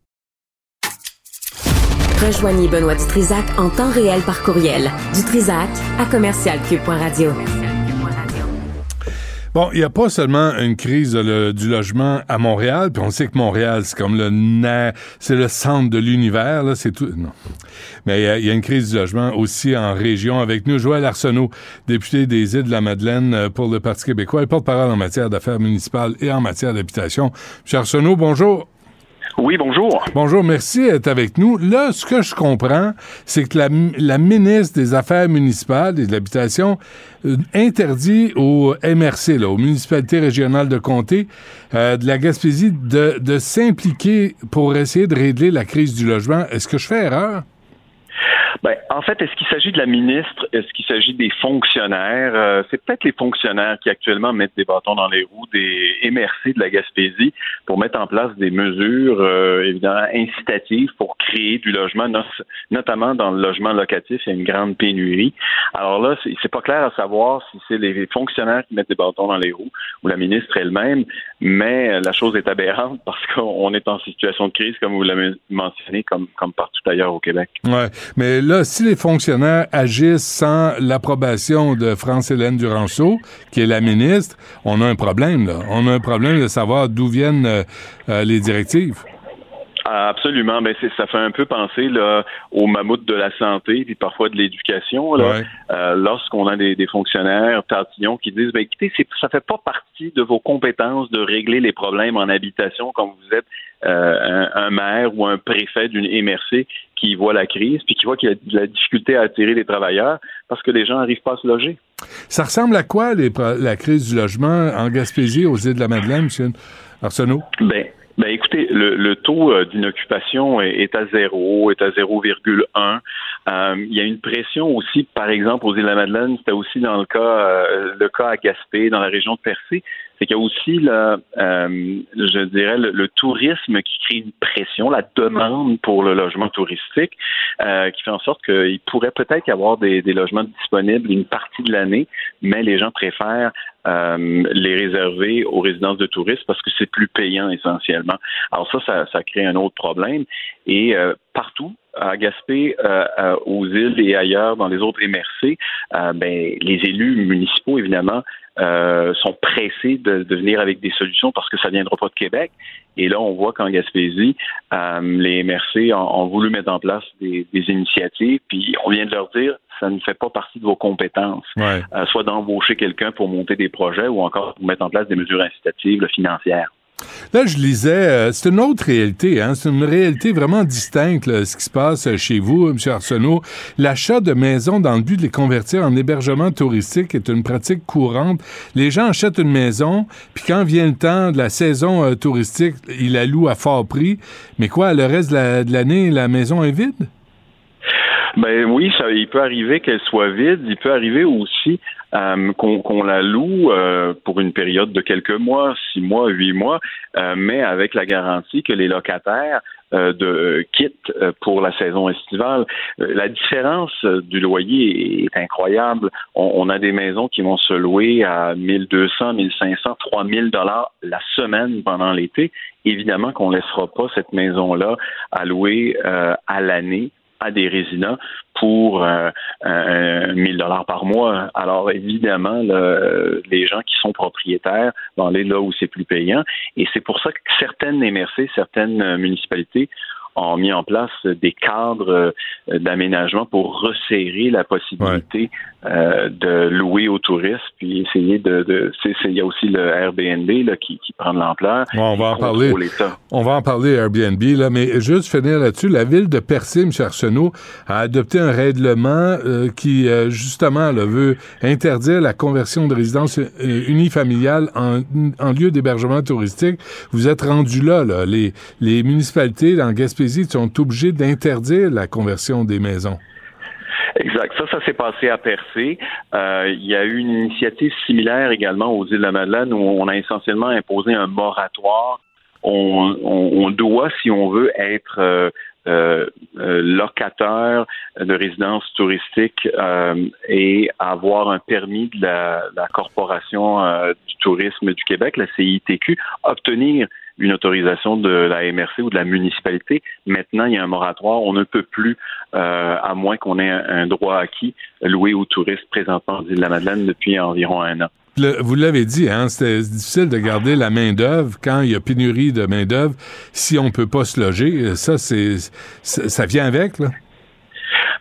Rejoignez Benoît Dutrisac en temps réel par courriel. Dutrisac à commercialcube.radio. Bon, il n'y a pas seulement une crise du logement à Montréal, puis on sait que Montréal, c'est comme le c'est le centre de l'univers, c'est tout. Non. Mais il y, a une crise du logement aussi en région. Avec nous, Joël Arsenault, député des Îles de la Madeleine euh, pour le Parti québécois et porte-parole en matière d'affaires municipales et en matière d'habitation. M. Arsenault, bonjour. Oui, bonjour. Bonjour, merci d'être avec nous. Là, ce que je comprends, c'est que la, ministre des Affaires municipales et de l'Habitation euh, interdit au MRC, là, aux municipalités régionales de comté euh, de la Gaspésie, de s'impliquer pour essayer de régler la crise du logement. Est-ce que je fais erreur? Ben, en fait, est-ce qu'il s'agit de la ministre? Est-ce qu'il s'agit des fonctionnaires? Euh, c'est peut-être les fonctionnaires qui actuellement mettent des bâtons dans les roues des MRC de la Gaspésie pour mettre en place des mesures euh, évidemment incitatives pour créer du logement, notamment dans le logement locatif. Il y a une grande pénurie. Alors là, c'est pas clair à savoir si c'est les fonctionnaires qui mettent des bâtons dans les roues ou la ministre elle-même, mais la chose est aberrante parce qu'on est en situation de crise, comme vous l'avez mentionné, comme, comme partout ailleurs au Québec. Ouais, mais là, si les fonctionnaires agissent sans l'approbation de France-Hélène Duranceau, qui est la ministre, on a un problème, là. On a un problème de savoir d'où viennent euh, euh, les directives. Absolument, mais ça fait un peu penser là, aux mammouths de la santé puis parfois de l'éducation. Euh, lorsqu'on a des, fonctionnaires tatillons qui disent, ben, écoutez, ça fait pas partie de vos compétences de régler les problèmes en habitation quand vous êtes un, un, maire ou un préfet d'une MRC qui voit la crise, puis qui voit qu'il y a de la difficulté à attirer les travailleurs parce que les gens n'arrivent pas à se loger. Ça ressemble à quoi la crise du logement en Gaspésie, aux îles de la Madeleine, M. Arsenault? Ben, ben écoutez, le, taux euh, d'inoccupation est, à zéro, est à 0,1. Euh, il y a une pression aussi, par exemple, aux îles de la Madeleine, c'était aussi dans le cas, euh, le cas à Gaspé, dans la région de Percé c'est qu'il y a aussi, le, euh, je dirais, le, tourisme qui crée une pression, la demande pour le logement touristique, euh, qui fait en sorte qu'il pourrait peut-être y avoir des, logements disponibles une partie de l'année, mais les gens préfèrent euh, les réserver aux résidences de touristes parce que c'est plus payant essentiellement. Alors ça, ça, ça crée un autre problème. Et partout, à Gaspé, aux îles et ailleurs, dans les autres MRC, ben, les élus municipaux, évidemment, euh, sont pressés de, de, venir avec des solutions parce que ça ne viendra pas de Québec. Et là, on voit qu'en Gaspésie, euh, les MRC ont, voulu mettre en place des, des, initiatives, puis on vient de leur dire ça ne fait pas partie de vos compétences, euh, soit d'embaucher quelqu'un pour monter des projets ou encore pour mettre en place des mesures incitatives financières. Là, je lisais, euh, c'est une autre réalité, hein, c'est une réalité vraiment distincte, ce qui se passe chez vous, M. Arsenault. L'achat de maisons dans le but de les convertir en hébergement touristique est une pratique courante. Les gens achètent une maison, puis quand vient le temps de la saison euh, touristique, ils la louent à fort prix. Mais quoi, le reste de l'année, la maison est vide? Ben oui, ça, il peut arriver qu'elle soit vide. Il peut arriver aussi euh, qu'on la loue euh, pour une période de quelques mois, six mois, huit mois, euh, mais avec la garantie que les locataires de quittent pour la saison estivale. la différence du loyer est incroyable. On, a des maisons qui vont se louer à 1200, 1500, 3000 dollars la semaine pendant l'été. Évidemment qu'on laissera pas cette maison-là à louer à l'année à des résidents pour euh, 1000 dollars par mois. Alors évidemment, les gens qui sont propriétaires vont aller là où c'est plus payant. Et c'est pour ça que certaines MRC, certaines municipalités ont mis en place des cadres euh, d'aménagement pour resserrer la possibilité euh, de louer aux touristes, puis essayer de, de il y a aussi le Airbnb là, qui, qui prend de l'ampleur. on va en parler. On va en parler Airbnb là, mais juste finir là-dessus, la ville de Percé, M. Arsenault, a adopté un règlement euh, qui justement là, veut interdire la conversion de résidences unifamiliales en, en lieu d'hébergement touristique. Vous êtes rendu là, là. Les, les municipalités dans Gaspésie sont obligés d'interdire la conversion des maisons. Exact. Ça, ça s'est passé à Percé. Euh, il y a eu une initiative similaire également aux îles de la Madeleine où on a essentiellement imposé un moratoire. On, doit, si on veut, être euh, euh, locataire de résidence touristique et avoir un permis de la Corporation du tourisme du Québec, la CITQ, obtenir une autorisation de la MRC ou de la municipalité. Maintenant, il y a un moratoire. On ne peut plus, euh, à moins qu'on ait un, droit acquis, louer aux touristes présentement en île de la Madeleine depuis environ un an. vous l'avez dit, hein, c'est difficile de garder la main-d'œuvre quand il y a pénurie de main-d'œuvre si on peut pas se loger. Ça, c'est ça vient avec, là.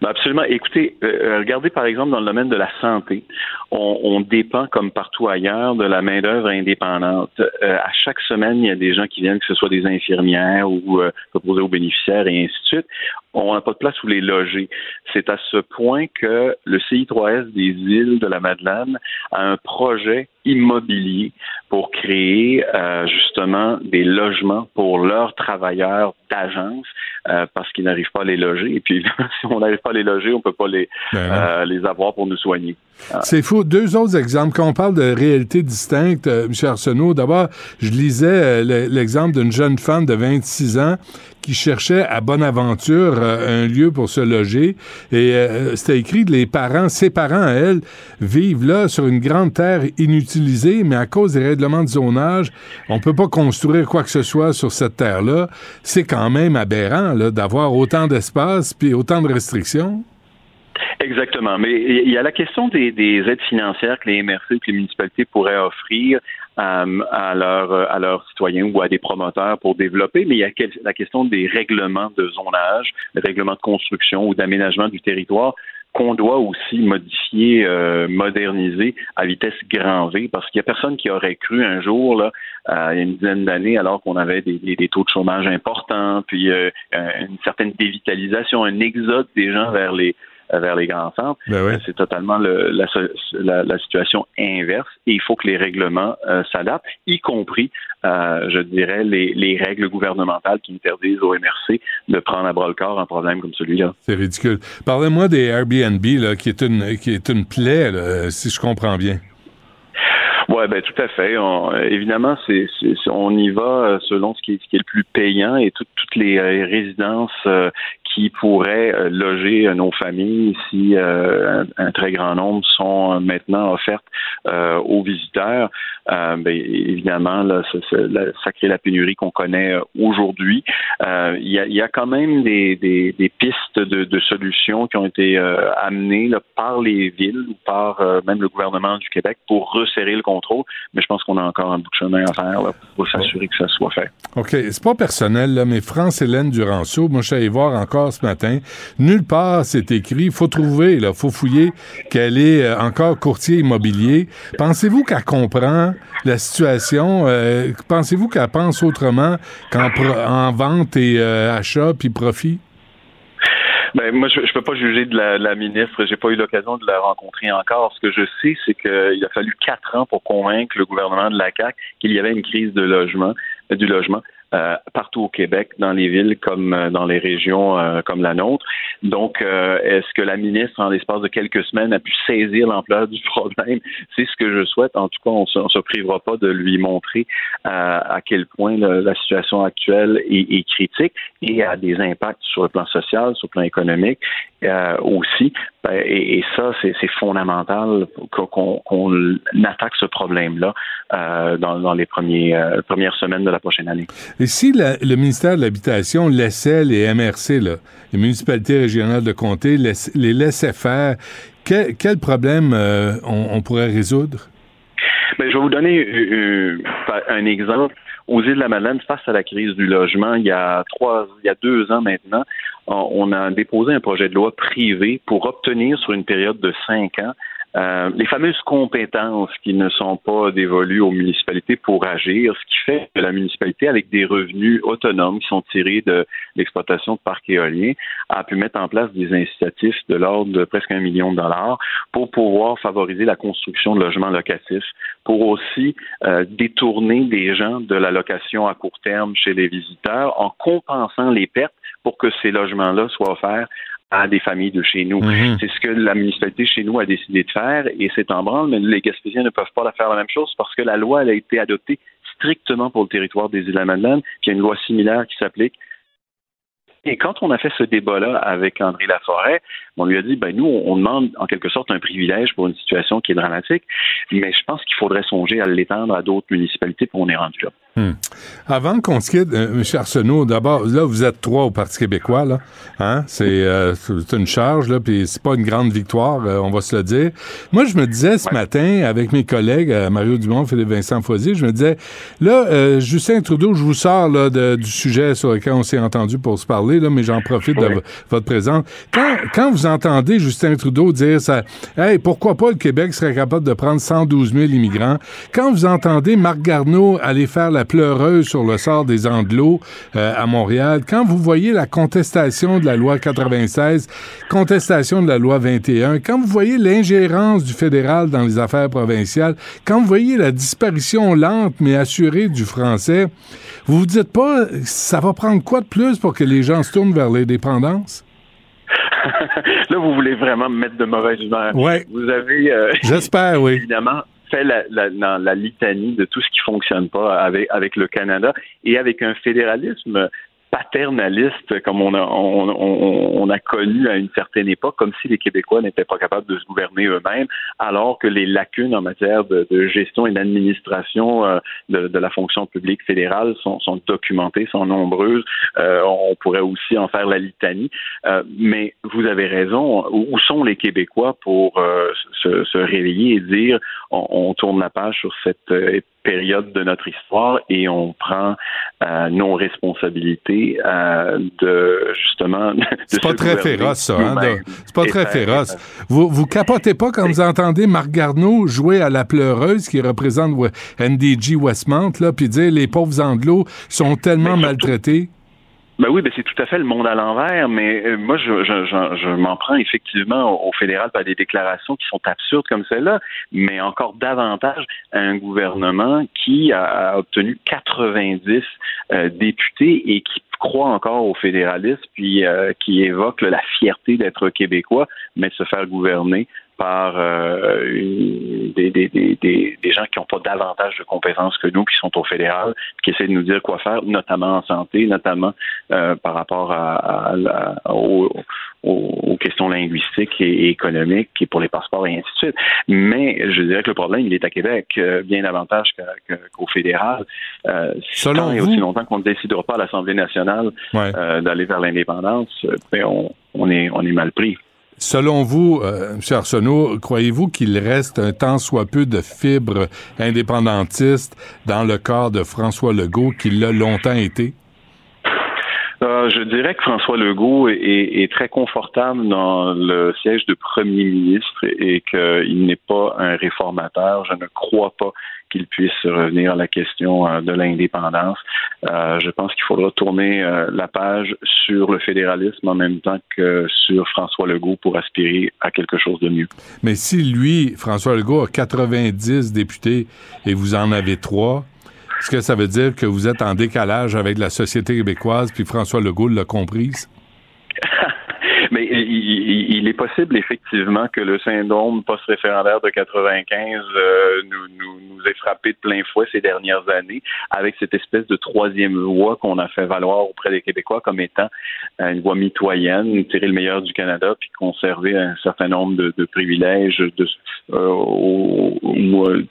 Ben, absolument. Écoutez, euh, regardez par exemple dans le domaine de la santé, on, dépend comme partout ailleurs de la main d'œuvre indépendante. Euh, à chaque semaine, il y a des gens qui viennent, que ce soit des infirmières ou euh, proposés aux bénéficiaires et ainsi de suite. On n'a pas de place où les loger. C'est à ce point que le CI3S des îles de la Madeleine a un projet immobilier pour créer euh, justement des logements pour leurs travailleurs d'agence euh, parce qu'ils n'arrivent pas à les loger. Et puis, si on n'arrive pas à les loger, on ne peut pas les, ben euh, les avoir pour nous soigner. C'est fou. Deux autres exemples. Quand on parle de réalité distincte, M. Arsenault, d'abord, je lisais l'exemple d'une jeune femme de 26 ans qui cherchait à Bonaventure un lieu pour se loger. Et c'était écrit les parents, ses parents elle, vivent là sur une grande terre inutilisée, mais à cause des règlements de zonage, on peut pas construire quoi que ce soit sur cette terre-là. C'est quand même aberrant d'avoir autant d'espace puis autant de restrictions. Exactement. Mais il y a la question des, aides financières que les MRC, que les municipalités pourraient offrir euh, à, leurs, à leurs citoyens ou à des promoteurs pour développer, mais il y a la question des règlements de zonage, des règlements de construction ou d'aménagement du territoire qu'on doit aussi modifier, euh, moderniser à vitesse grand V, parce qu'il n'y a personne qui aurait cru un jour, là, euh, il y a une dizaine d'années, alors qu'on avait des, taux de chômage importants, puis euh, une certaine dévitalisation, un exode des gens vers les vers les grands centres. Ben c'est totalement le, la, la, la, situation inverse et il faut que les règlements euh, s'adaptent, y compris, euh, je dirais, les, les, règles gouvernementales qui interdisent au MRC de prendre à bras le corps un problème comme celui-là. C'est ridicule. Parlez-moi des Airbnb, là, qui est une, qui est une plaie, si je comprends bien. Oui, ben tout à fait. évidemment, c'est, on y va selon ce qui, est, ce qui est le plus payant et toutes les euh, résidences qui pourraient euh, loger euh, nos familles si euh, un, très grand nombre sont maintenant offertes aux visiteurs. Ben, évidemment, là, ça, crée la pénurie qu'on connaît aujourd'hui. Il y, a, quand même des, pistes de, solutions qui ont été amenées par les villes ou par même le gouvernement du Québec pour resserrer le contrôle. Mais je pense qu'on a encore un bout de chemin à faire pour s'assurer que ça soit fait. OK. C'est pas personnel, mais France-Hélène Duranceau, moi, je suis allé voir encore ce matin. Nulle part c'est écrit. Il faut trouver, il faut fouiller qu'elle est euh, encore courtier immobilier. Pensez-vous qu'elle comprend la situation? Euh, pensez-vous qu'elle pense autrement qu'en vente et euh, achat puis profit? Ben, moi, je ne peux pas juger de la, la ministre. J'ai pas eu l'occasion de la rencontrer encore. Ce que je sais, c'est qu'il a fallu quatre ans pour convaincre le gouvernement de la CAQ qu'il y avait une crise de du logement. Euh, partout au Québec, dans les villes comme euh, dans les régions euh, comme la nôtre. Donc, est-ce que la ministre, en l'espace de quelques semaines, a pu saisir l'ampleur du problème? C'est ce que je souhaite. En tout cas, on ne se privera pas de lui montrer à quel point la situation actuelle est, critique et a des impacts sur le plan social, sur le plan économique aussi. Ben, et, ça, c'est fondamental qu'on attaque ce problème-là dans, les premiers, premières semaines de la prochaine année. Et si le ministère de l'Habitation laissait les MRC, les municipalités régionales de comté, les laissait faire, quel, problème euh, on, pourrait résoudre? Ben, je vais vous donner euh, euh, un exemple. Aux îles de la Madeleine, face à la crise du logement, il y a trois, il y a deux ans maintenant, on a déposé un projet de loi privé pour obtenir sur une période de cinq ans euh, les fameuses compétences qui ne sont pas dévolues aux municipalités pour agir, ce qui fait que la municipalité, avec des revenus autonomes qui sont tirés de l'exploitation de parcs éoliens, a pu mettre en place des incitatifs de l'ordre de presque un million de dollars pour pouvoir favoriser la construction de logements locatifs, pour aussi euh, détourner des gens de la location à court terme chez les visiteurs en compensant les pertes pour que ces logements-là soient offerts à des familles de chez nous. Mhm. C'est ce que la municipalité chez nous a décidé de faire et c'est en branle, mais les Gaspésiens ne peuvent pas la faire la même chose parce que la loi elle a été adoptée strictement pour le territoire des îles de la Madeleine, puis il y a une loi similaire qui s'applique. Et quand on a fait ce débat-là avec André Laforêt, on lui a dit, ben nous, on demande en quelque sorte un privilège pour une situation qui est dramatique, mais je pense qu'il faudrait songer à l'étendre à d'autres municipalités, pour on est rendu là. Hmm. Avant qu'on se quitte, euh, M. Arsenault, d'abord, là, vous êtes trois au Parti québécois, là. Hein? C'est euh, une charge, là, puis c'est pas une grande victoire, euh, on va se le dire. Moi, je me disais ce matin, avec mes collègues, euh, Mario Dumont, Philippe Vincent Foisy, je me disais, là, euh, Justin Trudeau, je vous sors là, de- du sujet sur lequel on s'est entendu pour se parler, là, mais j'en profite de votre présence. Quand, quand vous entendez Justin Trudeau dire ça, hey, pourquoi pas le Québec serait capable de prendre 112 000 immigrants, quand vous entendez Marc Garneau aller faire la pleureuse sur le sort des Anglos euh, à Montréal, quand vous voyez la contestation de la loi 96, contestation de la loi 21, quand vous voyez l'ingérence du fédéral dans les affaires provinciales, quand vous voyez la disparition lente mais assurée du français, vous vous dites pas, ça va prendre quoi de plus pour que les gens se tournent vers l'indépendance? Là, vous voulez vraiment me mettre de mauvaise humeur. Ouais. Vous avez euh, J'espère, oui. évidemment fait la, la, la litanie de tout ce qui fonctionne pas avec, avec le Canada et avec un fédéralisme paternaliste comme on a on, on, a connu à une certaine époque, comme si les Québécois n'étaient pas capables de se gouverner eux-mêmes, alors que les lacunes en matière de, de gestion et d'administration euh, de, de, la fonction publique fédérale sont, sont documentées, sont nombreuses. Euh, on pourrait aussi en faire la litanie, euh, mais vous avez raison. Où sont les Québécois pour euh, se, se, réveiller et dire on, on, tourne la page sur cette euh, période de notre histoire et on prend euh, nos responsabilités euh, de justement. C'est pas très féroce, ça. Hein, c'est pas très féroce. Vous, vous capotez pas quand vous entendez Marc Garneau jouer à la pleureuse qui représente NDG Westmount, là, puis dire les pauvres anglos sont tellement maltraités? Ben oui, ben c'est tout à fait le monde à l'envers, mais euh, moi, je, je, je, m'en prends effectivement au, fédéral par des déclarations qui sont absurdes comme celle-là, mais encore davantage à un gouvernement qui a, a obtenu 90 euh, députés et qui croit encore au fédéralisme, puis euh, qui évoque la fierté d'être québécois, mais de se faire gouverner par euh, des, des, des, des, gens qui n'ont pas davantage de compétences que nous, qui sont au fédéral, qui essaient de nous dire quoi faire, notamment en santé, notamment euh, par rapport à, à, à, aux, aux, questions linguistiques et, et, économiques, et pour les passeports et ainsi de suite. Mais je dirais que le problème, il est à Québec, euh, bien davantage qu'au qu fédéral. Selon tant et aussi longtemps qu'on ne décidera pas à l'Assemblée nationale ouais. d'aller vers l'indépendance, ben on, on, est, on est mal pris. Selon vous, euh, M. Arsenault, croyez-vous qu'il reste un tant soit peu de fibres indépendantistes dans le corps de François Legault qu'il l'a longtemps été? Euh, je dirais que François Legault est, très confortable dans le siège de premier ministre et qu'il n'est pas un réformateur. Je ne crois pas qu'il puisse revenir à la question euh, de l'indépendance. Euh, je pense qu'il faudra tourner la page sur le fédéralisme en même temps que sur François Legault pour aspirer à quelque chose de mieux. Mais si lui, François Legault, a 90 députés et vous en avez trois, est-ce que ça veut dire que vous êtes en décalage avec la société québécoise puis François Legault l'a comprise? Il, est possible effectivement que le syndrome post-référendaire de 95 euh, nous, nous, nous ait frappé de plein fouet ces dernières années avec cette espèce de troisième voie qu'on a fait valoir auprès des Québécois comme étant euh, une voie mitoyenne, tirer le meilleur du Canada puis conserver un certain nombre de, privilèges de, euh,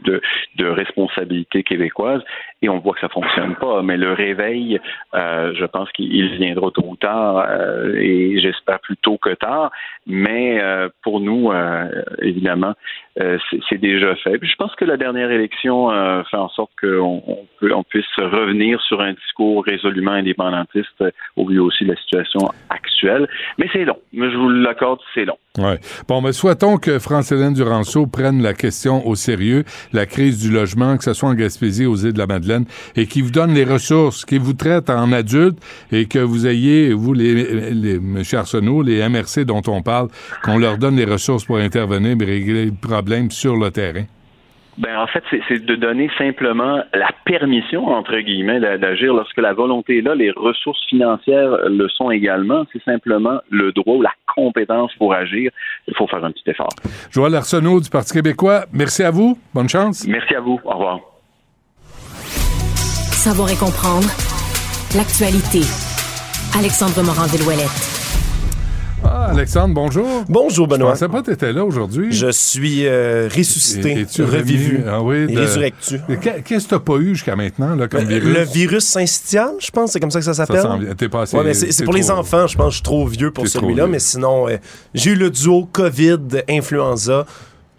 de, responsabilités québécoises. Et on voit que ça fonctionne pas. Mais le réveil, euh, je pense qu'il viendra tôt ou tard et j'espère plus tôt que tard. Mais euh, pour nous, euh, évidemment, euh, c'est déjà fait. Puis je pense que la dernière élection fait en sorte qu'on on, on puisse revenir sur un discours résolument indépendantiste au vu aussi de la situation actuelle. Mais c'est long. Je vous l'accorde, c'est long. Ouais. Bon, mais souhaitons que France-Hélène Duranceau prenne la question au sérieux, la crise du logement, que ce soit en Gaspésie, aux îles de la Madeleine, et qui vous donne les ressources, qui vous traite en adulte, et que vous ayez, vous, les, les M. Arsenault, les MRC dont on parle, qu'on leur donne les ressources pour intervenir et régler le problème sur le terrain. Ben, en fait, c'est de donner simplement la permission, entre guillemets, d'agir lorsque la volonté est là. Les ressources financières le sont également. C'est simplement le droit ou la compétence pour agir. Il faut faire un petit effort. Joël Arsenault du Parti québécois, merci à vous. Bonne chance. Merci à vous. Au revoir. Savoir et comprendre l'actualité. Alexandre Morand-Villouellette. Ah, Alexandre, bonjour. Bonjour, Benoît. Je pensais pas que tu étais là aujourd'hui. Je suis euh, ressuscité, Es-tu revivu? Ah oui, de- résurrectu. Qu'est-ce que t'as pas eu jusqu'à maintenant, là, comme virus? Le virus syncytial, je pense, c'est comme ça que ça s'appelle. T'es passé- Ouais, c'est pour les enfants, je pense, je suis trop vieux pour celui-là, mais sinon, euh, j'ai eu le duo COVID-influenza.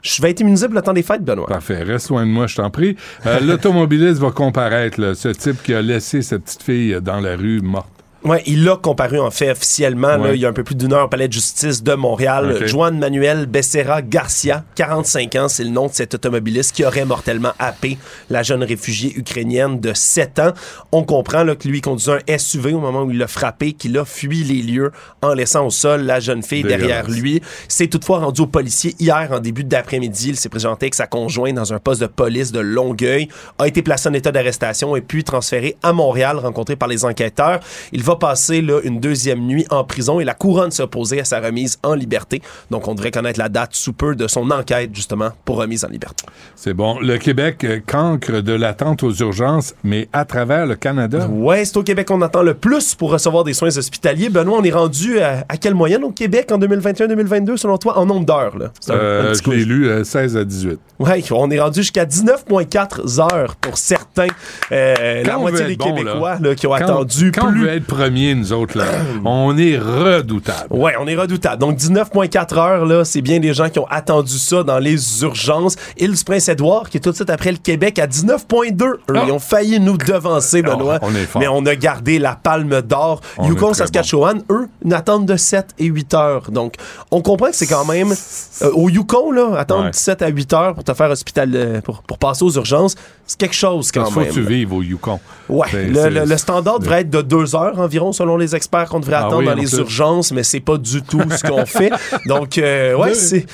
Je vais être immunisé pour le temps des fêtes, Benoît. Parfait. Reste loin de moi, je t'en prie. Euh, L'automobiliste va comparaître, là, ce type qui a laissé cette petite fille dans la rue morte. Ouais, il a comparu en fait officiellement là, il y a un peu plus d'une heure au palais de justice de Montréal. Ok. Juan Manuel Becerra Garcia, 45 ans, c'est le nom de cet automobiliste qui aurait mortellement happé la jeune réfugiée ukrainienne de 7 ans. On comprend là, que lui conduisait un SUV au moment où il l'a frappé, qu'il a fui les lieux en laissant au sol la jeune fille Dégueulasse. derrière lui. C'est toutefois rendu au policier hier en début d'après-midi. Il s'est présenté avec sa conjointe dans un poste de police de Longueuil, a été placé en état d'arrestation et puis transféré à Montréal, rencontré par les enquêteurs. Il va passer là, une deuxième nuit en prison et la couronne s'opposait à sa remise en liberté. Donc on devrait connaître la date sous peu de son enquête justement pour remise en liberté. C'est bon. Le Québec euh, cancre de l'attente aux urgences, mais à travers le Canada. Ouais, c'est au Québec qu'on attend le plus pour recevoir des soins hospitaliers. Benoît, on est rendu à, à quelle moyenne au Québec en 2021-2022 selon toi en nombre d'heures Euh, je l'ai lu euh, 16 à 18. Ouais, on est rendu jusqu'à 19,4 heures pour certains. Euh, la on moitié des bon, Québécois là, là, qui ont quand- attendu Quand on plus. veut être premier, nous autres, là, on est redoutable. Ouais, on est redoutable. Donc 19,4 heures, là, c'est bien des gens qui ont attendu ça dans les urgences. Île du Prince-Édouard, qui est tout de suite après le Québec, à 19,2. Eux, Ah. Ils ont failli nous devancer, Benoît. on est fort. Mais on a gardé la palme d'or. Yukon, Saskatchewan, eux, une attente de 7 et 8 heures. Donc, on comprend que c'est quand même... euh, au Yukon, là, attendre Ouais. 7 à 8 heures pour te faire hospital... euh, pour, pour passer aux urgences, c'est quelque chose quand Il faut même. que tu vives au Yukon. Ouais, le, le- le standard devrait être de deux heures environ, selon les experts qu'on devrait Ah attendre oui, dans les urgences, mais c'est pas du tout ce qu'on fait. Donc, euh, ouais, c'est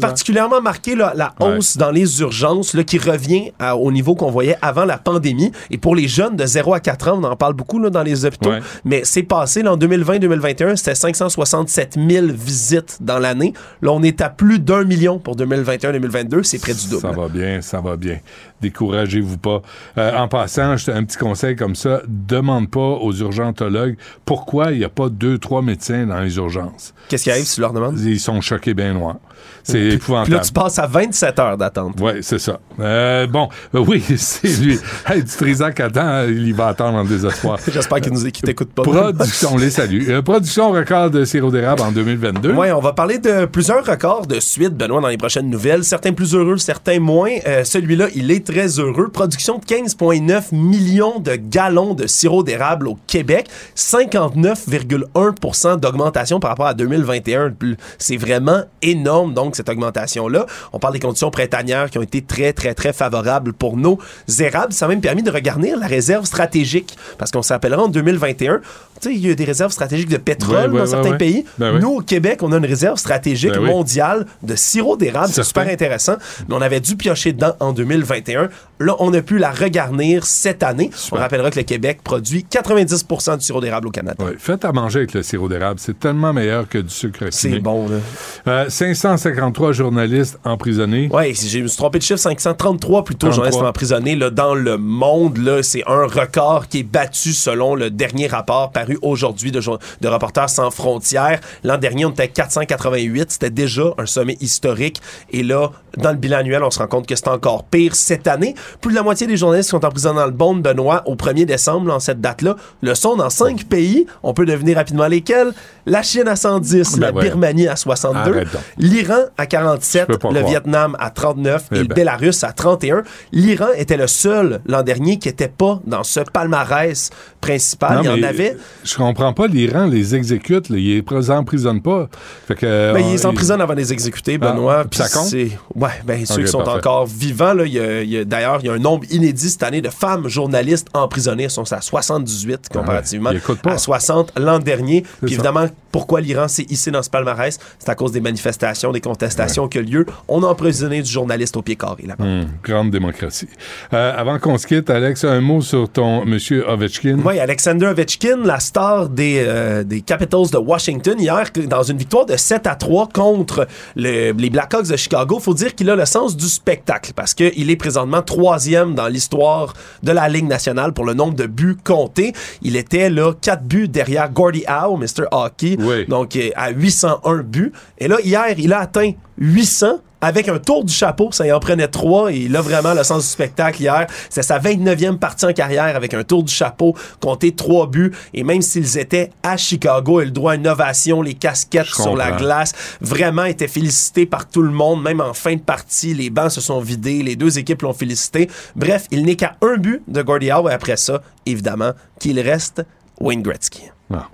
particulièrement marqué là, la Ouais. hausse dans les urgences là, qui revient à- au niveau qu'on voyait avant la pandémie. Et pour les jeunes de 0 à 4 ans, on en parle beaucoup là, dans les hôpitaux, Ouais. mais c'est passé là, en 2020-2021, c'était 567 000 visites dans l'année. Là, on est à plus d'un million pour 2021-2022, c'est près du double. Ça va bien, ça va bien. Découragez-vous pas. Euh, en passant, un petit conseil comme ça, demande pas aux urgentologues pourquoi il n'y a pas deux, trois médecins dans les urgences. Qu'est-ce qui arrive si tu leur demandes? Ils sont choqués bien noirs. C'est Puis épouvantable. là, tu passes à 27 heures d'attente. Oui, c'est ça. Euh, bon, euh, oui, c'est lui. Hey, du Trisac attend, il va attendre en désespoir. J'espère qu'ils nous qu'ils t'écoutent pas. Production, on les salue. Euh, production record de sirop d'érable en 2022. Oui, on va parler de plusieurs records de suite, Benoît, dans les prochaines nouvelles. Certains plus heureux, certains moins. Celui-là, il est très heureux. Production de 15,9 millions de gallons de sirop d'érable au Québec. 59,1% d'augmentation par rapport à 2021. C'est vraiment énorme, donc, cette augmentation-là. On parle des conditions printanières qui ont été très, très, très favorables pour nos érables. Ça a même permis de regarnir la réserve stratégique. Parce qu'on s'appellera en 2021. Tu sais, il y a des réserves stratégiques de pétrole Ouais, dans ouais, certains ouais. pays. Ben. Nous, au Québec, on a une réserve stratégique Ben oui. mondiale de sirop d'érable. C'est super intéressant. Mais on avait dû piocher dedans en 2021. Là, on a pu la regarnir cette année. On rappellera que le Québec produit 90% du sirop d'érable au Canada. Faites à manger avec le sirop d'érable. C'est tellement meilleur que du sucre raffiné. C'est bon, là. Euh, 553 journalistes emprisonnés. Oui, je me suis trompé de chiffre, 533 plutôt 33. journalistes emprisonnés là, dans le monde. Là, c'est un record qui est battu selon le dernier rapport paru aujourd'hui de, de Reporters sans frontières. L'an dernier, on était à 488. C'était déjà un sommet historique. Et là, dans le bilan annuel, on se rend compte que c'est encore pire cette année. Plus de la moitié des journalistes qui sont emprisonnés dans le monde, Benoît, au 1er décembre, en cette date-là, le sont dans cinq pays. On peut deviner rapidement lesquels. La Chine à 110, Ben la ouais. Birmanie à 62, Arrête donc. l'Iran à 47, Je peux pas le croire. Vietnam à 39 Eh et le ben. Bélarus à 31. L'Iran était le seul l'an dernier qui n'était pas dans ce palmarès principal. Non, Il y en avait. Je comprends pas, l'Iran les exécute, là, ils les emprisonnent pas. Fait que, Ben, euh, ils emprisonnent avant de les exécuter, Benoît. Ah, ça compte? Ouais, ben, ceux Ok, qui sont parfait. encore vivants, là, il y a- il y a- d'ailleurs, il y a un nombre inédit cette année de femmes journalistes emprisonnées. Elles sont à 78 comparativement Ah ouais, pas. à 60 l'an dernier. Puis évidemment, pourquoi l'Iran s'est hissé dans ce palmarès? C'est à cause des manifestations, des contestations qui ont lieu. On a emprisonné du journaliste au pied carré là-bas. Hum, grande démocratie. Euh, avant qu'on se quitte, Alex, un mot sur ton monsieur Ovechkin. Oui, Alexander Ovechkin, la star des, euh, des Capitals de Washington, hier, dans une victoire de 7 à 3 contre le- les Blackhawks de Chicago. faut dire qu'il a le sens du spectacle parce qu'il est présentement troisième dans l'histoire de la Ligue nationale pour le nombre de buts comptés. Il était là 4 buts derrière Gordie Howe, Mr. Hockey, Donc, euh, à 801 buts. Et là, hier, il a atteint 800 avec un tour du chapeau, ça y en prenait trois et il a vraiment le sens du spectacle hier. C'est sa 29e partie en carrière avec un tour du chapeau, compté trois buts et même s'ils étaient à Chicago, il droit à une ovation, les casquettes sur la glace, vraiment était félicité par tout le monde, même en fin de partie, les bancs se sont vidés, les deux équipes l'ont félicité. Bref, il n'est qu'à un but de Gordie Howe et après ça, évidemment, qu'il reste Wayne Gretzky.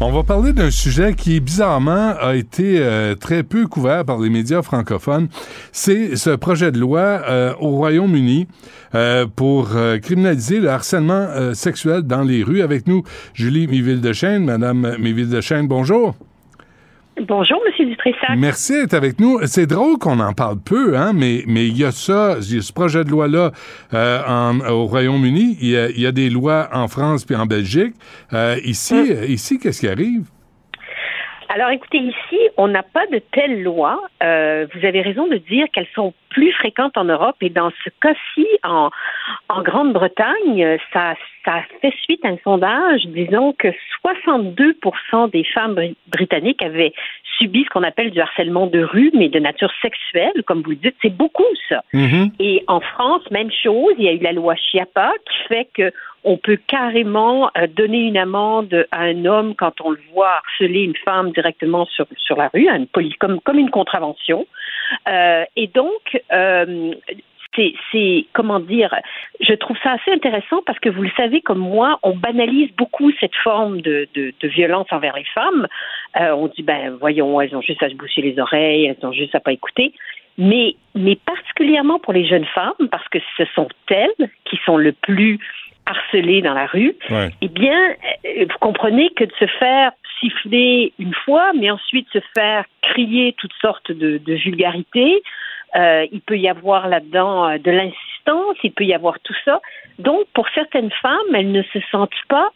On va parler d'un sujet qui, bizarrement, a été euh, très peu couvert par les médias francophones. C'est ce projet de loi euh, au Royaume-Uni euh, pour euh, criminaliser le harcèlement euh, sexuel dans les rues. Avec nous, Julie Miville-de-Chêne. Madame Miville-de-Chêne, bonjour. Bonjour, Monsieur Dutressac. Merci d'être avec nous. C'est drôle qu'on en parle peu, hein, mais mais il y a ça, il y a ce projet de loi-là euh, en- au Royaume-Uni. Il y, a, il y a des lois en France puis en Belgique. Euh, ici, euh, ici, qu'est-ce qui arrive? Alors, écoutez, ici, on n'a pas de telles lois. Euh, vous avez raison de dire qu'elles sont plus fréquentes en Europe et dans ce cas-ci, en, en Grande-Bretagne, ça, ça fait suite à un sondage disons que 62 des femmes bri- britanniques avaient subi ce qu'on appelle du harcèlement de rue, mais de nature sexuelle, comme vous le dites. C'est beaucoup, ça. Et en France, même chose, il y a eu la loi Chiappa qui fait que on peut carrément euh, donner une amende à un homme quand on le voit harceler une femme directement sur, sur la rue, une poli- comme, comme une contravention. Euh, et donc, euh, c'est, comment dire, je trouve ça assez intéressant parce que vous le savez comme moi, on banalise beaucoup cette forme de, de, de violence envers les femmes. Euh, on dit, ben voyons, elles ont juste à se boucher les oreilles, elles ont juste à pas écouter. Mais, mais particulièrement pour les jeunes femmes, parce que ce sont elles qui sont le plus harcelées dans la rue, Ouais. eh bien, vous comprenez que de se faire siffler une fois, mais ensuite se faire crier toutes sortes de, de vulgarités, euh, il peut y avoir là-dedans euh, de l'insistance, il peut y avoir tout ça. Donc, pour certaines femmes, elles ne se sentent pas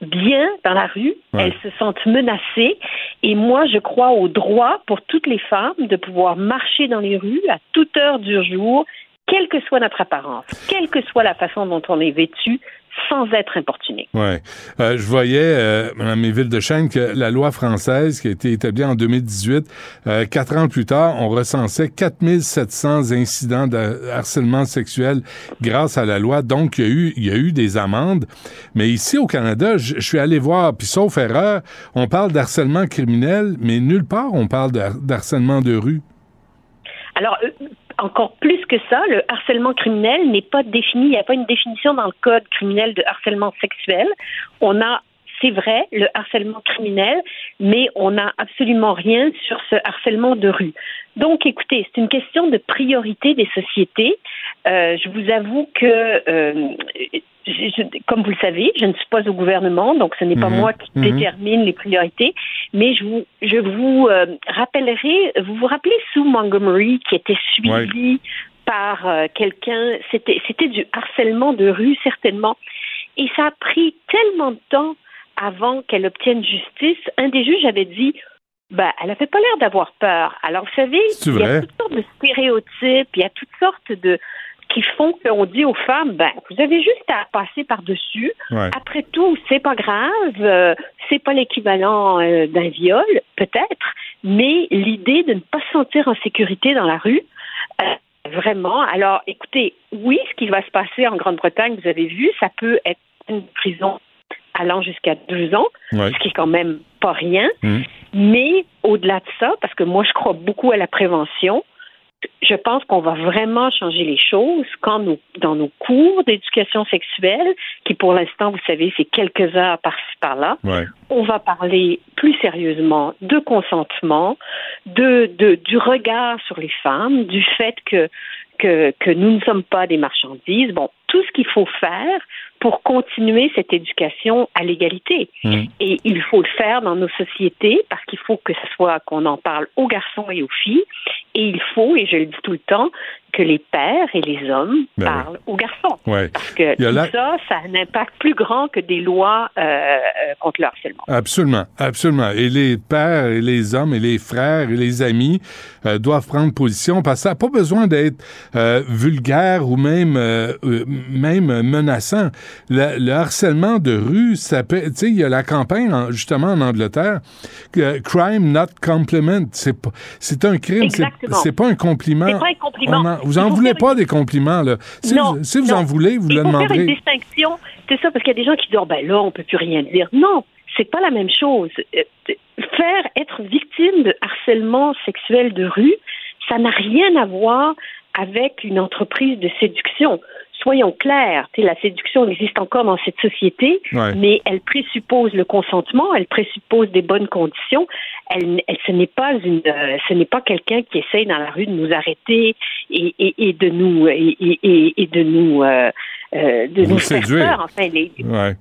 bien dans la rue, Ouais. elles se sentent menacées. Et moi, je crois au droit pour toutes les femmes de pouvoir marcher dans les rues à toute heure du jour, quelle que soit notre apparence, quelle que soit la façon dont on est vêtu, sans être importuné. Ouais. Euh, je voyais, euh, Mme Méville de Chêne, que la loi française qui a été établie en 2018, euh, quatre ans plus tard, on recensait 4700 incidents de harcèlement sexuel grâce à la loi. Donc, il y a eu, il y a eu des amendes. Mais ici, au Canada, je, je suis allé voir, puis sauf erreur, on parle d'harcèlement criminel, mais nulle part on parle de d'harcèlement de rue. Alors, euh, encore plus que ça, le harcèlement criminel n'est pas défini, il n'y a pas une définition dans le code criminel de harcèlement sexuel. On a, c'est vrai, le harcèlement criminel, mais on n'a absolument rien sur ce harcèlement de rue. Donc, écoutez, c'est une question de priorité des sociétés. Euh, je vous avoue que, euh, je- je- comme vous le savez, je ne suis pas au gouvernement, donc ce n'est pas Mhm. moi qui Mhm. détermine les priorités, mais je vous, je vous euh, rappellerai, vous vous rappelez Sue Montgomery qui était suivie par quelqu'un, c'était, c'était du harcèlement de rue certainement, et ça a pris tellement de temps avant qu'elle obtienne justice. Un des juges avait dit, ben, elle avait pas l'air d'avoir peur. Alors, vous savez, il y a toutes sortes de stéréotypes, il y a toutes sortes de qui font qu'on dit aux femmes, ben, vous avez juste à passer par-dessus. Ouais. Après tout, c'est pas grave, euh, c'est pas l'équivalent euh, d'un viol, peut-être, mais l'idée de ne pas se sentir en sécurité dans la rue, euh, vraiment. Alors, écoutez, oui, ce qui va se passer en Grande-Bretagne, vous avez vu, ça peut être une prison allant jusqu'à deux ans, Ouais. ce qui est quand même pas rien. Hmm. Mais au-delà de ça, parce que moi, je crois beaucoup à la prévention, je pense qu'on va vraiment changer les choses quand nous, dans nos cours d'éducation sexuelle, qui pour l'instant, vous savez, c'est quelques heures par-ci par-là, Ouais. on va parler plus sérieusement de consentement, de, de du regard sur les femmes, du fait que que, que nous ne sommes pas des marchandises. Bon, tout ce qu'il faut faire pour continuer cette éducation à l'égalité. Et il faut le faire dans nos sociétés parce qu'il faut que ce soit qu'on en parle aux garçons et aux filles. Et il faut, et je le dis tout le temps, que les pères et les hommes Ben oui. parlent aux garçons. Ouais. Parce que tout la- ça, ça a un impact plus grand que des lois euh, euh, contre le harcèlement. Absolument, absolument. Et les pères, et les hommes, et les frères, et les amis euh, doivent prendre position parce que ça n'a pas besoin d'être euh, vulgaire ou même même menaçant. Le, le harcèlement de rue, ça peut, tu sais, il y a la campagne en- justement en Angleterre, que crime not compliment. C'est un crime, c'est pas un compliment. C'est pas un compliment. En- vous en voulez pas des compliments là. Si Non, vous, si vous en voulez, vous Il le faut faire une demanderez. distinction. C'est ça, parce qu'il y a des gens qui disent, oh, ben là, on peut plus rien dire. Non, c'est pas la même chose. Euh, Faire être victime de harcèlement sexuel de rue, ça n'a rien à voir avec une entreprise de séduction. Soyons clairs, tu sais, la séduction existe encore dans cette société, Ouais. mais elle présuppose le consentement, elle présuppose des bonnes conditions. Elle, elle- ce n'est pas une, euh, ce n'est pas quelqu'un qui essaye dans la rue de nous arrêter et, et, et de nous et, de nous euh, euh, de Vous nous faire séduire. peur. Enfin, les, Ouais.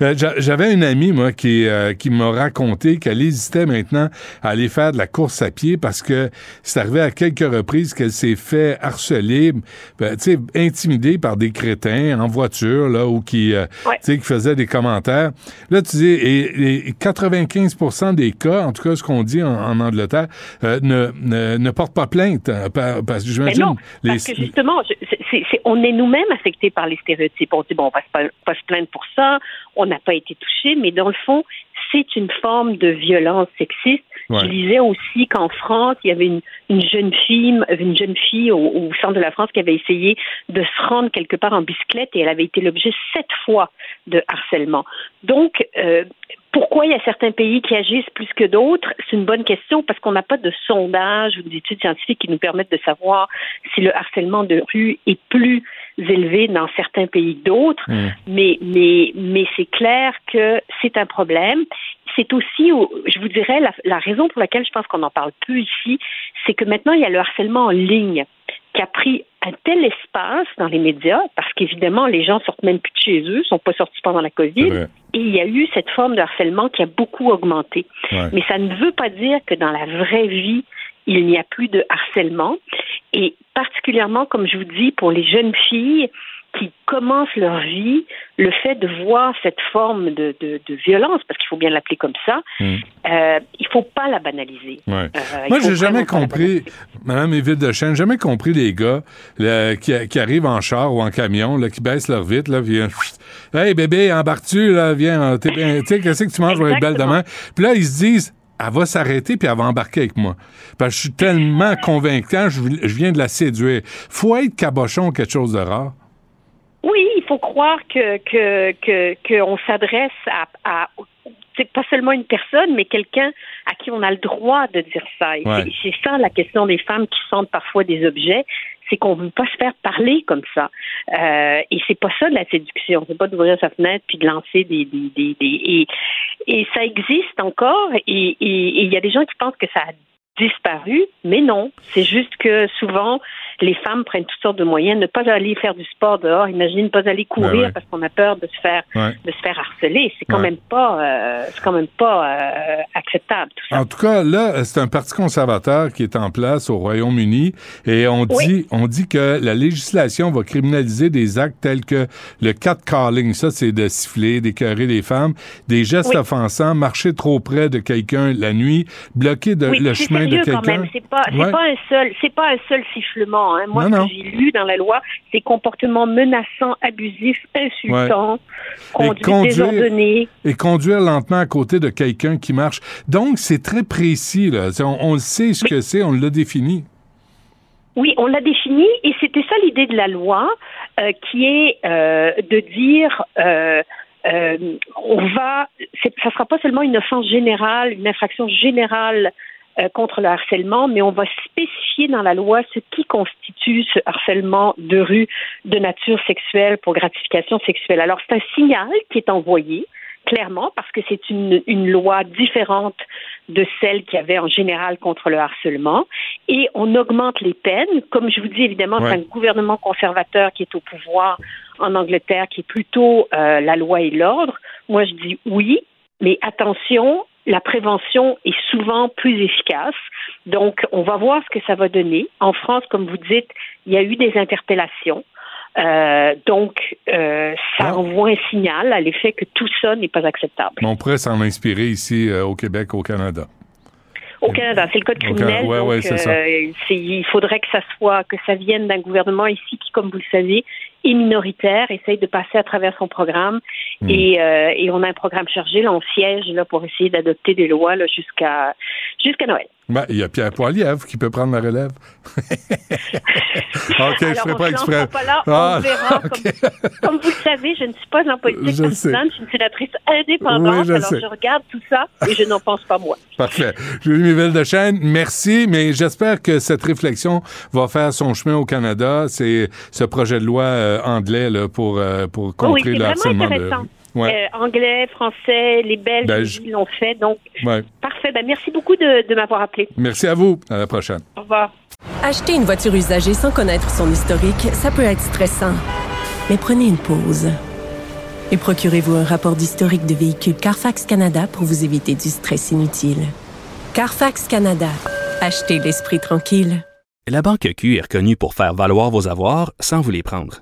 Euh, j'a- J'avais une amie, moi, qui, euh, qui m'a raconté qu'elle hésitait maintenant à aller faire de la course à pied parce que c'est arrivé à quelques reprises qu'elle s'est fait harceler, ben, tu sais, intimidée par des crétins en voiture, là, ou qui, euh, tu sais, qui faisaient des commentaires. Là, tu dis, et, et 95% des cas, en tout cas, ce qu'on dit en, en Angleterre, euh, ne, ne, ne portent pas plainte, hein, par- parce que j'imagine... parce que justement, je- on est nous-mêmes affectés par les stéréotypes. On dit, bon, on va se pas, pas se plaindre pour ça, on n'a pas été touché, mais dans le fond, c'est une forme de violence sexiste. Ouais. Je lisais aussi qu'en France, il y avait une, une jeune fille, une jeune fille au, au centre de la France qui avait essayé de se rendre quelque part en bicyclette et elle avait été l'objet sept fois de harcèlement. Donc, euh, pourquoi il y a certains pays qui agissent plus que d'autres? C'est une bonne question parce qu'on n'a pas de sondage ou d'études scientifiques qui nous permettent de savoir si le harcèlement de rue est plus élevé dans certains pays que d'autres. Mais, mais, mais c'est clair que c'est un problème. C'est aussi, au- je vous dirais, la, la raison pour laquelle je pense qu'on en parle peu ici, c'est que maintenant il y a le harcèlement en ligne qui a pris un tel espace dans les médias, parce qu'évidemment, les gens sortent même plus de chez eux, sont pas sortis pendant la COVID, et il y a eu cette forme de harcèlement qui a beaucoup augmenté. Ouais. Mais ça ne veut pas dire que dans la vraie vie, il n'y a plus de harcèlement. Et particulièrement, comme je vous dis, pour les jeunes filles qui commencent leur vie, le fait de voir cette forme de, de, de violence, parce qu'il faut bien l'appeler comme ça, euh, il faut pas la banaliser. Ouais. Euh, Moi, j'ai jamais compris, Madame Évide de Chêne, jamais compris les gars là, qui, qui arrivent en char ou en camion, là, qui baissent leur vitre, là, puis, euh, hey bébé, embarques-tu, là, viens, t'es bien- tu sais, qu'est-ce que tu manges pour être belle demain? Puis là, ils se disent, elle va s'arrêter puis elle va embarquer avec moi. Parce que je suis tellement convaincant, je, je viens de la séduire. Faut être cabochon ou quelque chose de rare. Oui, il faut croire que que que qu'on s'adresse à, pas seulement une personne, mais quelqu'un à qui on a le droit de dire ça. Et Ouais. c'est- C'est ça la question des femmes qui sentent parfois des objets, c'est qu'on veut pas se faire parler comme ça. Euh, et c'est pas ça de la séduction. C'est pas d'ouvrir sa fenêtre puis de lancer des des des, et, ça existe encore. Et il y a des gens qui pensent que ça a disparu, mais non. C'est juste que souvent, les femmes prennent toutes sortes de moyens. Ne pas aller faire du sport dehors, imaginez ne pas aller courir Ben ouais. parce qu'on a peur de se faire Ouais. de se faire harceler. C'est quand Ouais. même pas euh, c'est quand même pas euh, acceptable tout ça. En tout cas, là, c'est un parti conservateur qui est en place au Royaume-Uni et on Oui. dit, on dit que la législation va criminaliser des actes tels que le catcalling, ça c'est de siffler, d'écœurer les femmes, des gestes Oui. offensants, marcher trop près de quelqu'un la nuit, bloquer de- oui, le chemin de quelqu'un. C'est pas, c'est pas un seul, c'est pas un seul sifflement. Hein. Moi, Non, ce non. que j'ai lu dans la loi, c'est comportements menaçants, abusifs, insultants, conduite désordonnée. et conduire lentement à côté de quelqu'un qui marche. Donc, c'est très précis. Là. On, sait ce que c'est, on l'a défini. Oui, on l'a défini et c'était ça l'idée de la loi, euh, qui est euh, de dire euh, euh, on va, ça sera pas seulement une offense générale, une infraction générale euh, contre le harcèlement, mais on va spécifier dans la loi ce qui constitue ce harcèlement de rue de nature sexuelle pour gratification sexuelle. Alors c'est un signal qui est envoyé clairement parce que c'est une, une loi différente de celle qu'il y avait en général contre le harcèlement et on augmente les peines. Comme je vous dis, évidemment, Ouais. c'est un gouvernement conservateur qui est au pouvoir en Angleterre, qui est plutôt euh, la loi et l'ordre. Moi, je dis oui, mais attention, la prévention est souvent plus efficace. Donc, on va voir ce que ça va donner. En France, comme vous dites, il y a eu des interpellations. Euh, donc, euh, ça envoie un signal à l'effet que tout ça n'est pas acceptable. Mais on pourrait s'en inspirer ici euh, au Québec, au Canada. Au Canada, c'est le code criminel. ouais, donc, ouais, c'est ça. il faudrait que ça soit, que ça vienne d'un gouvernement ici qui, comme vous le savez, est minoritaire, essaye de passer à travers son programme. Hmm. Et, euh, et on a un programme chargé. Là, on siège là pour essayer d'adopter des lois là, jusqu'à jusqu'à Noël. Ben, il y a Pierre Poilievre qui peut prendre la relève. OK, je Alors, on pas exprès. pas là, Ah, on verra. Comme, comme vous le savez, je ne suis pas en politique Je partisane, je suis une sénatrice indépendante. Oui, je alors, sais. je regarde tout ça et je n'en pense pas moi. Parfait. Julie Mivelle de Chêne, merci, mais j'espère que cette réflexion va faire son chemin au Canada. C'est ce projet de loi euh, anglais là, pour, euh, pour oui, contrer c'est le harcèlement de intéressant. Ouais. Euh, anglais, français, les Belges Belge. ils l'ont fait. Donc, Ouais. parfait. Ben, merci beaucoup de, de m'avoir appelé. Merci à vous. À la prochaine. Au revoir. Acheter une voiture usagée sans connaître son historique, ça peut être stressant. Mais prenez une pause. Et procurez-vous un rapport d'historique de véhicule Carfax Canada pour vous éviter du stress inutile. Carfax Canada. Achetez l'esprit tranquille. La Banque Q est reconnue pour faire valoir vos avoirs sans vous les prendre.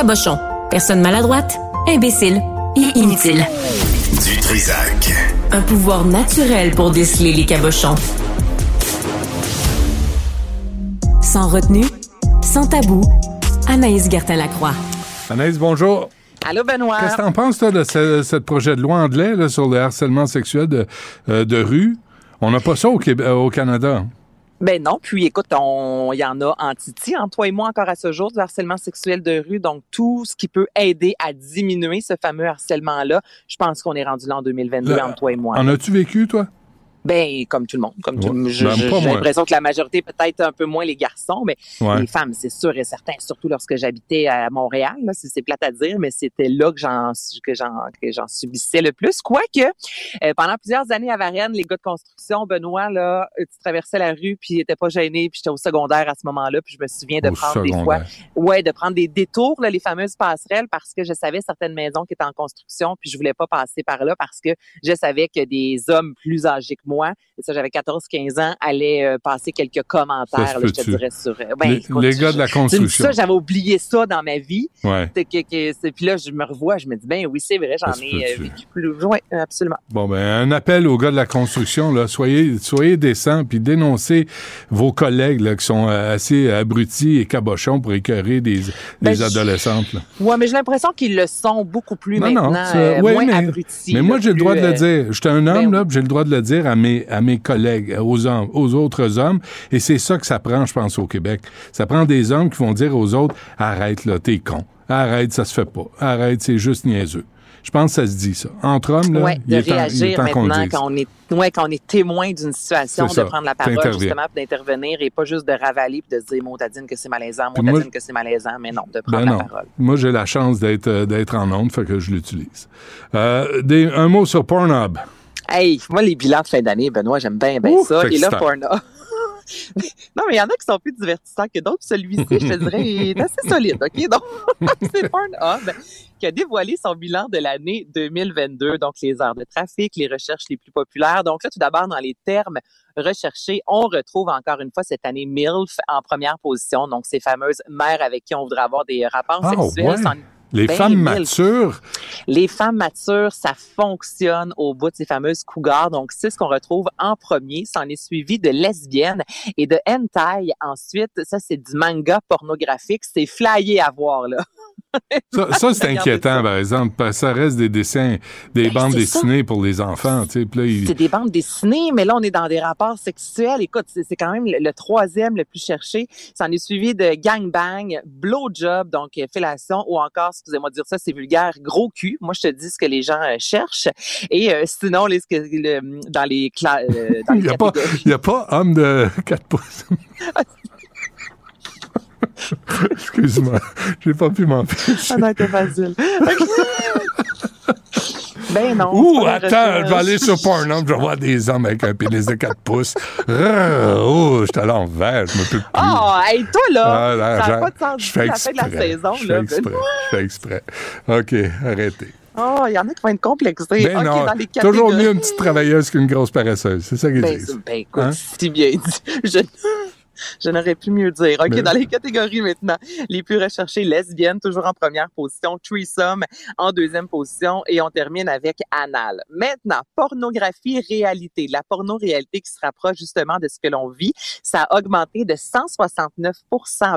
Cabochon. Personne maladroite, imbécile et inutile. Du Trisac. Un pouvoir naturel pour déceler les cabochons. Sans retenue, sans tabou, Anaïs Gertin-Lacroix. Anaïs, bonjour. Allô, Benoît. Qu'est-ce que t'en penses, toi, de ce, ce projet de loi anglais là, sur le harcèlement sexuel de, euh, de rue? On n'a pas ça au, Québec, euh, au Canada. Ben non, puis écoute, on, il y en a en Titi, en toi et moi encore à ce jour, du harcèlement sexuel de rue. Donc, tout ce qui peut aider à diminuer ce fameux harcèlement-là, je pense qu'on est rendu là en 2022 Là, entre toi et moi. En as-tu vécu, toi? Ben, comme tout le monde. Comme tout le monde. Ben, J'ai l'impression que la majorité, peut-être un peu moins les garçons, mais Ouais. les femmes, c'est sûr et certain. Surtout lorsque j'habitais à Montréal, là, c'est plate à dire, mais c'était là que j'en que j'en que j'en subissais le plus. Quoique, euh, pendant plusieurs années à Varennes, les gars de construction, Benoît, là, euh, tu traversais la rue, puis ils étaient pas gênés, puis j'étais au secondaire à ce moment-là, puis je me souviens de Au prendre des fois, ouais, de prendre des détours, là, les fameuses passerelles, parce que je savais certaines maisons qui étaient en construction, puis je voulais pas passer par là parce que je savais que des hommes plus âgés que moi, et ça j'avais 14-15 ans, allaient euh, passer quelques commentaires, là, je te dirais sur. euh, ben, Les- gars de la construction. ça, j'avais oublié ça dans ma vie. Ouais. Que, que- puis là, je me revois, je me dis, ben oui, c'est vrai, j'en ai euh, vécu plus. Oui, absolument. Bon, ben, un appel aux gars de la construction, là. Soyez, soyez décents, puis dénoncez vos collègues, là, qui sont assez abrutis et cabochons pour écœurer des, Ben, des adolescentes, là. Ouais, mais j'ai l'impression qu'ils le sont beaucoup plus Non, maintenant, non, ça- euh, ouais, moins mais, abrutis. mais moi, là, j'ai le droit de le dire. J'étais un homme, là, puis j'ai le droit de le dire à mes, à mes collègues, aux hommes, aux autres hommes. Et c'est ça que ça prend, je pense, au Québec. Ça prend des hommes qui vont dire aux autres, arrête, là, t'es con. Arrête, ça se fait pas. Arrête, c'est juste niaiseux. Je pense que ça se dit, ça. Entre hommes, là, ouais, il de est temps, il est réagir temps qu'on maintenant dise. quand on est ouais, on est témoin d'une situation, de prendre la parole justement, d'intervenir et pas juste de ravaler puis de se dire motadine que c'est malaisant, Puis moi, que c'est malaisant, mais non, de prendre Ben la parole. Moi, j'ai la chance d'être euh, d'être en onde, fait que je l'utilise. Euh, un mot sur Pornhub. Hey, moi les bilans de fin d'année, Benoît, j'aime bien bien Ouh, ça. Et là. Pornhub. non, mais il y en a qui sont plus divertissants que d'autres. Celui-ci, je te dirais, est assez solide, OK? Donc, c'est Pornhub qui a dévoilé son bilan de l'année 2022, donc les heures de trafic, les recherches les plus populaires. Donc là, tout d'abord, dans les termes recherchés, on retrouve encore une fois cette année MILF en première position, donc ces fameuses mères avec qui on voudrait avoir des rapports Ah, sexuels. ouais. Les Ben, femmes mille. matures, Les femmes matures, ça fonctionne au bout de ces fameuses cougars. Donc, c'est ce qu'on retrouve en premier. Ça en est suivi de lesbiennes et de hentai. Ensuite, ça, c'est du manga pornographique. C'est flyé à voir, là. Ça, ça, c'est inquiétant, par exemple, parce que ça reste des dessins, des bandes Ben, ça. dessinées pour les enfants, tu sais. C'est des bandes dessinées, mais là, on est dans des rapports sexuels. Écoute, c'est quand même le, le troisième le plus cherché. Ça en est suivi de gangbang, blowjob, donc euh, fellation, ou encore, excusez-moi de dire ça, c'est vulgaire, gros cul. Moi, je te dis ce que les gens euh, cherchent. Et euh, sinon, les, le- dans les, euh, dans les Il n'y a, a pas homme de 4 pouces. Excuse-moi, j'ai pas pu m'empêcher. Ah non, c'était facile. ben non. Ouh, attends, je vais aller sur Pornhub, je vais voir des hommes avec un pénis de 4 pouces. Oh, je suis à l'envers, je me peux plus. Oh, hey, toi, là, Ah, là, ça n'a pas de sens je fais à la fin de la exprès. saison. Je là. fais exprès. Je fais exprès. OK, arrêtez. Oh, il y en a qui vont être complexés. Ben non, dans les toujours mieux une petite travailleuse qu'une grosse paresseuse. C'est ça qu'ils Ben, disent. c'est- ben, écoute, Hein? si bien dit. Je, je n'aurais pu mieux dire. OK, dans les catégories maintenant, les plus recherchées, lesbiennes, toujours en première position, threesome en deuxième position, et on termine avec anal. Maintenant, pornographie, réalité. La porno-réalité qui se rapproche justement de ce que l'on vit, ça a augmenté de 169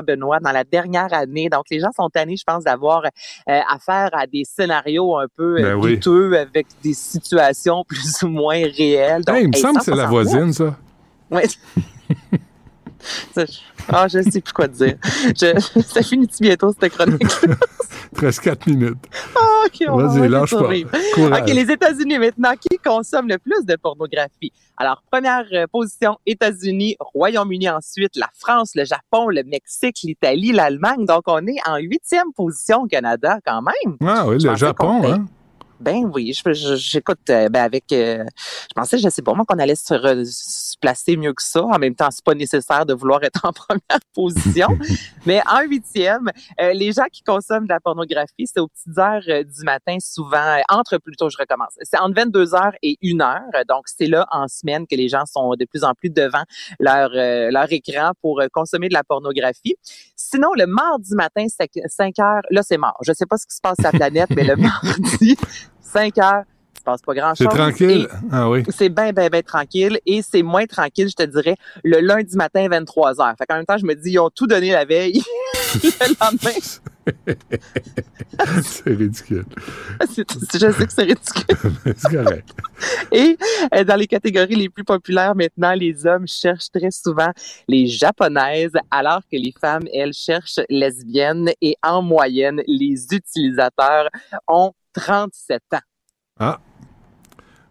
Benoît, dans la dernière année. Donc, les gens sont tannés, je pense, d'avoir euh, affaire à des scénarios un peu euh, Ben oui. douteux avec des situations plus ou moins réelles. Donc, Hey, il me hey, semble que c'est la 169. voisine, ça. Ouais. Ah, je sais plus quoi te dire. Je, ça finit-tu bientôt, cette chronique? Reste 4 minutes. Ah, OK, on Vas-y, lâche pas. OK, les États-Unis maintenant, qui consomment le plus de pornographie? Alors, première euh, position, États-Unis, Royaume-Uni ensuite, la France, le Japon, le Mexique, l'Italie, l'Allemagne. Donc, on est en huitième position au Canada quand même. Ah oui, Je le Japon, hein? Ben oui, j'écoute euh, ben avec euh, je pensais je sais pas moi qu'on allait se, re- se placer mieux que ça. En même temps, c'est pas nécessaire de vouloir être en première position. Mais en huitième, euh, les gens qui consomment de la pornographie, c'est aux petites heures du matin souvent entre plutôt je recommence. C'est entre 22 heures et 1 heure. Donc c'est là en semaine que les gens sont de plus en plus devant leur leur écran pour consommer de la pornographie. Sinon le mardi matin 5 heures, là c'est mort. Je sais pas ce qui se passe sur la planète, mais le mardi 5 heures, il se passe pas grand-chose. C'est tranquille. Ah oui. C'est bien, bien, bien tranquille. Et c'est moins tranquille, je te dirais, le lundi matin, 23 heures. Fait qu'en même temps, je me dis, ils ont tout donné la veille. le lendemain, c'est ridicule. je sais que c'est ridicule. c'est correct. Et euh, dans les catégories les plus populaires maintenant, les hommes cherchent très souvent les japonaises, alors que les femmes, elles, cherchent lesbiennes. Et en moyenne, les utilisateurs ont 37 ans. Ah.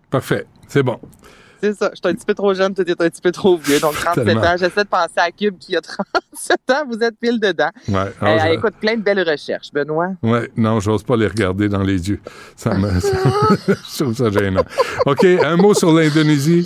Parfait. C'est bon. C'est ça. Je suis un petit peu trop jeune, toi, t'es un petit peu trop vieux. Donc, 37 Tellement. ans. J'essaie de penser à Cube qui a 37 ans. Vous êtes pile dedans. Ouais. Euh, Ah, je- Écoute, plein de belles recherches, Benoît. Ouais, non, j'ose pas les regarder dans les yeux. Ça me, je trouve ça gênant. OK, un mot sur l'Indonésie.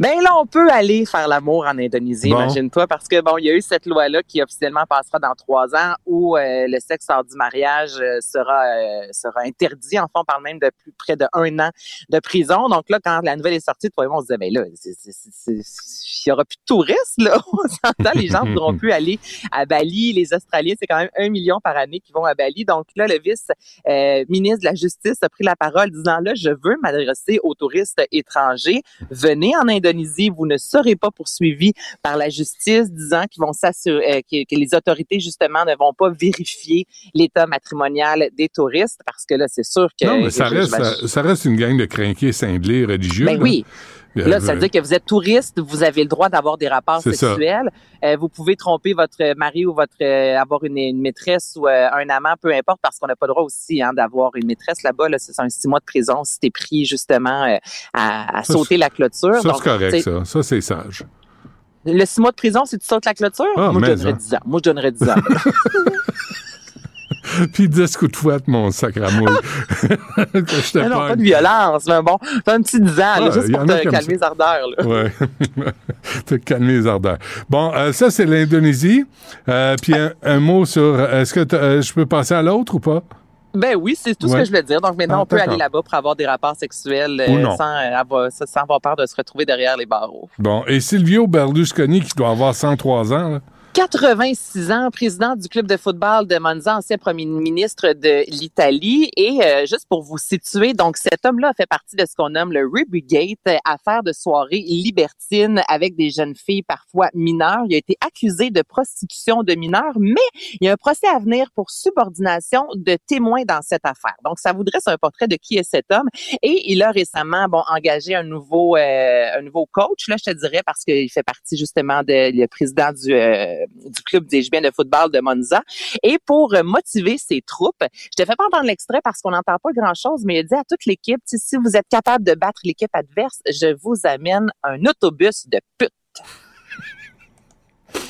Ben là, on peut aller faire l'amour en Indonésie, Bon. imagine-toi, parce que bon, il y a eu cette loi-là qui officiellement passera dans trois ans où euh, le sexe hors du mariage euh, sera euh, sera interdit. Enfin, on parle même de plus près de un an de prison. Donc là, quand la nouvelle est sortie, toi et moi, on se ben là, c'est- il y aura plus de touristes, là. On s'entend, les gens ne pourront plus aller à Bali. Les Australiens, c'est quand même un million par année qui vont à Bali. Donc là, le vice-ministre de la Justice a pris la parole disant, là, je veux m'adresser aux touristes étrangers. Venez en Indonésie, vous ne serez pas poursuivis par la justice, disant qu'ils vont s'assurer, euh, que, que les autorités, justement, ne vont pas vérifier l'état matrimonial des touristes, parce que là, c'est sûr que... non, mais ça reste, j'imagine- ça, ça reste une gang de crinqués cinglés religieux. ben là. oui. Là, ça veut dire que vous êtes touriste, vous avez le droit d'avoir des rapports sexuels. Euh, vous pouvez tromper votre mari ou votre euh, avoir une, une maîtresse ou euh, un amant, peu importe, parce qu'on n'a pas le droit aussi hein, d'avoir une maîtresse là-bas. Là, c'est un six mois de prison si t'es pris justement euh, à, à Ça, sauter la clôture. Ça, c'est correct, ça. Ça, c'est sage. Le six mois de prison, si tu sautes la clôture, Ah, moi, je donnerais hein. 10 ans. Moi, je donnerais 10 ans. Puis 10 coups de fouette, mon sac à mouille. Que je te Mais non, pogne. pas de violence, mais bon, fais un petit 10 ans, là, Ah, juste pour te calmer ça. les ardeurs. Là. Ouais. Te calmer les ardeurs. Bon, euh, ça, c'est l'Indonésie. Euh, puis un, un mot sur. Est-ce que euh, je peux passer à l'autre ou pas? Ben oui, c'est tout ce que je voulais dire. Donc maintenant, Ah, on peut aller là-bas pour avoir des rapports sexuels euh, non. sans, euh, avoir, sans avoir peur de se retrouver derrière les barreaux. Bon, et Silvio Berlusconi, qui doit avoir 103 ans, là? 86 ans, président du club de football de Monza, ancien premier ministre de l'Italie. Et euh, juste pour vous situer, donc cet homme-là fait partie de ce qu'on nomme le Ruby affaire de soirée libertine avec des jeunes filles parfois mineures. Il a été accusé de prostitution de mineurs, mais il y a un procès à venir pour subordination de témoins dans cette affaire. Donc ça vous dresse un portrait de qui est cet homme. Et il a récemment bon engagé un nouveau euh, un nouveau coach, là je te dirais, parce qu'il fait partie justement de le président du euh, du club des de football de Monza. Et pour motiver ses troupes, je te fais pas entendre l'extrait parce qu'on n'entend pas grand-chose, mais il a dit à toute l'équipe, si vous êtes capable de battre l'équipe adverse, je vous amène un autobus de pute.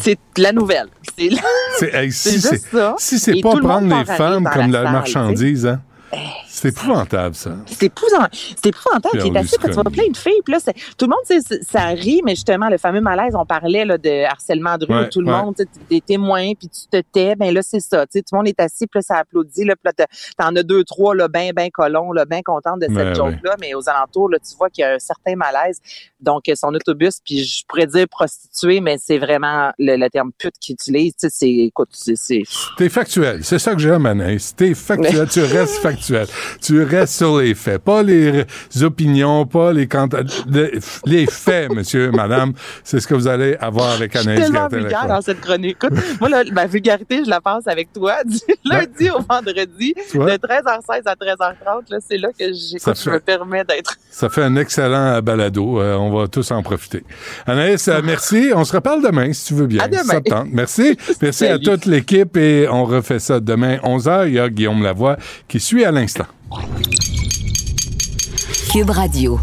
C'est la nouvelle. C'est si juste ça. Si c'est pas prendre les femmes comme la, marchandise, hein? Eh, c'est épouvantable, ça. C'est épouvantable. C'est épouvantable. Assis, tu vois plein de filles. Puis là, tout le monde, ça rit, mais justement, le fameux malaise, on parlait là, de harcèlement de rue, tout le monde, des témoins, puis tu te tais, ben là, c'est ça. Tout le monde est assis, puis là, ça applaudit. Là, puis là, t'en as deux, trois, là, ben, ben colons, là, ben contentes de cette ben joke-là. Mais aux alentours, là, tu vois qu'il y a un certain malaise. Donc, son autobus, puis je pourrais dire prostituée, mais c'est vraiment le, terme pute qu'il utilise. C'est, écoute, c'est... T'es factuel. C'est ça que j'aime, Anaïs. T'es factuel. tu restes factuel tu restes sur les faits, pas les opinions, pas les les, faits, monsieur, madame. C'est ce que vous allez avoir avec Anaïs Je suis vulgaire dans cette chronique. Écoute, moi, ma vulgarité, je la passe avec toi du lundi au vendredi, de 13h16 à 13h30. c'est là que je me permets d'être. Ça fait un excellent balado. Euh, on va tous en profiter. Anaïs, euh, merci. On se reparle demain, si tu veux bien. À demain. Merci. Merci à toute l'équipe et on refait ça demain 11h. Il y a Guillaume Lavoie qui suit à l'instant. Cube Radio.